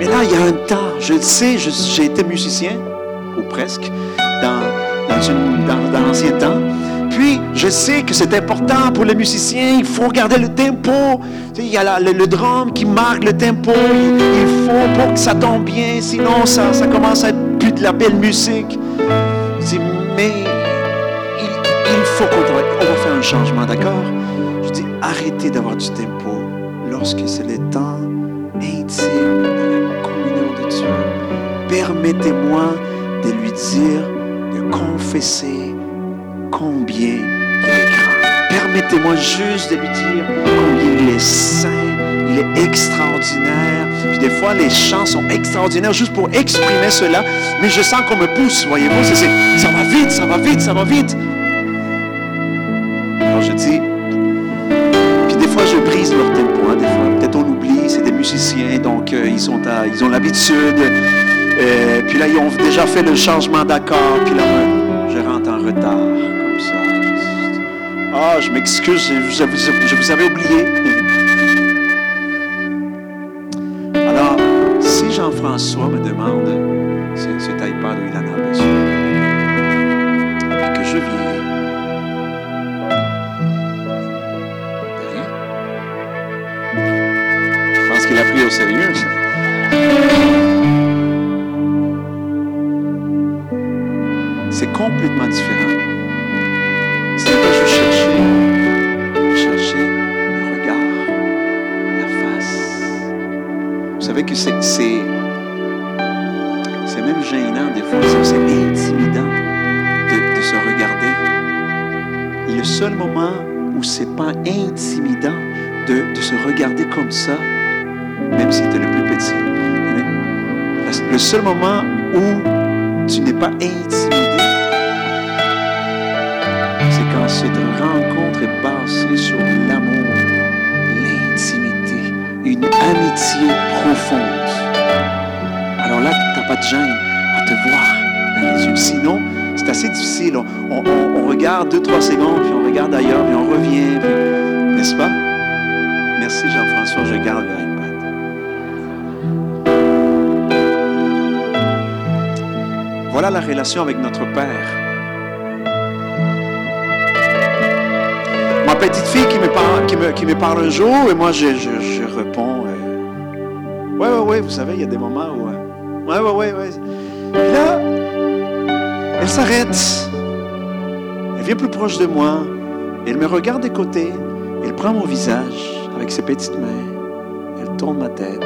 Mais là, il y a un temps, je le sais, j'ai été musicien, ou presque, dans, dans, une- dans- dans l'ancien temps. Je sais que c'est important pour les musiciens, il faut regarder le tempo. Il y a le, le drum qui marque le tempo, il, faut pour que ça tombe bien, sinon ça, ça commence à être plus de la belle musique. Je dis, mais il, faut qu'on va, va faire un changement, d'accord? Je dis, arrêtez d'avoir du tempo lorsque c'est le temps intime de la communion de Dieu. Permettez-moi de lui dire, de confesser combien il est grand. Permettez-moi juste de lui dire combien il est saint, il est extraordinaire. Puis des fois, les chants sont extraordinaires juste pour exprimer cela, mais je sens qu'on me pousse, voyez-vous, c'est- ça va vite, ça va vite, ça va vite. Alors je dis, puis des fois je brise leur tempo, des fois. Peut-être on oublie, c'est des musiciens, donc euh, ils, sont à- ils ont l'habitude. Euh, puis là, ils ont déjà fait le changement d'accord, puis là, je rentre en retard, Ah, je m'excuse, je, vous- avais oublié. Alors, si Jean-François me demande ce- cet iPad où il en a besoin, que je viens, qu'il a pris au sérieux. C'est complètement différent. Que c'est, c'est, même gênant des fois, c'est, intimidant de, de se regarder. Le seul moment où c'est pas intimidant de, de se regarder comme ça, même si tu es le plus petit, le seul moment où tu n'es pas intimidé, c'est quand cette rencontre est basée sur une amitié profonde. Alors là, tu n'as pas de gêne à te voir dans les yeux. Sinon, c'est assez difficile. On, regarde deux, trois secondes, puis on regarde ailleurs, puis on revient, n'est-ce pas? Merci Jean-François, je garde l'iPad. Voilà la relation avec notre Père. Ma petite fille qui me parle, qui me, parle un jour, et moi je, je, je Ouais, ouais, ouais, vous savez, il y a des moments où. euh, ouais, ouais, ouais, ouais. Puis là, elle s'arrête. Elle vient plus proche de moi. Elle me regarde des côtés. Elle prend mon visage avec ses petites mains. Elle tourne ma tête.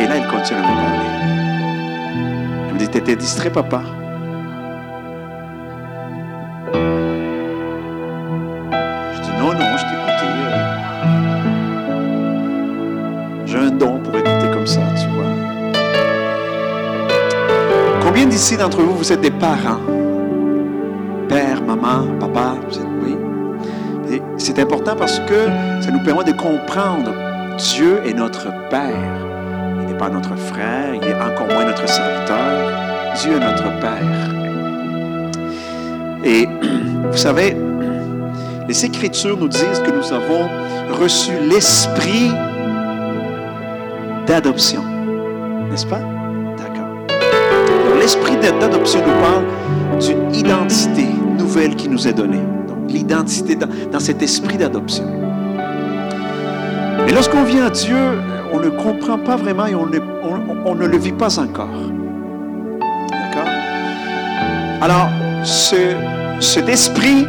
Et là, elle continue à me parler. Elle me dit T'étais distrait, papa D'ici d'entre vous, vous êtes des parents Père, maman, papa, vous êtes, oui. Et c'est important parce que ça nous permet de comprendre Dieu est notre Père. Il n'est pas notre frère, il est encore moins notre serviteur. Dieu est notre Père. Et vous savez, les Écritures nous disent que nous avons reçu l'esprit d'adoption. N'est-ce pas? L'esprit d'adoption nous parle d'une identité nouvelle qui nous est donnée. Donc, l'identité dans, cet esprit d'adoption. Et lorsqu'on vient à Dieu, on ne comprend pas vraiment et on ne, on- on ne le vit pas encore. D'accord? Alors, ce, cet esprit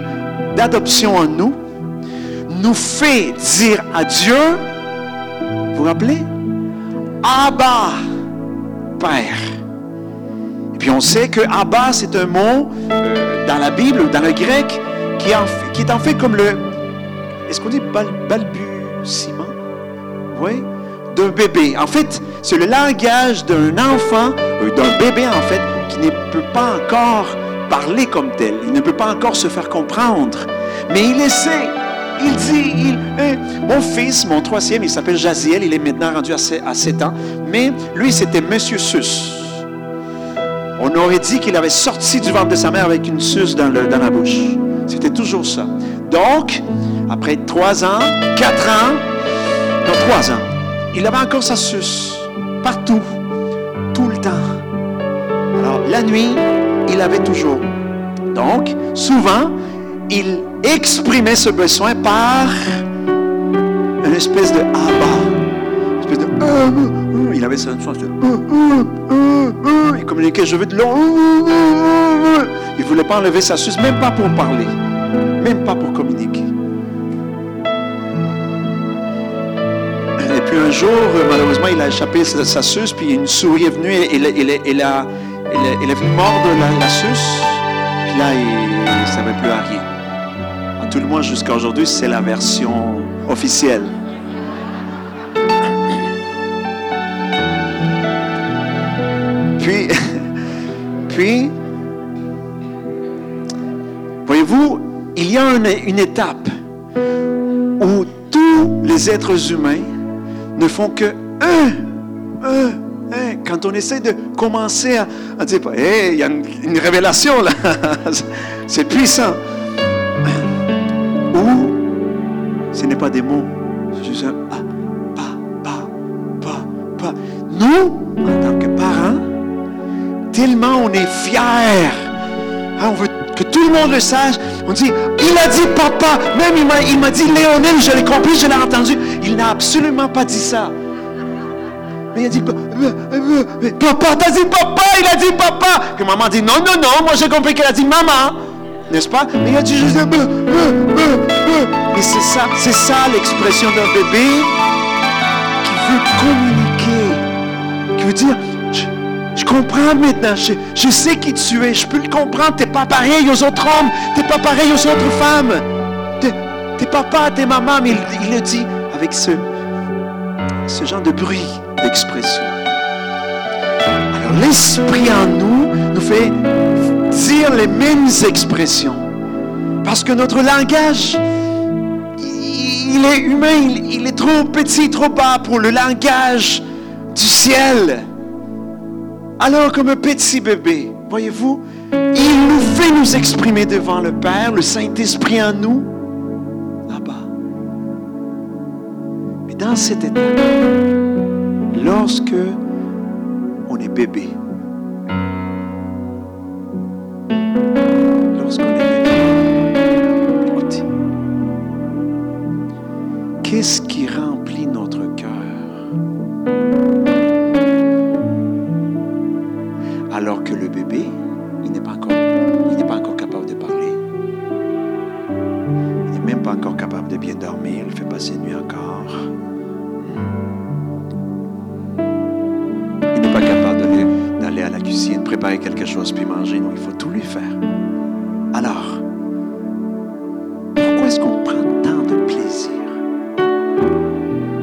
d'adoption en nous nous fait dire à Dieu, vous vous rappelez? Abba, Père. Puis on sait que Abba, c'est un mot euh, dans la Bible, dans le grec, qui est en fait, comme le... Est-ce qu'on dit bal- balbutiement? Oui? D'un bébé. En fait, c'est le langage d'un enfant, euh, d'un bébé en fait, qui ne peut pas encore parler comme tel. Il ne peut pas encore se faire comprendre. Mais il essaie. Il dit, il, hein, mon fils, mon troisième, il s'appelle Jaziel, il est maintenant rendu à 7 ans, mais lui, c'était Monsieur Sus. Aurait dit qu'il avait sorti du ventre de sa mère avec une suce dans, le- dans la bouche. C'était toujours ça. Donc, après trois ans, quatre ans, non, trois ans, il avait encore sa suce. Partout. Tout le temps. Alors, la nuit, il avait toujours. Donc, souvent, il exprimait ce besoin par une espèce de abba. Une espèce de. Il avait une sorte de. euh, euh, euh. Il communiquait, je veux de l'eau. Il ne voulait pas enlever sa suce, même pas pour parler. Même pas pour communiquer. Et puis un jour, malheureusement, il a échappé sa, suce, puis une souris est venue et elle- elle a, elle, est- venue mordre la, la suce. Puis là, il ne savait plus à rien. À tout le moins, jusqu'à aujourd'hui, c'est la version officielle. Puis, voyez-vous, il y a une, étape où tous les êtres humains ne font que un, un, un. Quand on essaie de commencer à, dire, Hey, il y a une, révélation là, c'est puissant. Ou ce n'est pas des mots, c'est juste un ah, pa, pa, pa, pa. Nous, on est fiers, hein, on veut que tout le monde le sache. On dit, il a dit papa, même il m'a, dit Léonel, je l'ai compris, je l'ai entendu. Il n'a absolument pas dit ça. Mais il a dit, euh, euh, euh, papa, t'as dit papa, il a dit papa. Que maman dit, non, non, non, moi j'ai compris qu'elle a dit maman. N'est-ce pas? Mais il a dit, euh. Mais c'est ça, c'est ça l'expression d'un bébé qui veut communiquer, qui veut dire, comprends maintenant, je, sais qui tu es, je peux le comprendre, t'es pas pareil aux autres hommes, t'es pas pareil aux autres femmes, t'es, papa, t'es maman, mais il, le dit avec ce, ce genre de bruit d'expression. Alors l'esprit en nous nous fait dire les mêmes expressions, parce que notre langage il est humain, il est trop petit, trop bas pour le langage du ciel alors comme un petit bébé. Voyez-vous, il nous fait nous exprimer devant le Père, le Saint-Esprit en nous, là-bas. Mais dans cet état, lorsque on est bébé, lorsqu'on est de bien dormir. Il fait passer nuit encore. Il n'est pas capable d'aller, à la cuisine, préparer quelque chose puis manger. Non, il faut tout lui faire. Alors, pourquoi est-ce qu'on prend tant de plaisir?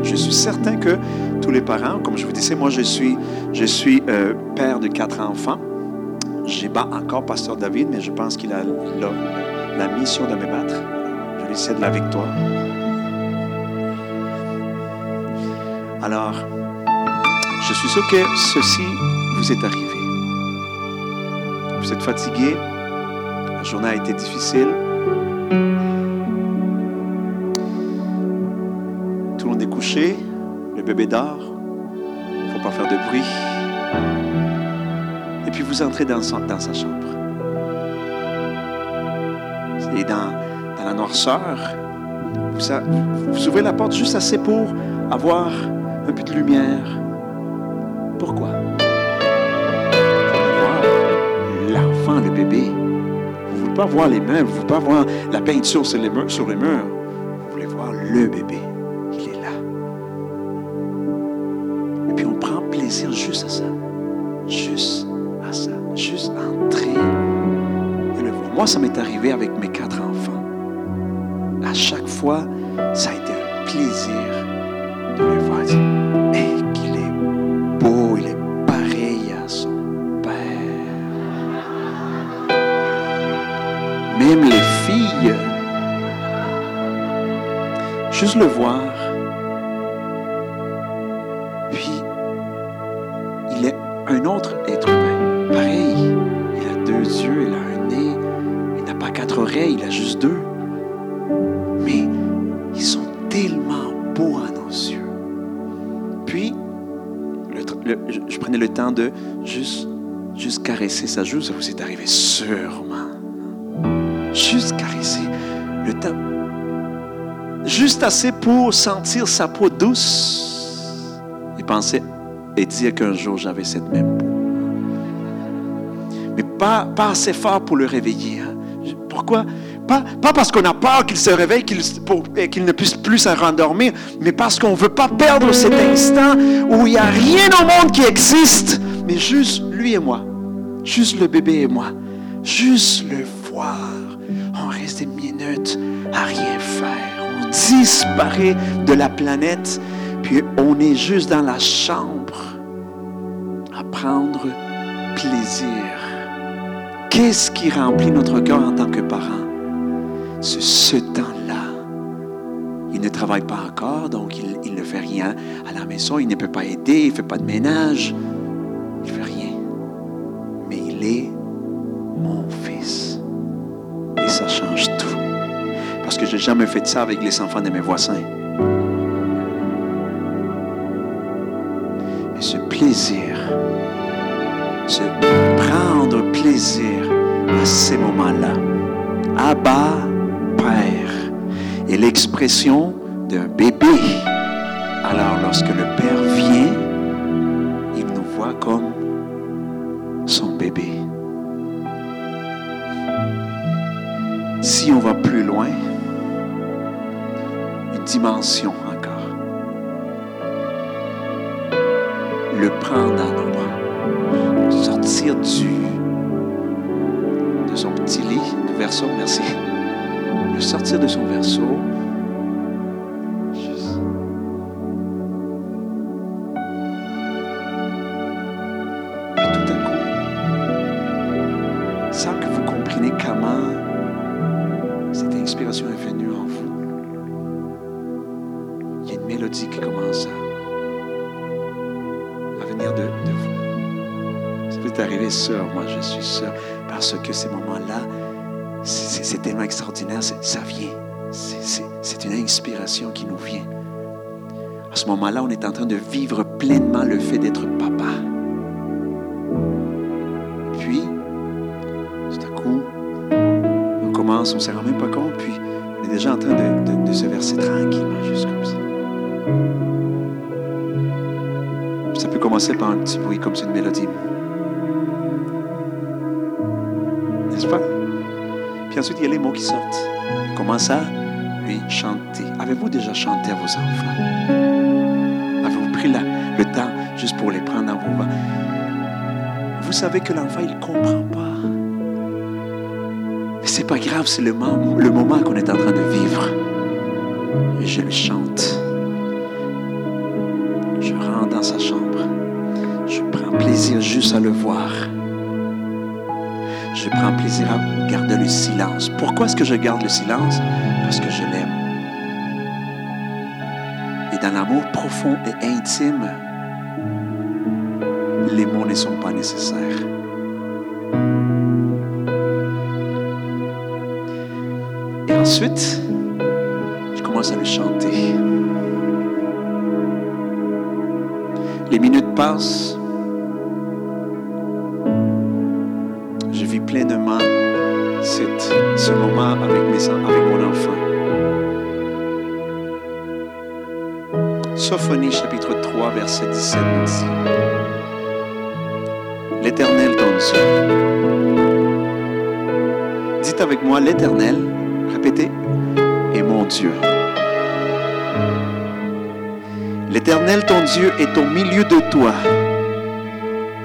Je suis certain que tous les parents, comme je vous disais, moi je suis, je suis euh, père de quatre enfants. Je n'ai pas encore pasteur David, mais je pense qu'il a la mission de me battre. Lui cède la victoire. Alors, je suis sûr que ceci vous est arrivé. Vous êtes fatigué, la journée a été difficile. Tout le monde est couché, le bébé dort, il ne faut pas faire de bruit. Et puis vous entrez dans, dans sa chambre. Et dans, noirceur, vous, ouvrez la porte juste assez pour avoir un peu de lumière. Pourquoi? Pour voir l'enfant, le bébé. Vous ne voulez pas voir les meubles, vous ne voulez pas voir la peinture sur les murs. Sur les murs. Vous voulez voir le bébé. Il est là. Et puis on prend plaisir juste à ça. Juste à ça. Juste entrer et le voir. Moi, ça m'est arrivé avec mes. À Juste assez pour sentir sa peau douce. Et penser et dire qu'un jour j'avais cette même peau. Mais pas, assez fort pour le réveiller. hein. Pourquoi? Pas, parce qu'on a peur qu'il se réveille, qu'il ne puisse plus se rendormir, mais parce qu'on ne veut pas perdre cet instant où il n'y a rien au monde qui existe, mais juste lui et moi. Juste le bébé et moi. Juste le voir. On reste à rien faire. On disparaît de la planète, puis on est juste dans la chambre à prendre plaisir. Qu'est-ce qui remplit notre cœur en tant que parents? C'est ce temps-là. Il ne travaille pas encore, donc il, il ne fait rien à la maison. Il ne peut pas aider, il ne fait pas de ménage. Il ne fait rien. Mais il est mon fils. Et ça change tout. Parce que je n'ai jamais fait ça avec les enfants de mes voisins. Et ce plaisir, se prendre plaisir à ces moments-là. Abba, Père, est l'expression d'un bébé. Alors lorsque le Père vient, il nous voit comme son bébé. Si on va plus loin, dimension encore. Le prendre dans nos bras sortir du de son petit lit de verso, merci. Le sortir de son verso. Ça vient. C'est- une inspiration qui nous vient. À ce moment-là, on est en train de vivre pleinement le fait d'être papa. Puis, tout à coup, commence, on ne s'en rend même pas compte, puis on est déjà en train de se verser tranquillement, juste comme ça. Ça peut commencer par un petit bruit comme c'est une mélodie. N'est-ce pas? Puis ensuite, il y a les mots qui sortent. On commence à lui chanter. Avez-vous déjà chanté à vos enfants? Avez-vous pris le temps juste pour les prendre dans vos bras? Vous savez que l'enfant, il ne comprend pas. Mais c'est pas grave, c'est le, moment- le moment qu'on est en train de vivre. Et je lui chante. Je rentre dans sa chambre. Je prends plaisir juste à le voir. Garder le silence. Pourquoi est-ce que je garde le silence? Parce que je l'aime. Et dans l'amour profond et intime, les mots ne sont pas nécessaires. Et ensuite, je commence à le chanter. Les minutes passent. 3, verset 17 nous dit L'Éternel ton Dieu. Dites avec moi, l'Éternel, répétez, est mon Dieu. L'Éternel ton Dieu est au milieu de toi,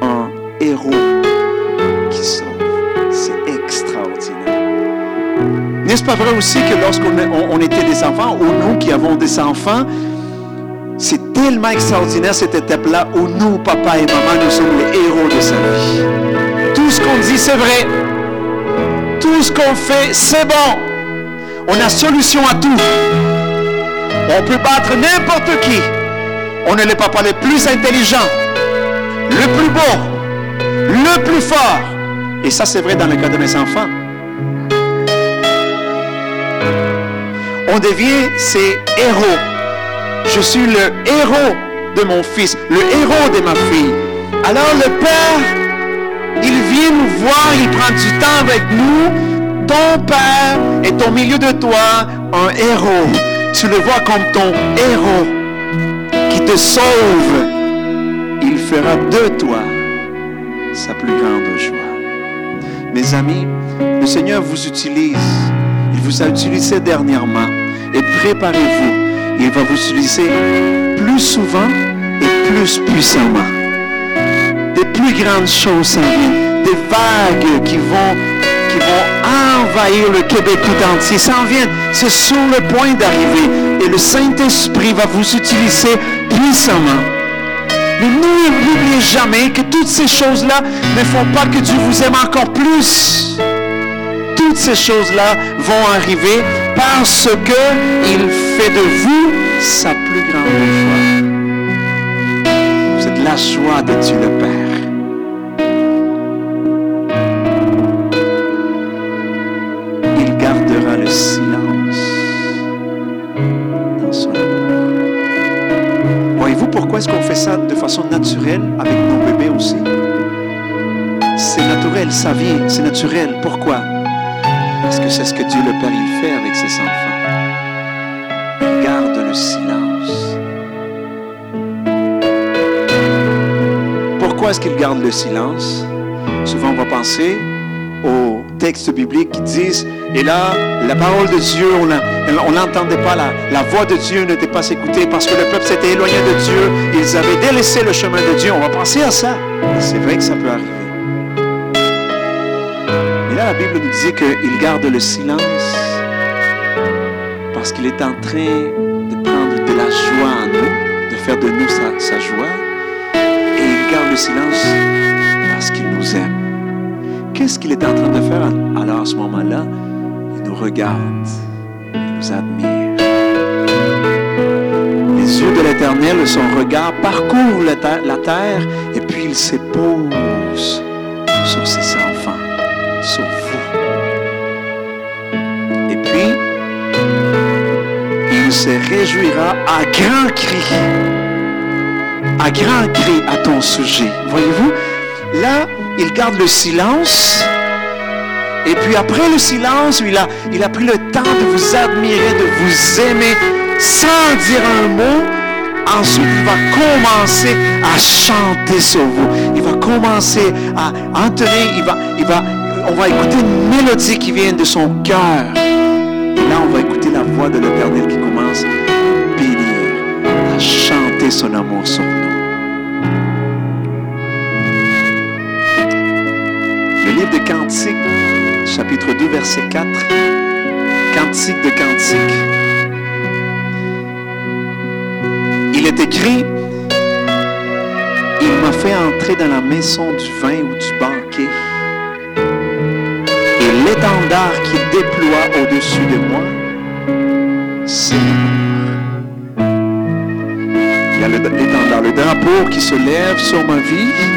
un héros qui sauve. C'est extraordinaire. N'est-ce pas vrai aussi que lorsqu'on on était des enfants, ou nous qui avons des enfants, c'est tellement extraordinaire cette étape-là où nous, papa et maman, nous sommes les héros de sa vie. Tout ce qu'on dit, c'est vrai. Tout ce qu'on fait, c'est bon. On a solution à tout. On peut battre n'importe qui. On est le papa le plus intelligent, le plus beau, le plus fort. Et ça, c'est vrai dans le cas de mes enfants. On devient ses héros. Je suis le héros de mon fils, le héros de ma fille. Alors le Père, il vient nous voir, il prend du temps avec nous. Ton Père est au milieu de toi un héros. Tu le vois comme ton héros qui te sauve. Il fera de toi sa plus grande joie. Mes amis, le Seigneur vous utilise. Il vous a utilisé dernièrement. Et préparez-vous. Il va vous utiliser plus souvent et plus puissamment. Des plus grandes choses s'en viennent. Des vagues qui vont, qui vont envahir le Québec tout entier s'en viennent. C'est sur le point d'arriver. Et le Saint-Esprit va vous utiliser puissamment. Mais n'oubliez jamais que toutes ces choses-là ne font pas que Dieu vous aime encore plus. Toutes ces choses-là vont arriver parce que il fait de vous sa plus grande joie. Vous êtes la joie de Dieu le Père. Il gardera le silence dans son amour. Voyez-vous pourquoi est-ce qu'on fait ça de façon naturelle avec nos bébés aussi? C'est naturel, ça vient, c'est naturel. Pourquoi? Parce que c'est ce que Dieu le Père il fait avec ses enfants. Silence. Pourquoi est-ce qu'il garde le silence? Souvent on va penser aux textes bibliques qui disent, et là, la parole de Dieu, on n'entendait pas, la, voix de Dieu n'était pas écoutée parce que le peuple s'était éloigné de Dieu, ils avaient délaissé le chemin de Dieu. On va penser à ça. C'est vrai que ça peut arriver. Mais là, la Bible nous dit qu'il garde le silence parce qu'il est en train de nous sa, joie. Et il garde le silence parce qu'il nous aime. Qu'est-ce qu'il est en train de faire alors à ce moment-là? Il nous regarde, il nous admire. Les yeux de l'Éternel, son regard parcourt la terre, et puis il se pose sur ses enfants, sur vous. Et puis, il se réjouira à grand cri, à grand cri à ton sujet. Voyez-vous, là, il garde le silence Et puis après le silence, il a, il a pris le temps de vous admirer, de vous aimer sans dire un mot. Ensuite, il va commencer à chanter sur vous. Il va commencer à entonner. Il va, il va, on va écouter une mélodie qui vient de son cœur. Là, on va écouter la voix de l'Éternel qui commence à bénir, à chanter son amour sur nous. Livre de Cantiques, chapitre 2, verset 4. Cantique de Cantique. Il est écrit, il m'a fait entrer dans la maison du vin ou du banquet. Et l'étendard qu'il déploie au-dessus de moi, c'est. Il y a l'étendard, le drapeau qui se lève sur ma vie.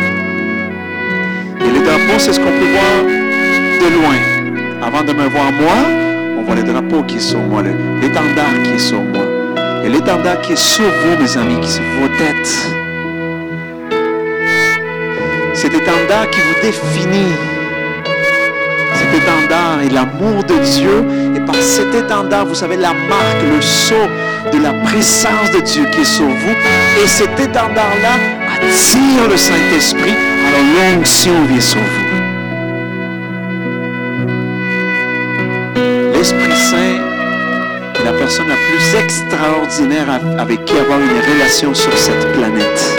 C'est ce qu'on peut voir de loin. Avant de me voir moi, on voit le drapeau qui sur moi, l'étendard qui est sur moi. Et l'étendard qui est sur vous, mes amis, qui est sur vos têtes. Cet étendard qui vous définit. Cet étendard est l'amour de Dieu. Et par cet étendard, vous savez, la marque, le sceau de la présence de Dieu qui est sur vous. Et cet étendard-là attire le Saint-Esprit. Alors l'onction vient sur vous. L'Esprit Saint est la personne la plus extraordinaire avec qui avoir une relation sur cette planète.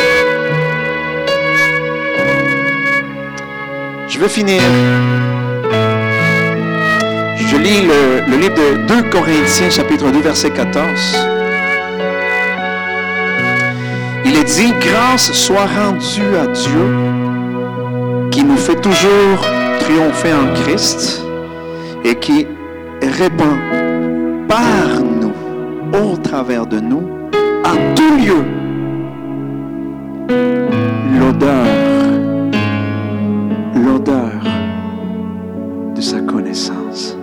Je vais finir. Je lis le livre de 2 Corinthiens, chapitre 2, verset 14. Il est dit, grâce soit rendue à Dieu qui nous fait toujours triompher en Christ et qui répand par nous, au travers de nous, en tout lieu, l'odeur, l'odeur de sa connaissance.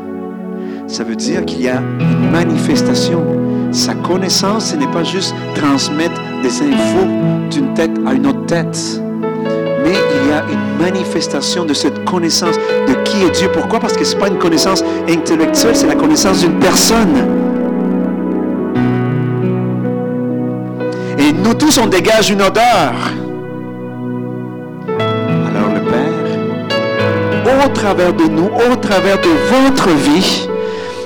Ça veut dire qu'il y a une manifestation. Sa connaissance, ce n'est pas juste transmettre des infos d'une tête à une autre tête. Manifestation de cette connaissance de qui est Dieu. Pourquoi? Parce que ce n'est pas une connaissance intellectuelle, c'est la connaissance d'une personne. Et nous tous, on dégage une odeur. Alors le Père, au travers de nous, au travers de votre vie,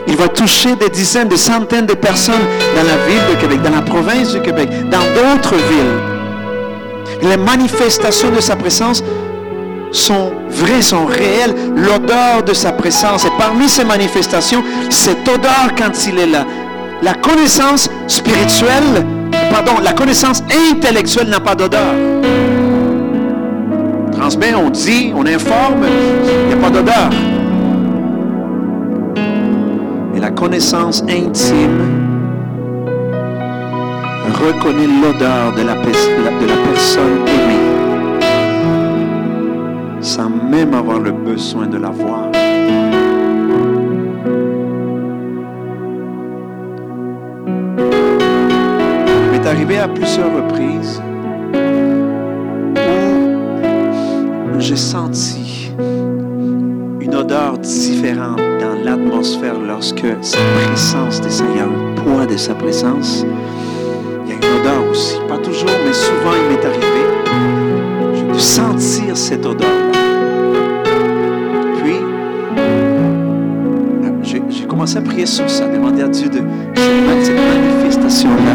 il va toucher des dizaines, des centaines de personnes dans la ville de Québec, dans la province du Québec, dans d'autres villes. Les manifestations de sa présence sont vraies, sont réelles. L'odeur de sa présence. Et parmi ces manifestations, cette odeur quand il est là, la connaissance spirituelle, pardon, la connaissance intellectuelle n'a pas d'odeur. Transmet, on dit, on informe, il n'y a pas d'odeur. Et la connaissance intime reconnaît l'odeur de la personne aimée, sans même avoir le besoin de la voir. Il m'est arrivé à plusieurs reprises où j'ai senti une odeur différente dans l'atmosphère lorsque sa présence y a un poids de sa présence. Il y a une odeur aussi. Pas toujours, mais souvent il m'est arrivé de sentir cette odeur-là. À prier sur ça, demander à Dieu de cette manifestation-là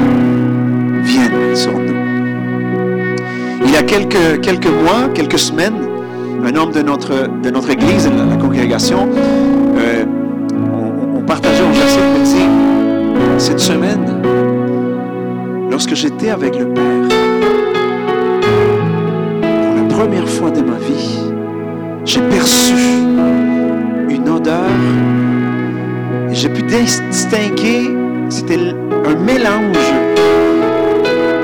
vienne sur nous. Il y a quelques, quelques mois, quelques semaines, un homme de notre, de notre église, de la, la congrégation, euh, on, on partageait, on chassait cette semaine, lorsque j'étais avec le Père, pour la première fois de ma vie, j'ai perçu une odeur j'ai pu distinguer, c'était un mélange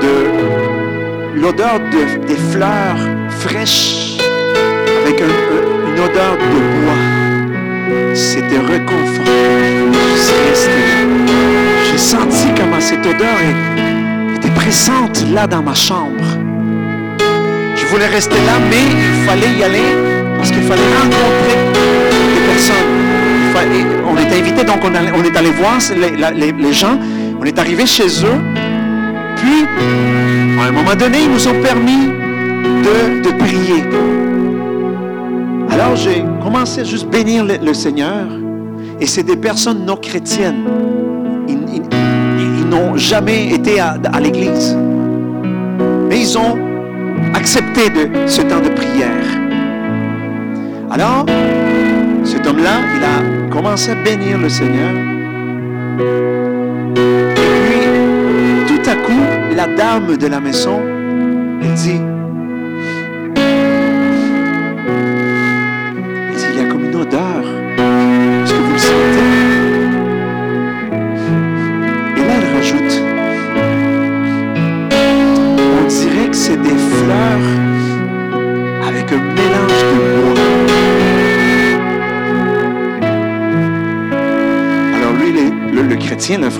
de l'odeur de- des fleurs fraîches avec un- un- une odeur de bois. C'était réconfortant. J'ai senti comment cette odeur était présente là dans ma chambre. Je voulais rester là, mais il fallait y aller parce qu'il fallait rencontrer des personnes. On est invité, donc on, est allé voir les, gens. On est arrivé chez eux. Puis, à un moment donné, ils nous ont permis de, prier. Alors, j'ai commencé à juste bénir le, Seigneur. Et c'est des personnes non chrétiennes. Ils, n'ont jamais été à, à l'église. Mais ils ont accepté de ce temps de prière. Alors, cet homme-là, il a commencé à bénir le Seigneur. Et puis, tout à coup, la dame de la maison, dit,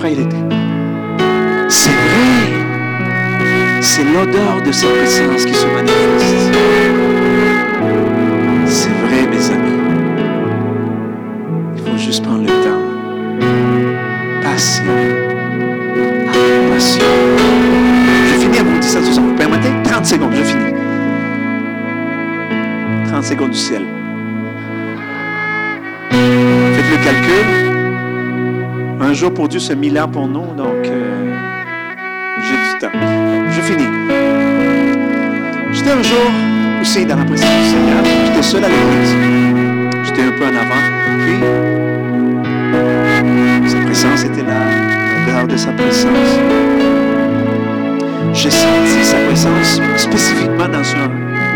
il était. C'est vrai. C'est l'odeur de sa présence qui se Pour Dieu, c'est mille ans pour nous, donc euh, j'ai du temps. Je finis. J'étais un jour aussi dans la présence du Seigneur. J'étais seul à l'église. J'étais un peu en avant. Puis, sa présence était là, l'odeur de sa présence. J'ai senti sa présence spécifiquement dans un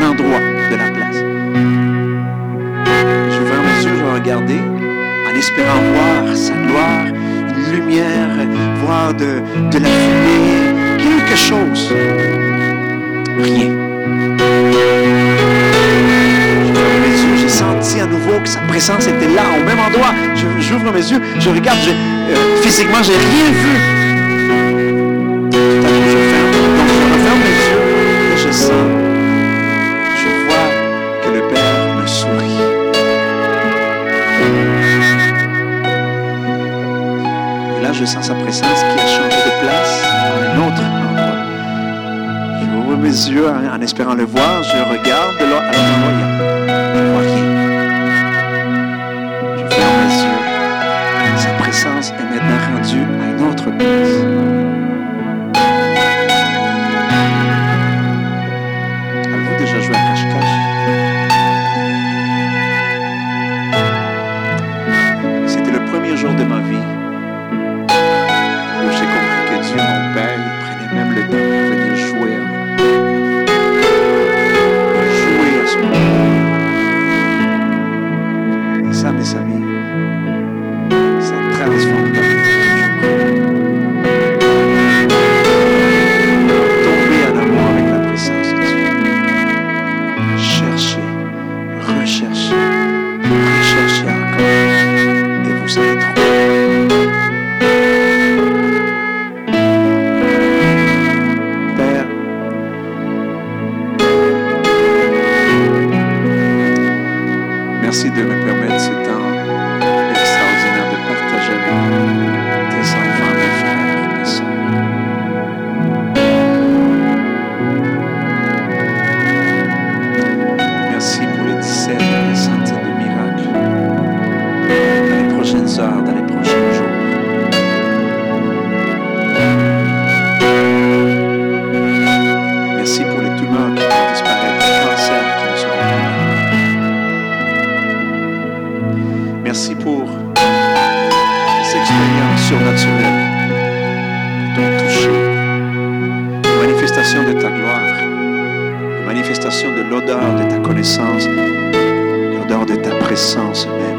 endroit de la place. Je ouvert mes yeux, je regardais en espérant voir sa gloire, lumière, voir de, la fumée, quelque chose. Rien. Mes yeux, j'ai senti à nouveau que sa présence était là, au même endroit. J'ouvre mes yeux, je regarde, je- euh, physiquement, j'ai rien vu. T'ont touché, les manifestations de ta gloire, les manifestations de l'odeur de ta connaissance, l'odeur de ta présence même.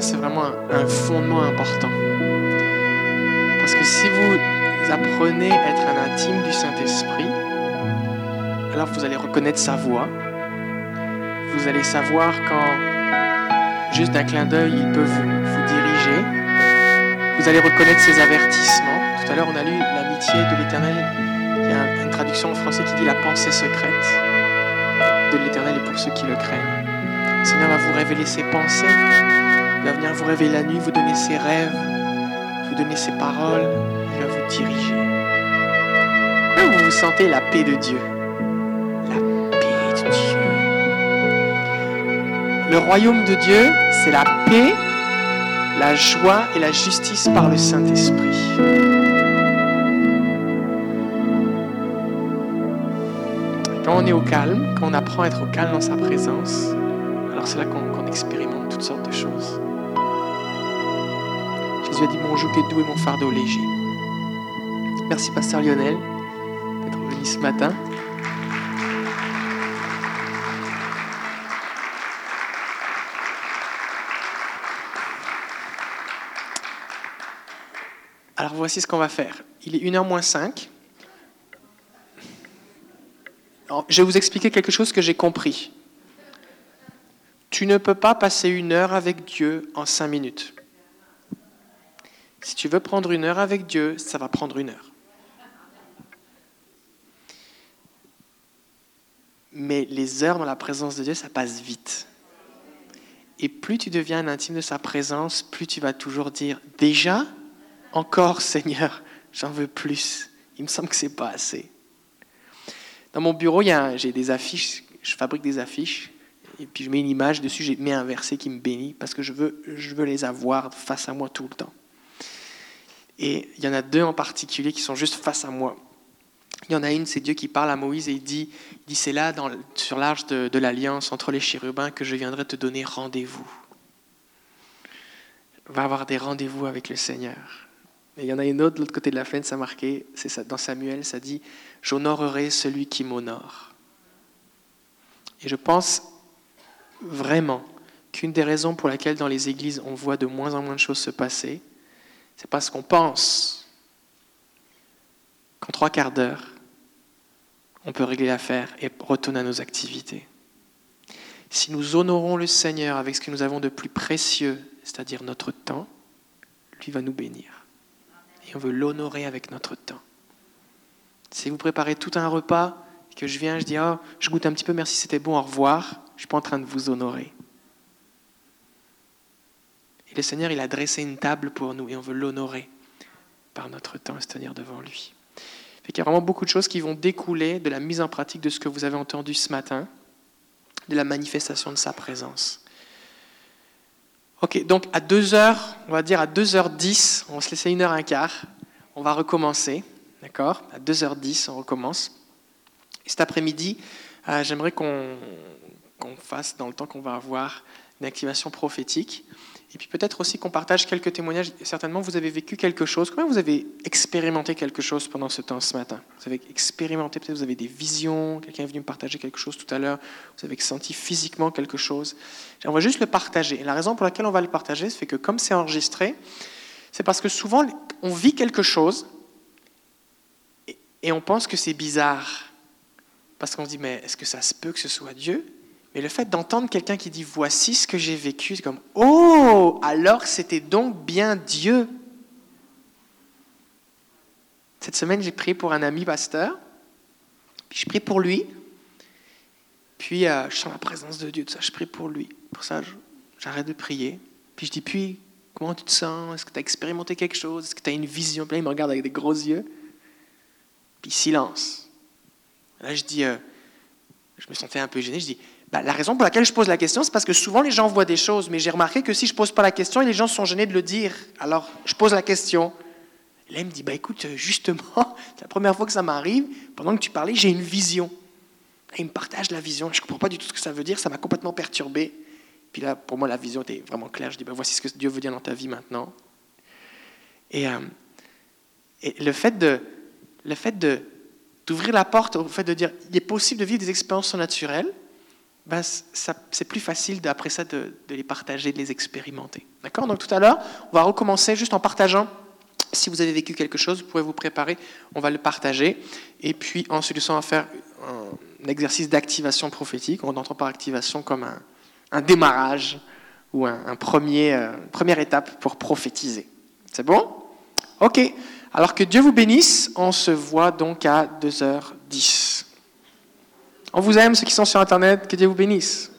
c'est vraiment un, fondement important. Parce que si vous apprenez à être un intime du Saint-Esprit, alors vous allez reconnaître sa voix. Vous allez savoir quand, juste d'un clin d'œil, il peut vous, vous diriger. Vous allez reconnaître ses avertissements. Tout à l'heure, on a lu l'amitié de l'Éternel. Il y a une traduction en français qui dit la pensée secrète de l'Éternel et pour ceux qui le craignent. Le Seigneur va vous révéler ses pensées, il va venir vous réveiller la nuit, vous donner ses rêves, vous donner ses paroles. Il va vous diriger. Là où vous sentez la paix de Dieu. La paix de Dieu. Le royaume de Dieu, c'est la paix, la joie et la justice par le Saint-Esprit. quand on est au calme, quand on apprend à être au calme dans sa présence, alors c'est là qu'on expérimente toutes sortes de choses. Jésus a dit Mon joug est doux et mon fardeau léger. Merci, Pasteur Lionel, d'être venu ce matin. Alors voici ce qu'on va faire. Il est 1h moins 5. Alors, je vais vous expliquer quelque chose que j'ai compris. Tu ne peux pas passer une heure avec Dieu en cinq minutes. Si tu veux prendre une heure avec Dieu, ça va prendre une heure. Mais les heures dans la présence de Dieu, ça passe vite. Et plus tu deviens intime de sa présence, plus tu vas toujours dire, déjà, encore Seigneur, j'en veux plus. Il me semble que c'est pas assez. Dans mon bureau, j'ai des affiches, je fabrique des affiches, et puis je mets une image dessus, j'ai mis un verset qui me bénit, parce que je veux, je veux les avoir face à moi tout le temps. Et il y en a deux en particulier qui sont juste face à moi. Il y en a une, c'est Dieu qui parle à Moïse et il dit, dit c'est là, sur l'arche de, de l'alliance entre les chérubins, que je viendrai te donner rendez-vous. Va avoir des rendez-vous avec le Seigneur. Et il y en a une autre de l'autre côté de la fenêtre, ça marqué, c'est ça, dans Samuel, ça dit J'honorerai celui qui m'honore. Et je pense vraiment qu'une des raisons pour laquelle dans les églises on voit de moins en moins de choses se passer, c'est parce qu'on pense qu'en trois quarts d'heure, on peut régler l'affaire et retourner à nos activités. Si nous honorons le Seigneur avec ce que nous avons de plus précieux, c'est-à-dire notre temps, lui va nous bénir et on veut l'honorer avec notre temps. Si vous préparez tout un repas, que je viens, je dis, oh, je goûte un petit peu, merci, c'était bon, au revoir, je ne suis pas en train de vous honorer. Et le Seigneur, il a dressé une table pour nous et on veut l'honorer par notre temps et se tenir devant lui. Il y a vraiment beaucoup de choses qui vont découler de la mise en pratique de ce que vous avez entendu ce matin, de la manifestation de sa présence. Ok, donc à 2h, on va dire à 2h10, on va se laisser une heure un quart, on va recommencer, d'accord? À 2h10, on recommence. Et cet après-midi, euh, j'aimerais qu'on fasse, dans le temps qu'on va avoir, une activation prophétique. Et puis peut-être aussi qu'on partage quelques témoignages. Certainement, vous avez vécu quelque chose. Comment vous avez expérimenté quelque chose pendant ce temps ce matin? Vous avez expérimenté, peut-être vous avez des visions, quelqu'un est venu me partager quelque chose tout à l'heure, vous avez senti physiquement quelque chose. On va juste le partager. Et la raison pour laquelle on va le partager, c'est que comme c'est enregistré, c'est parce que souvent, on vit quelque chose et on pense que c'est bizarre. Parce qu'on se dit, mais est-ce que ça se peut que ce soit Dieu? Mais le fait d'entendre quelqu'un qui dit voici ce que j'ai vécu, c'est comme oh, alors c'était donc bien Dieu. Cette semaine, j'ai prié pour un ami pasteur, puis je prie pour lui, puis euh, je sens la présence de Dieu, tout ça, je prie pour lui. Pour ça, j'arrête de prier, puis je dis puis comment tu te sens? Est-ce que tu as expérimenté quelque chose? Est-ce que tu as une vision? Puis là, il me regarde avec des gros yeux, puis silence. Là, je dis, euh, je me sentais un peu gêné, je dis bah, la raison pour laquelle je pose la question, c'est parce que souvent les gens voient des choses, mais j'ai remarqué que si je pose pas la question, les gens sont gênés de le dire. Alors je pose la question. là, me dit, bah, écoute, justement, c'est la première fois que ça m'arrive, pendant que tu parlais, j'ai une vision. Il me partage la vision. Je ne comprends pas du tout ce que ça veut dire, ça m'a complètement perturbé. Puis là, pour moi, la vision était vraiment claire. Je dis, bah, voici ce que Dieu veut dire dans ta vie maintenant. Et, euh, et le fait de, le fait de, d'ouvrir la porte au fait de dire, il est possible de vivre des expériences naturelles, ben, c'est plus facile après ça de, les partager, de les expérimenter. D'accord? Donc tout à l'heure, on va recommencer juste en partageant. Si vous avez vécu quelque chose, vous pouvez vous préparer, on va le partager. Et puis ensuite, on va faire un exercice d'activation prophétique. On entend par activation comme un, démarrage ou un, premier, euh, première étape pour prophétiser. C'est bon? Ok. Alors que Dieu vous bénisse. On se voit donc à 2h10. On vous aime, ceux qui sont sur Internet. Que Dieu vous bénisse.